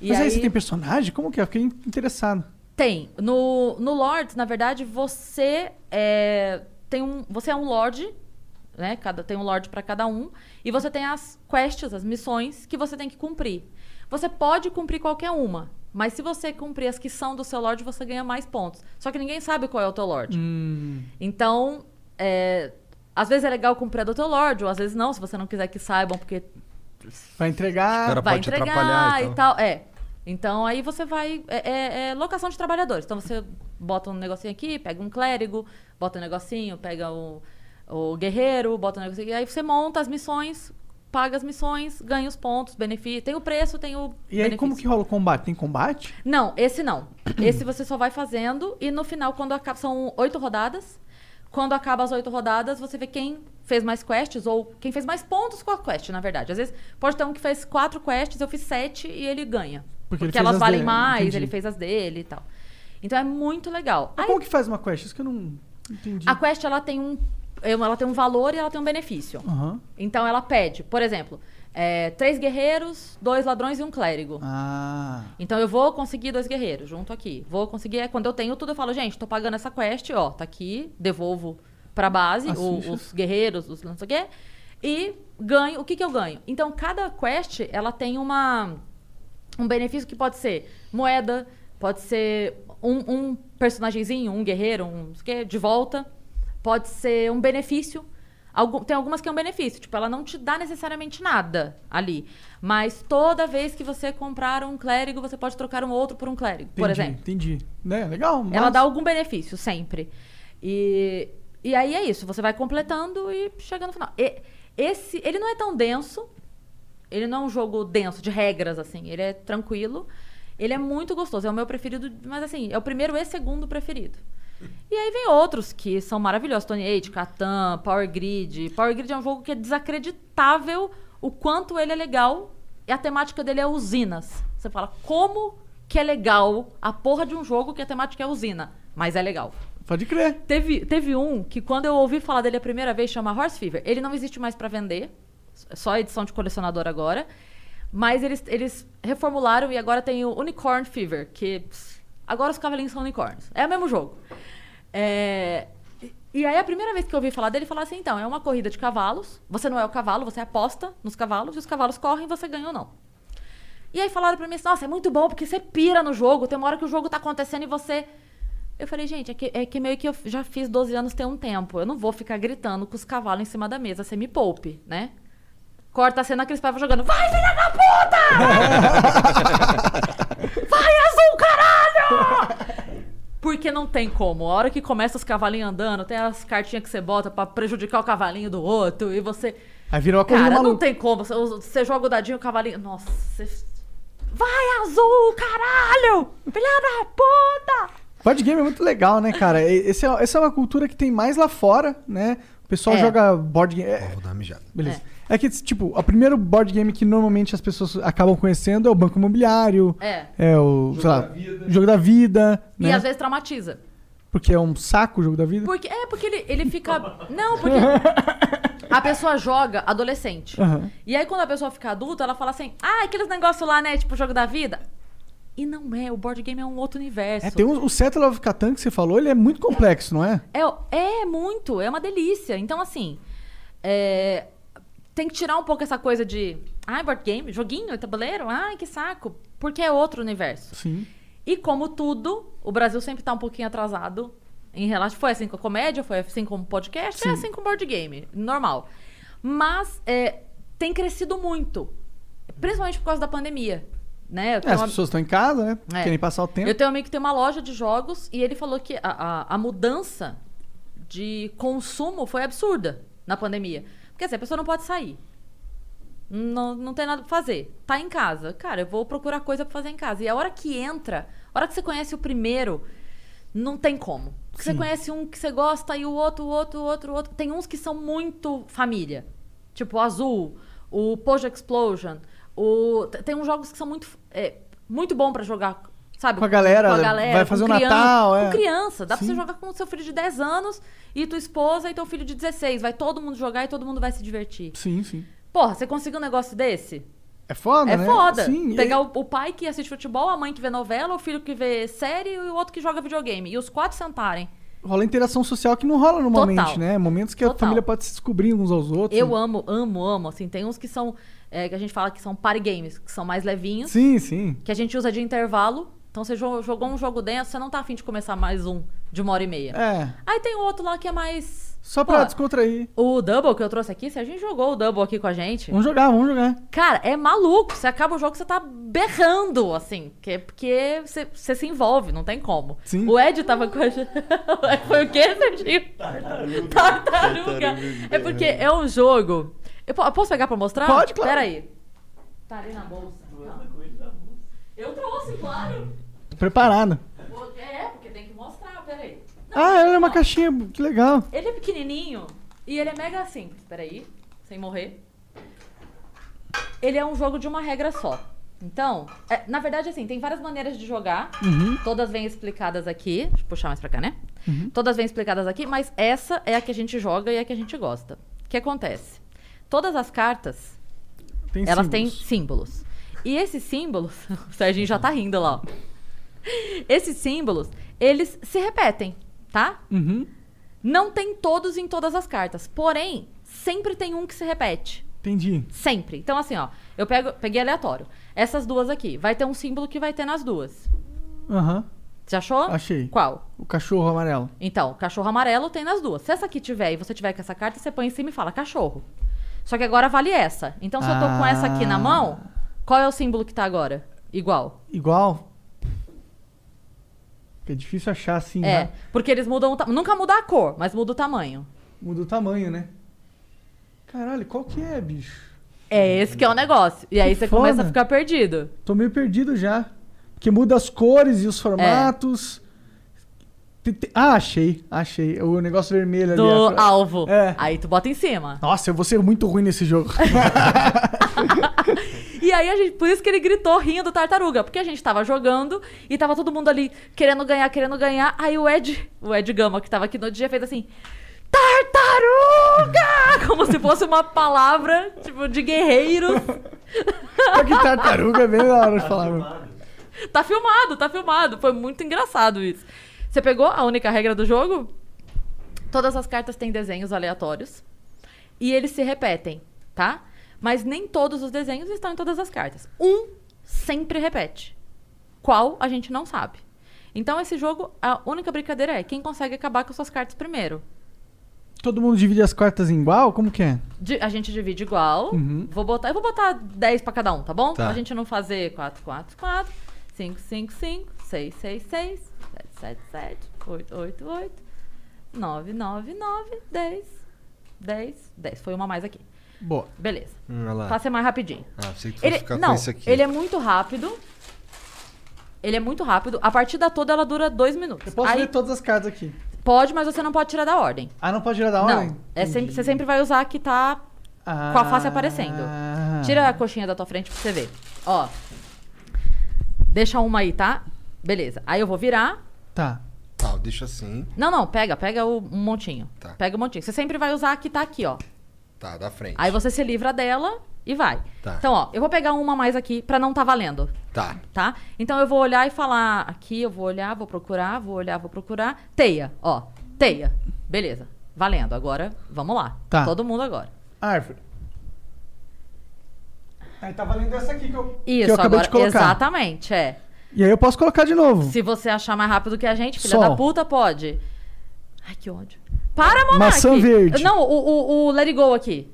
E Mas aí, você tem personagem? Como que é? Fiquei interessado. Tem. No, no Lords, na verdade, você é, tem um, você é um Lorde, né? Cada, tem um Lorde para cada um. E você tem as quests, as missões, que você tem que cumprir. Você pode cumprir qualquer uma. Mas se você cumprir as que são do seu Lorde, você ganha mais pontos. Só que ninguém sabe qual é o teu Lorde. Hum. Então, é, às vezes é legal cumprir a do teu Lorde, ou às vezes não, se você não quiser que saibam, porque Vai entregar. vai pode te entregar atrapalhar e e tal. É. Então aí você vai. É, é- é locação de trabalhadores. Então você bota um negocinho aqui, pega um clérigo, bota um negocinho, pega o, o guerreiro, bota um negocinho. E aí você monta as missões paga as missões, ganha os pontos, benefício. Tem o preço, tem o. E aí, como que rola o combate? Tem combate? Não, esse não. esse você só vai fazendo e no final, quando acaba. São oito rodadas. Quando acaba as oito rodadas, você vê quem fez mais quests ou quem fez mais pontos com a quest, na verdade. Às vezes pode ter um que fez quatro quests, eu fiz sete e ele ganha. Porque Porque, elas as valem dele, mais, entendi. ele fez as dele e tal. Então é muito legal. Mas como que faz uma quest? Isso que eu não entendi. A quest ela tem um ela tem um valor e ela tem um benefício. Aham. Então ela pede, por exemplo, é, três guerreiros, dois ladrões e um clérigo. Ah. Então eu vou conseguir dois guerreiros junto aqui. Vou conseguir. é, Quando eu tenho tudo, eu falo, gente, tô pagando essa quest, ó, tá aqui, devolvo pra base, As o- os guerreiros, os não sei o quê. E ganho. O que, que eu ganho? Então, cada quest, ela tem uma. Um benefício que pode ser moeda, pode ser um, um personagemzinho, um guerreiro, um não sei o quê, de volta. Pode ser um benefício. Algum- tem algumas que é um benefício, tipo, ela não te dá necessariamente nada ali. Mas toda vez que você comprar um clérigo, você pode trocar um outro por um clérigo, por Entendi, exemplo. Entendi. Né? Legal. Ela massa. dá algum benefício, sempre. E, e aí é isso, você vai completando e chega no final. E- esse, ele não é tão denso, ele não é um jogo denso, de regras, assim. Ele é tranquilo, ele é muito gostoso, é o meu preferido, mas assim, é o primeiro e segundo preferido. E aí vem outros que são maravilhosos. Tony Age, Catan, Power Grid. Power Grid é um jogo que é desacreditável o quanto ele é legal. E a temática dele é usinas. Você fala, como que é legal a porra de um jogo que a temática é usina? Mas é legal. Pode crer. Teve, teve um que quando eu ouvi falar dele a primeira vez, chama Horse Fever. Ele não existe mais pra vender. Só edição de colecionador agora. Mas eles, eles reformularam e agora tem o Unicorn Fever, que pss, agora os cavalinhos são unicórnios. É o mesmo jogo. É, e aí a primeira vez que eu ouvi falar dele, falar assim, então, é uma corrida de cavalos. Você não é o cavalo, você aposta nos cavalos e os cavalos correm você ganha ou não. E aí falaram pra mim assim, nossa, é muito bom porque você pira no jogo, tem uma hora que o jogo tá acontecendo e você... Eu falei, gente, é que, é que meio que eu já fiz 12 anos tem um tempo. Eu não vou ficar gritando com os cavalos em cima da mesa, você me poupe, né? Corta a cena que eles estavam jogando, vai, filha da puta! vai, azul, caralho! Porque não tem como. A hora que começa os cavalinhos andando, tem as cartinhas que você bota pra prejudicar o cavalinho do outro e você... Aí virou uma corrida Cara, não tem como. Você, você joga o dadinho, o cavalinho... Nossa, você... Vai, azul, caralho! Filha da puta! Board game é muito legal, né, cara? Esse é, essa é uma cultura que tem mais lá fora, né? O pessoal É. joga board game. é- Vou dar uma mijada. beleza. É. que, tipo, o primeiro board game que normalmente as pessoas acabam conhecendo é o Banco Imobiliário. É. É o, sei lá, Jogo da Vida. E né? às vezes traumatiza. Porque é um saco o Jogo da Vida. Porque, é, porque ele, ele fica. Não, porque. A pessoa joga adolescente. Aham. E aí, quando a pessoa fica adulta, ela fala assim: ah, aqueles negócios lá, né? Tipo, jogo da vida. E não é, o board game é um outro universo. É, tem um, o Settle of Catan que você falou, ele é muito complexo, não é? É, é muito, é uma delícia. Então, assim, é, tem que tirar um pouco essa coisa de. Ai, board game, joguinho, tabuleiro, ai, que saco. Porque é outro universo. Sim. E como tudo, o Brasil sempre tá um pouquinho atrasado em relação. Foi assim com a comédia, foi assim com o podcast, Sim. é assim com o board game, normal. Mas é, tem crescido muito. Principalmente por causa da pandemia. Né? É, as uma- pessoas estão em casa, né? é. Querem passar o tempo. Eu tenho um amigo que tem uma loja de jogos e ele falou que a, a, a mudança de consumo foi absurda na pandemia. Porque assim, a pessoa não pode sair. Não, não tem nada pra fazer. Tá em casa. Cara, eu vou procurar coisa pra fazer em casa. E a hora que entra, a hora que você conhece o primeiro, não tem como. Porque Você conhece um que você gosta e o outro, o outro, o outro, o outro. Tem uns que são muito família. Tipo o Azul, o Pojo Explosion. O... Tem uns jogos que são muito, é, muito bom pra jogar, sabe? Com a galera, com a galera, vai fazer o criança- Natal, é. Com criança. Dá pra Sim. você jogar com o seu filho de 10 anos e tua esposa e teu filho de 16. Vai todo mundo jogar e todo mundo vai se divertir. Sim, sim. Porra, você conseguiu um negócio desse? É foda, é né? foda. Sim, Pegar o, o pai que assiste futebol, a mãe que vê novela, o filho que vê série e o outro que joga videogame. E os quatro sentarem. Rola interação social que não rola normalmente, Total. né? Momentos que a Total. família pode se descobrir uns aos outros. Eu amo, amo, amo. Assim, tem uns que são. é, que a gente fala que são party games, que são mais levinhos. Sim, sim. Que a gente usa de intervalo. Então você jo- jogou um jogo denso, você não tá afim de começar mais um de uma hora e meia. É. Aí tem outro lá que é mais. Só pra Pô, descontrair. O Double que eu trouxe aqui, se a gente jogou o Double aqui com a gente. Vamos jogar, vamos jogar. Cara, é maluco. Você acaba o jogo, você tá berrando, assim. Que, porque você, você se envolve, não tem como. Sim. O Ed tava com a gente. Foi o quê, Serginho? Tartaruga. É porque é um jogo. Eu, po- eu posso pegar pra mostrar? Pode, claro. Pera aí. Tá ali na bolsa. Eu trouxe, claro. Tô preparado. É, porque tem que mostrar, peraí. Ah, ela é uma caixinha. Que legal. Ele é pequenininho e ele é mega simples. Peraí, sem morrer. Ele é um jogo de uma regra só. Então, é, na verdade, assim, tem várias maneiras de jogar. Uhum. Todas vêm explicadas aqui. Deixa eu puxar mais pra cá, né? Todas vêm explicadas aqui, mas essa é a que a gente joga e é a que a gente gosta. O que acontece? Todas as cartas, Tem elas símbolos. têm símbolos. E esses símbolos, o Serginho já tá rindo lá, ó. Esses símbolos, eles se repetem, tá? Uhum. Não tem todos em todas as cartas. Porém, sempre tem um que se repete. Entendi. Sempre. Então, assim, ó, eu pego, peguei aleatório. Essas duas aqui. Vai ter um símbolo que vai ter nas duas. Aham. Você achou? Achei. Qual? O cachorro amarelo. Então, cachorro amarelo tem nas duas. Se essa aqui tiver e você tiver com essa carta, você põe em cima e fala cachorro. Só que agora vale essa. Então, se eu tô com essa aqui na Ah. mão, qual é o símbolo que tá agora? Igual. Igual? É difícil achar assim, É, né? porque eles mudam o tamanho. Nunca muda a cor, mas muda o tamanho. Muda o tamanho, né? Caralho, qual que é, bicho? É esse que é o negócio. E aí Que você começa a foda. ficar perdido. Tô meio perdido já. Porque muda as cores e os formatos. Tem- Ah, achei, achei. O negócio vermelho ali. Do a- alvo. É. Aí tu bota em cima. Nossa, eu vou ser muito ruim nesse jogo. E aí, a gente, por isso que ele gritou rindo tartaruga, porque a gente tava jogando e tava todo mundo ali querendo ganhar, querendo ganhar. Aí o Ed, o Ed Gama, que tava aqui no dia, fez assim: Tartaruga! Como se fosse uma palavra, tipo, de guerreiros. Só que tartaruga é bem da hora de falar. meu. Tá filmado, tá filmado. Foi muito engraçado isso. Você pegou a única regra do jogo? Todas as cartas têm desenhos aleatórios. E eles se repetem, tá? Mas nem todos os desenhos estão em todas as cartas. Um sempre repete. Qual a gente não sabe. Então, esse jogo, a única brincadeira é quem consegue acabar com suas cartas primeiro. Todo mundo divide as cartas em igual? Como que é? Di- a gente divide igual. Uhum. Vou botar, eu vou botar 10 pra cada um, tá bom? Tá. Pra gente não fazer 4, 4, 4, 5, 5, 5, 6, 6, 6, 7, 7, 7, 8, 8, 8, 9, 9, 9, 10, 10, 10. Foi uma mais aqui. Boa. Beleza. Hum, olha lá. Pra ser mais rapidinho. Ah, pensei que Ele, ficar não, com esse aqui. ele é muito rápido. Ele é muito rápido. A partida toda ela dura 2 minutos. Eu posso Aí, ver todas as cartas aqui. Pode, mas você não pode tirar da ordem. Ah, não pode tirar da ordem? Não. É sempre, você sempre vai usar a que tá com a face aparecendo. Ah. Tira a coxinha da tua frente pra você ver. Ó. Deixa uma aí, tá? Beleza. Aí eu vou virar. Tá. Tá, deixa assim. Não, não, pega, pega o, um montinho. Tá. Pega o montinho. Você sempre vai usar a que tá aqui, ó. Tá, da frente. Aí você se livra dela e vai. Tá. Então, ó, eu vou pegar uma mais aqui pra não tá valendo, Tá. tá? Então eu vou olhar e falar aqui, eu vou olhar, vou procurar, vou olhar, vou procurar. Teia, ó. Teia. Beleza. Valendo. Agora, vamos lá. Tá. Todo mundo agora. Árvore. Aí tá valendo essa aqui que eu, que Isso, eu acabei agora. de colocar. Exatamente, é. E aí eu posso colocar de novo. Se você achar mais rápido que a gente, filha Sol. da puta, pode. Ai, que ódio. Para, Monark! Maçã verde. Não, o, o, o Let It Go aqui.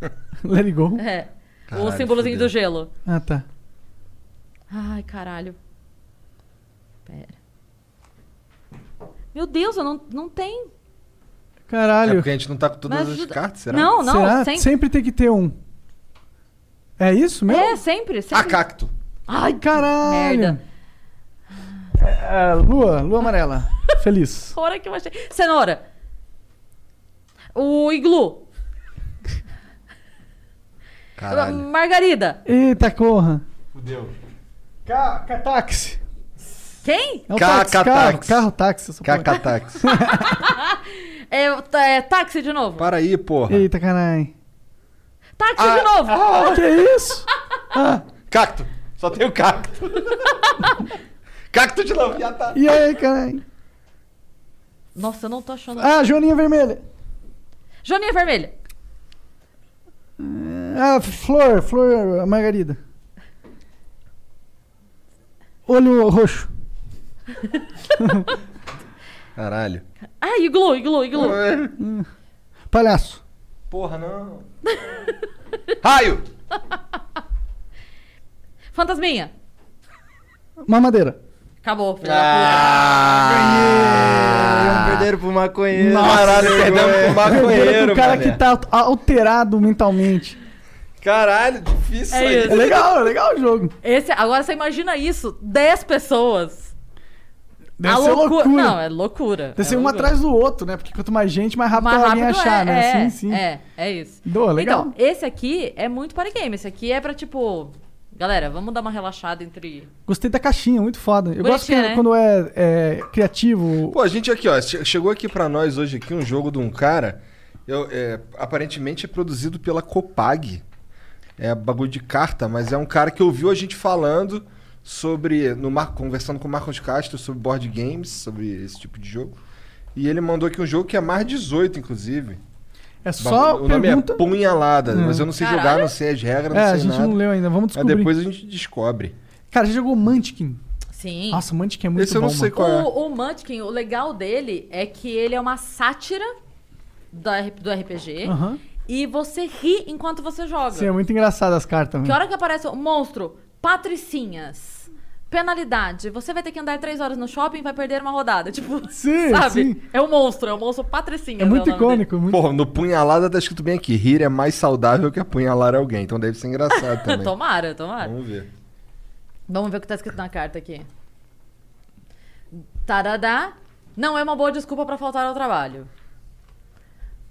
Let it go. É. o Caralho, símbolozinho fudeu. do gelo. Ah, tá. Ai, caralho. Pera. Meu Deus, eu não, não tem. É Caralho. porque a gente não tá com todas Mas as cartas, será? Não, não, Será? sem- Sempre tem que ter um. É isso mesmo? É, sempre, sempre. Ah, cacto. Ai, caralho. Merda. É, lua, lua amarela. Feliz. Hora que eu achei. Cenoura. O iglu. Caralho. Margarida. Eita, corra. Fudeu. Ca ca táxi. Quem? É o táxi, carro, táxi. carro táxi. essa porra. Cacatax. É, é táxi de novo. Para aí, porra. Eita, caralho. Táxi de novo. Ah, que isso? Ah, Cacto. Só tem o cacto. Cacto de novo. Já tá. e aí, caralho? Nossa, eu não tô achando. Ah, joaninha vermelha. Joaninha vermelha. Ah, flor, flor margarida. Olho roxo. Caralho. Ah, iglu, iglu, iglu. Palhaço. Porra, não. Raio. Fantasminha. Mamadeira. Acabou, filho Ah, perderam pro maconheiro. Nossa, Caralho, perdemos pro maconheiro, pro cara mané. que tá alterado mentalmente. Caralho, difícil É aí. isso. É legal, é legal o jogo. Esse, agora você imagina isso: 10 pessoas. Deve A ser loucura. loucura. Não, é loucura. Deve é ser um atrás do outro, né? Porque quanto mais gente, mais rápido Mais alguém rápido achar, é, né? é, sim, sim. É, é isso. Boa, legal. Então, esse aqui é muito party game. Esse aqui é pra, tipo... Galera, vamos dar uma relaxada entre... Gostei da caixinha, muito foda. Eu gosto que Bonitinha, né? quando é, é criativo. Pô, a gente aqui, ó, che- chegou aqui pra nós hoje aqui um jogo de um cara, eu, é, aparentemente é produzido pela Copag. É bagulho de carta, mas é um cara que ouviu a gente falando sobre, no Mar, conversando com o Marcos Castro sobre board games, sobre esse tipo de jogo. E ele mandou aqui um jogo que é mais 18, inclusive. É só o nome pergunta. é Punhalada, mas eu não sei Caralho. jogar, não sei as regras, não É, a sei gente nada. não leu ainda, vamos Mas descobrir. depois a gente descobre. Cara, já jogou Munchkin? Sim. Nossa, Munchkin é muito Esse eu bom, não sei mano. qual é. O, o Munchkin, o legal dele é que ele é uma sátira R- do RPG. Aham. E você ri enquanto você joga. Sim, é muito engraçado as cartas. Que hora que aparece o monstro, patricinhas, penalidade, você vai ter que andar três horas no shopping e vai perder uma rodada. Tipo, Sim, sabe? sim. É o monstro, é o monstro patricinhas. É muito icônico. Muito... Porra, no Punhalada tá escrito bem aqui, rir é mais saudável que apunhalar alguém, então deve ser engraçado também. tomara, tomara. Vamos ver. Vamos ver o que tá escrito na carta aqui. Taradá. Não é uma boa desculpa pra faltar ao trabalho.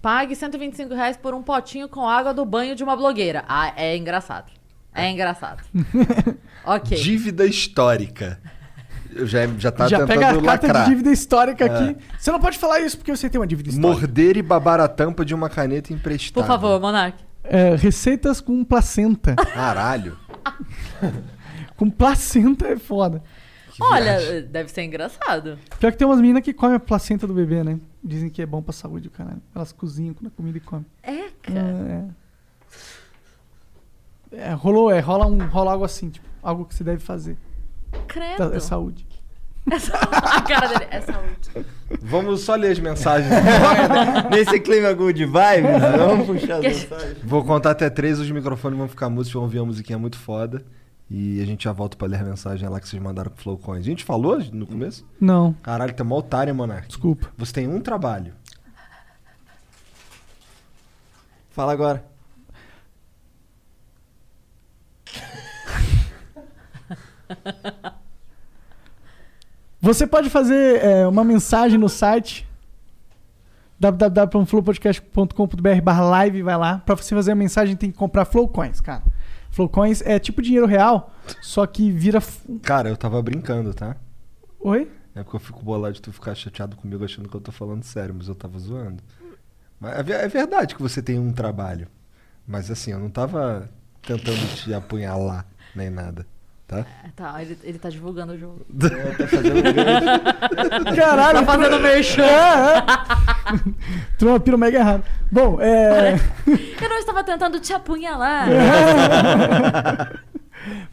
Pague 125 reais por um potinho com água do banho de uma blogueira. Ah, é engraçado. É engraçado. ok. Dívida histórica. Eu já, já tá já tentando pega a carta lacrar. de dívida histórica aqui. Você não pode falar isso porque você tem uma dívida histórica. Morder e babar a tampa de uma caneta emprestada. Por favor, Monark. É, receitas com placenta. Caralho. com placenta é foda. Olha, deve ser engraçado. Pior que tem umas meninas que comem a placenta do bebê, né? Dizem que é bom pra saúde, caralho. Elas cozinham com a comida e comem. É, cara. É, é. É, rolou, é, rola, um, rola algo assim, tipo, algo que você deve fazer. Credo. Tá- É saúde. A cara dele é saúde. Vamos só ler as mensagens. Nesse clima good vibes, vamos puxar as mensagens. Vou contar até três, os microfones vão ficar mudos, vão ouvir uma musiquinha muito foda. E a gente já volta pra ler a mensagem lá que vocês mandaram pro Flowcoins. A gente falou no começo? Não, Caralho, tá mó otário, Monark. desculpa. Você tem um trabalho. Fala agora. Você pode fazer é, uma mensagem no site www.flowpodcast.com.br barra live, vai lá. Pra você fazer a mensagem tem que comprar Flowcoins, cara. Flowcoins é tipo dinheiro real, só que vira... Cara, eu tava brincando, tá? Oi? É porque eu fico bolado de tu ficar chateado comigo achando que eu tô falando sério, mas eu tava zoando. Mas é é verdade que você tem um trabalho. Mas assim, eu não tava tentando te apunhalar nem nada, tá? É, Tá, ele, ele tá divulgando o jogo. Tá fazendo. Caralho! Tá fazendo merchan. É, é. tu é mega errado. Bom, é... Eu não estava tentando te apunhalar.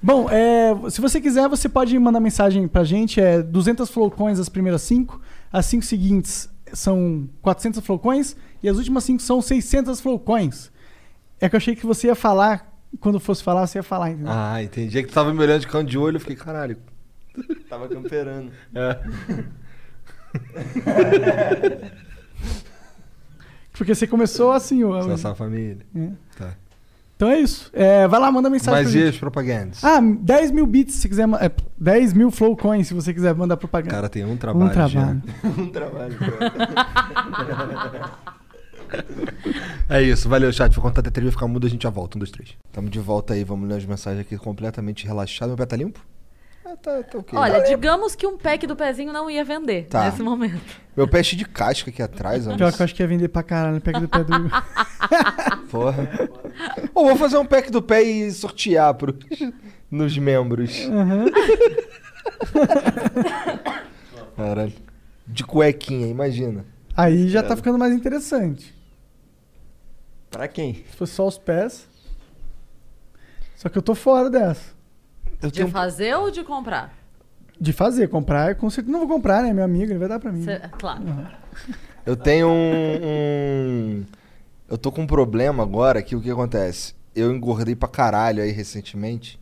Bom, é, se você quiser, você pode mandar mensagem pra gente. É 200 flowcoins as primeiras 5. As 5 seguintes são 400 flowcoins. E as últimas 5 são 600 flowcoins. É que eu achei que você ia falar. Quando fosse falar, você ia falar, entendeu? Ah, entendi. É que tu tava me olhando de canto de olho, eu fiquei, caralho. Tava camperando. É. Porque você começou assim, ó. Só essa família. É. Tá. Então é isso. É, vai lá, manda mensagem Mas pra e as propagandas? Ah, 10 mil bits se quiser. É, 10 mil flowcoins se você quiser mandar propaganda. Cara, tem um trabalho. um trabalho. um trabalho. É isso, valeu, chat. Vou contar até três, vai ficar mudo, a gente já volta. Um, dois, três. Tamo de volta aí, vamos ler as mensagens aqui completamente relaxado. Meu pé tá limpo? Ah, tá, tá ok. Olha, digamos que um pack do pezinho não ia vender Tá. nesse momento. Meu pé é cheio de casca aqui atrás, olha Pior que eu acho que ia vender pra caralho. Pega do pé do. Porra. Ou vou fazer um pack do pé e sortear pro... nos membros. Aham. Caralho. De cuequinha, imagina. Aí já tá ficando mais interessante. Pra quem? Se fosse só os pés. Só que eu tô fora dessa. Eu De tenho... fazer ou de comprar? De fazer, comprar, com certeza. Não vou comprar, né? Meu amigo, ele vai dar pra mim. Cê- claro. Eu tenho um, um- Eu tô com um problema agora que o que acontece? Eu engordei pra caralho aí recentemente.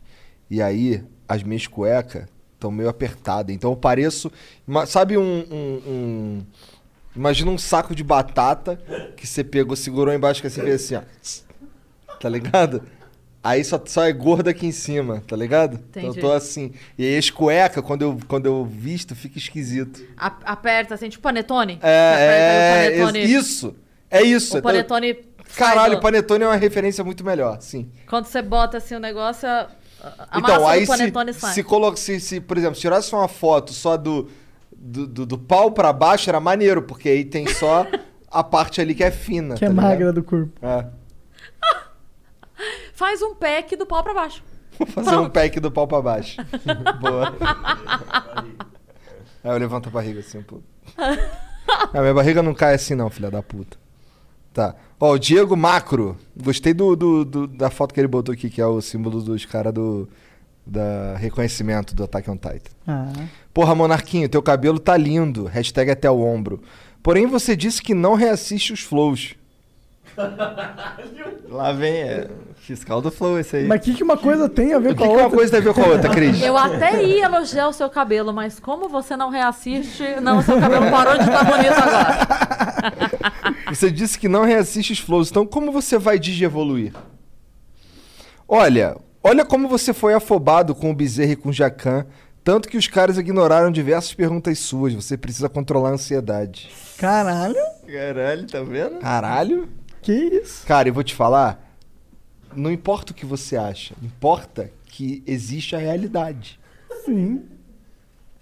E aí, as minhas cuecas Estão meio apertadas. Então eu pareço. Sabe um, um- um- Imagina um saco de batata que você pegou, segurou embaixo que assim fez assim, ó. Tá ligado? Aí só, só é gordo aqui em cima, tá ligado? Então eu Entendi. tô assim. E aí as cuecas, quando eu, quando eu visto, fica esquisito. A- aperta assim, tipo panetone. É, é, o panetone, isso. É isso. O panetone Caralho, do- panetone é uma referência muito melhor, sim. Quando você bota assim o negócio, a, a então, aí do se, panetone sai. se, colo- se, se, por exemplo, se tirasse uma foto só do, do, do, do pau pra baixo, era maneiro, porque aí tem só a parte ali que é fina. Que é tá ligado? magra do corpo. É. Faz um pack do pau pra baixo. Vou fazer um pack do pau pra baixo. Boa. Aí eu levanto a barriga assim um pouco. Ah, minha barriga não cai assim não, filha da puta. Tá. Ó, o Diego Macro. Gostei do, do- do- da foto que ele botou aqui, que é o símbolo dos caras do da reconhecimento do Attack on Titan. Ah. Porra, Monarquinho, teu cabelo tá lindo. Hashtag até o ombro. Porém, você disse que não reassiste os flows. Lá vem, é fiscal do Flow esse aí. Mas o que, que uma coisa tem a ver O com que, a que outra? uma coisa tem a ver com a outra, Cris? Eu até ia elogiar o seu cabelo, mas como você não reassiste, não, seu cabelo parou de estar bonito agora. Você disse que não reassiste os flows, então como você vai digievoluir? Olha, olha como você foi afobado com o Bezerra e com o Jacan, tanto que os caras ignoraram diversas perguntas suas. Você precisa controlar a ansiedade. Caralho. Caralho, tá vendo? Caralho? Que isso? Cara, eu vou te falar, não importa o que você acha, importa que existe a realidade. Sim.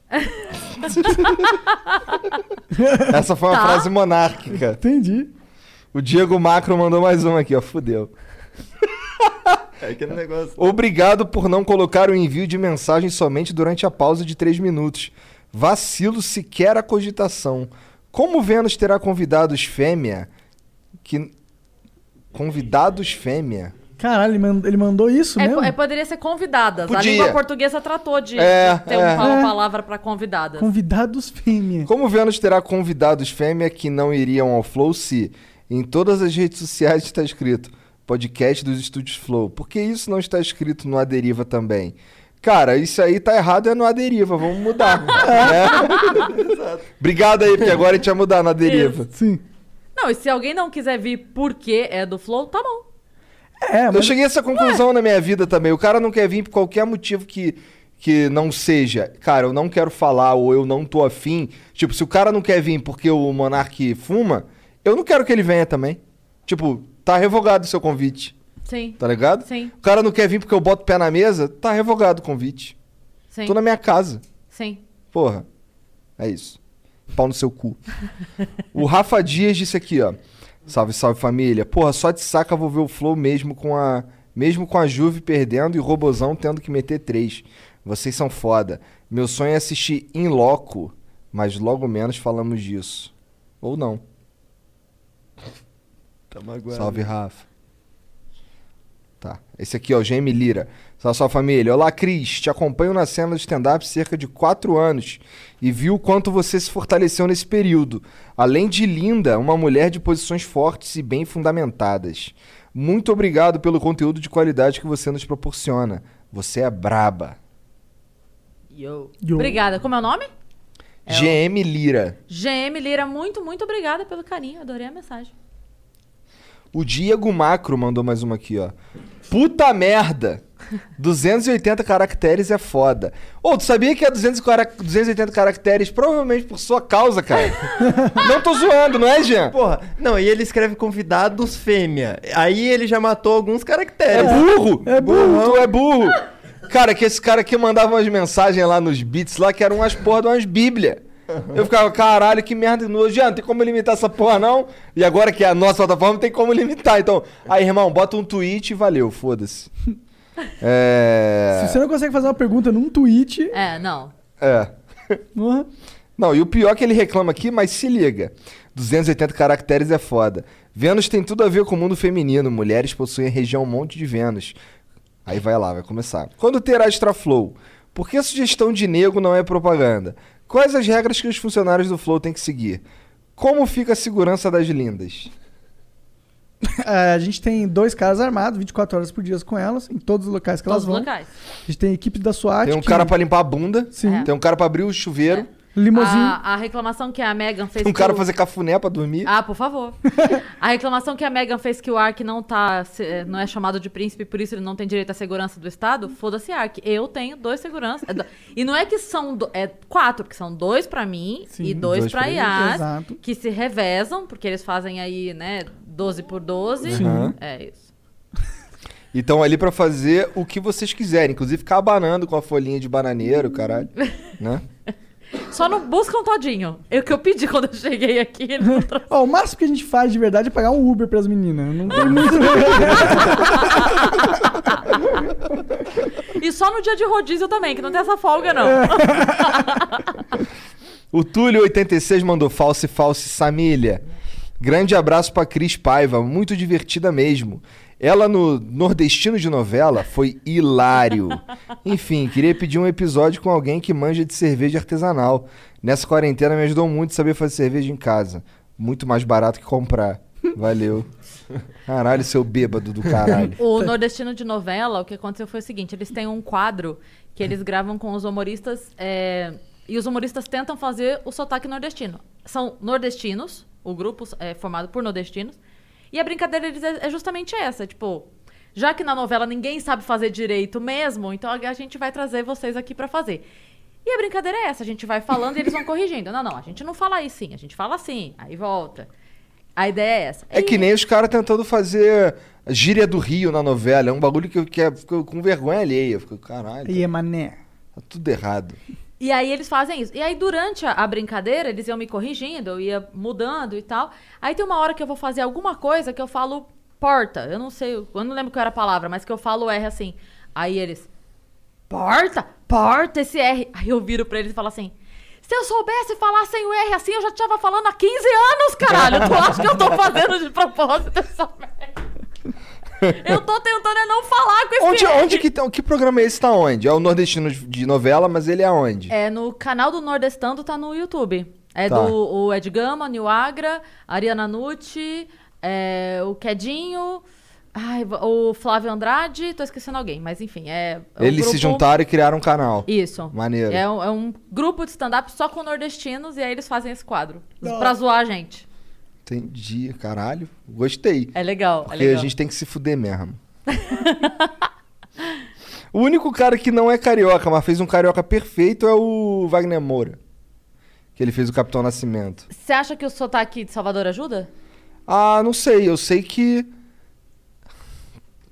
Essa foi uma Tá. frase monárquica. Entendi. O Diego Macro mandou mais uma aqui, ó. Fudeu. É aquele negócio. Obrigado por não colocar o envio de mensagem somente durante a pausa de 3 minutos. Vacilo sequer a cogitação. Como Vênus terá convidados fêmea que convidados fêmea? Caralho, ele mandou, ele mandou isso É, mesmo? é, poderia ser convidadas. A Podia. língua portuguesa tratou de, É, de ter é. uma É. palavra pra convidadas. Convidados fêmea. Como Vênus terá convidados fêmea que não iriam ao Flow se em todas as redes sociais está escrito podcast dos estúdios Flow? Por que isso não está escrito no Aderiva também? Cara, isso aí tá errado é no Aderiva, vamos mudar. né? Obrigado aí, porque agora a gente vai mudar no Aderiva. Sim. Não, e se alguém não quiser vir porque é do Flow, tá bom. É, Eu cheguei a essa conclusão na minha vida também. O cara não quer vir por qualquer motivo que, que não seja. Cara, eu não quero falar ou eu não tô afim. Tipo, se o cara não quer vir porque o Monark fuma, eu não quero que ele venha também. Tipo, tá revogado o seu convite. Sim. Tá ligado? Sim. O cara não quer vir porque eu boto o pé na mesa, tá revogado o convite. Sim. Tô na minha casa. Sim. Porra. É isso. Pau no seu cu. o Rafa Dias disse aqui, ó. Salve, salve família. Porra, só de saca vou ver o Flow mesmo com a. Mesmo com a Juve perdendo e o Robozão tendo que meter três. Vocês são foda. Meu sonho é assistir em loco, mas logo menos falamos disso. Ou não. Tá magoado. Salve, Rafa. Tá. Esse aqui, ó, GM Lira. Salve, salve família. Olá, Cris. Te acompanho na cena do stand-up há cerca de 4 anos e vi o quanto você se fortaleceu nesse período. Além de linda, uma mulher de posições fortes e bem fundamentadas. Muito obrigado pelo conteúdo de qualidade que você nos proporciona. Você é braba. Yo. Yo. Obrigada. Como é o nome? GM Lira. GM Lira, muito, muito obrigada pelo carinho. Adorei a mensagem. O Diego Macro mandou mais uma aqui, ó. Puta merda! 280 caracteres é foda. Ô, tu sabia que é 200 cara- 280 caracteres provavelmente por sua causa, cara? não tô zoando, não é, Jean? Porra, não, e ele escreve convidados fêmea. Aí ele já matou alguns É caracteres. burro! É burro! Tu é burro! Cara, que esse cara aqui mandava umas mensagens lá nos beats lá que eram umas porra de umas bíblia. Eu ficava, caralho, que merda. No... Jean, não tem como limitar essa porra, não? E agora que é a nossa plataforma, tem como limitar. Então, aí, irmão, bota um tweet e valeu, foda-se. É. Se você não consegue fazer uma pergunta num tweet. É, não. É. Não, e o pior é que ele reclama aqui, mas se liga. 280 caracteres é foda. Vênus tem tudo a ver com o mundo feminino. Mulheres possuem a região Monte de Vênus. Aí vai lá, vai começar. Quando terá extra flow? Por que a sugestão de nego não é propaganda? Quais as regras que os funcionários do Flow têm que seguir? Como fica a segurança das lindas? É, a gente tem dois caras armados, 24 horas por dia com elas, em todos os locais que Todos elas os vão. locais. A gente tem equipe da SWAT. Tem um que- cara pra limpar a bunda. Sim. Tem um cara pra abrir o chuveiro. Limousine. A, a reclamação que a Megan fez um que cara o- fazer cafuné pra dormir. Ah, por favor. a reclamação que a Megan fez que o Ark não tá. se- não é chamado de príncipe, por isso ele não tem direito à segurança do Estado, foda-se Ark. Eu tenho dois seguranças. É E não é que são. do- É quatro, porque são dois pra mim Sim, e dois, dois pra pra. Yas, Exato. que se revezam, porque eles fazem aí, né, 12 por 12. Sim. É isso. E estão ali pra fazer o que vocês quiserem. Inclusive ficar abanando com a folhinha de bananeiro, caralho. né? Só não buscam todinho. É o que eu pedi quando eu cheguei aqui. Ó, o máximo que a gente faz de verdade é pagar um Uber pras meninas. Não tem muito. e só no dia de rodízio também, que não tem essa folga, não. O Túlio86 mandou false, false, Samília. Grande abraço pra Cris Paiva, muito divertida mesmo. Ela no Nordestino de Novela foi hilário. Enfim, queria pedir um episódio com alguém que manja de cerveja artesanal. Nessa quarentena me ajudou muito saber fazer cerveja em casa. Muito mais barato que comprar. Valeu. Caralho, seu bêbado do caralho. O Nordestino de Novela, o que aconteceu foi o seguinte: eles têm um quadro que eles gravam com os humoristas é, e os humoristas tentam fazer o sotaque nordestino. São nordestinos, o grupo é formado por nordestinos, e a brincadeira deles é, é justamente essa: tipo, já que na novela ninguém sabe fazer direito mesmo, então a gente vai trazer vocês aqui pra fazer. E a brincadeira é essa: a gente vai falando e eles vão corrigindo. Não, não, a gente não fala aí sim, a gente fala assim, aí volta. A ideia é essa. É que nem os caras tentando fazer a gíria do Rio na novela. É um bagulho que eu que é- fico com vergonha alheia. Eu fico, caralho, E é mané. tá tudo errado. E aí eles fazem isso. E aí, durante a, a brincadeira, eles iam me corrigindo, eu ia mudando e tal. Aí tem uma hora que eu vou fazer alguma coisa que eu falo porta. Eu não sei, eu não lembro qual era a palavra, mas que eu falo R assim. Aí eles. Porta? Porta esse R. Aí eu viro pra eles e falo assim. Se eu soubesse falar sem o R assim, eu já tava falando há 15 anos, caralho. Tu acha que eu tô fazendo de propósito essa merda? Eu tô tentando é não falar com esse Onde, onde que, tá- que programa é esse tá onde? É o nordestino de novela, mas ele é onde? É no canal do Nordestando, tá no YouTube. É Tá. do o Ed Gama, Nil Agra, Ariana Nucci, é, o Quedinho, ai, o Flávio Andrade, tô esquecendo alguém, mas enfim, é. é um Eles se grupo- juntaram e criaram um canal. Isso. Maneiro. É um, é um grupo de stand-up só com nordestinos e aí eles fazem esse quadro. Pra zoar a gente. Entendi, caralho. Gostei. É legal, é Porque legal. a gente tem que se fuder mesmo. o único cara que não é carioca, mas fez um carioca perfeito é o Wagner Moura. Que ele fez o Capitão Nascimento. Você acha que o sotaque de Salvador ajuda? Ah, não sei. Eu sei que.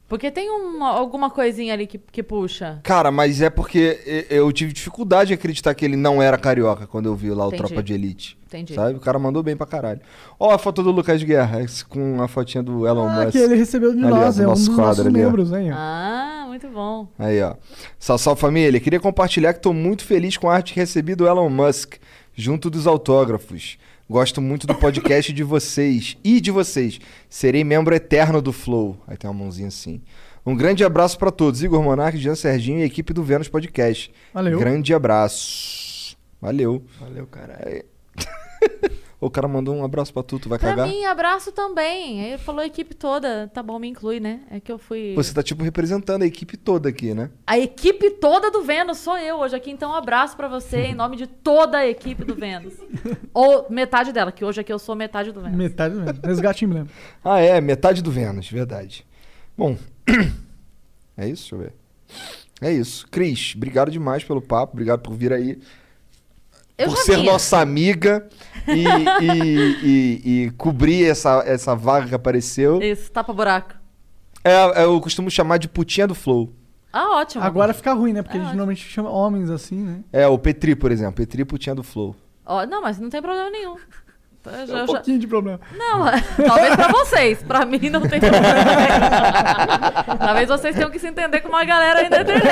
Porque tem uma- alguma coisinha ali que, que puxa. Cara, mas é porque eu tive dificuldade de acreditar que ele não era carioca quando eu vi lá o Entendi. Tropa de Elite. Entendi. Sabe? O cara mandou bem pra caralho. Ó, a foto do Lucas Guerra, com a fotinha do Elon Ah, Musk. que ele recebeu de Ali, ó, nós, do é um nosso dos quadro nossos ali, ó. membros, hein? ó. Ah, muito bom. Aí, ó. Sal, sal família. Queria compartilhar que tô muito feliz com a arte recebida do Elon Musk, junto dos autógrafos. Gosto muito do podcast de vocês e de vocês. Serei membro eterno do Flow. Aí tem uma mãozinha assim. Um grande abraço pra todos. Igor Monarque, Jean Serginho e a equipe do Vênus Podcast. Valeu. Grande abraço. Valeu. Valeu, caralho. O cara mandou um abraço pra tu, tu vai Pra cagar? mim, abraço também. Aí Ele falou a equipe toda. Tá bom, me inclui, né? É que eu fui. Você tá tipo representando a equipe toda aqui, né? A equipe toda do Vênus sou eu hoje aqui, então um abraço pra você em nome de toda a equipe do Vênus. Ou metade dela, que hoje aqui eu sou metade do Vênus. Metade mesmo. Resgate emblema. Ah, é, metade do Vênus, verdade. Bom, é isso, deixa eu ver. É isso. Cris, obrigado demais pelo papo, obrigado por vir aí. Eu por ser vinha. nossa amiga e, e- e- e cobrir essa, essa vaga que apareceu. Isso, tapa buraco. É, eu costumo chamar de putinha do Flow. Ah, ótimo. Agora fica ruim, né? Porque É a gente ótimo. normalmente chama homens assim, né? É, o Petri, por exemplo. Petri putinha do Flow. Ó, não, mas não tem problema nenhum. Então, eu já- É um já- pouquinho de problema. Não, talvez pra vocês. Pra mim não tem problema nenhum. Talvez vocês tenham que se entender com uma galera aí na internet.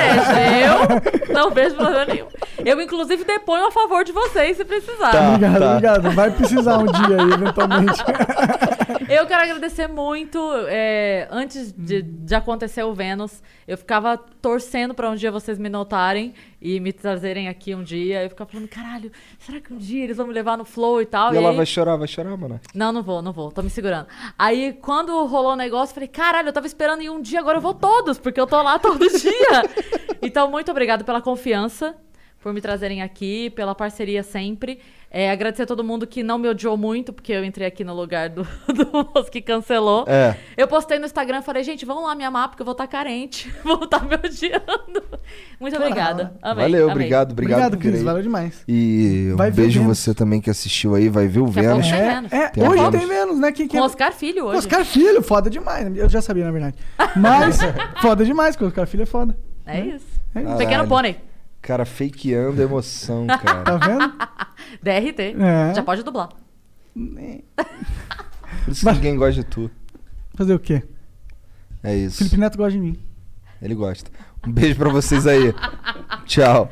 Eu não vejo problema nenhum. Eu, inclusive, deponho a favor de vocês se precisar. Tá. Obrigado, obrigado. Vai precisar um dia aí, eventualmente. Eu quero agradecer muito. é, antes de, de acontecer o Vênus, eu ficava torcendo pra um dia vocês me notarem e me trazerem aqui um dia. Eu ficava falando, caralho, será que um dia eles vão me levar no flow e tal? E E ela aí- vai chorar, vai chorar, mano. Não, não vou, não vou, tô me segurando. Aí, quando rolou o negócio, eu falei, caralho, eu tava esperando em um dia, agora eu vou todos, porque eu tô lá todo dia. então, muito obrigado pela confiança, por me trazerem aqui, pela parceria sempre. É, agradecer a todo mundo que não me odiou muito, porque eu entrei aqui no lugar do, do moço que cancelou. É. Eu postei no Instagram e falei, gente, vamos lá me amar, porque eu vou estar carente. Vou estar me odiando. Muito obrigada. Amei, Valeu, amei. obrigado, obrigado. Obrigado, Cris. Valeu demais. E um Vai ver beijo Vênus. você também que assistiu aí, vai ver o Vênus. É, Vênus. é, Tem hoje Vênus. tem menos, né? Quem, Com quem... Oscar Filho hoje. Oscar Filho, foda demais. Eu já sabia, na verdade. Mas, foda demais, porque o Oscar Filho é foda. É isso. É isso. Pequeno pônei. Cara, fakeando emoção, cara. Tá vendo? DRT. É. Já pode dublar. Por isso que ninguém gosta de tu. Fazer o quê? É isso. Felipe Neto gosta de mim. Ele gosta. Um beijo pra vocês aí. Tchau.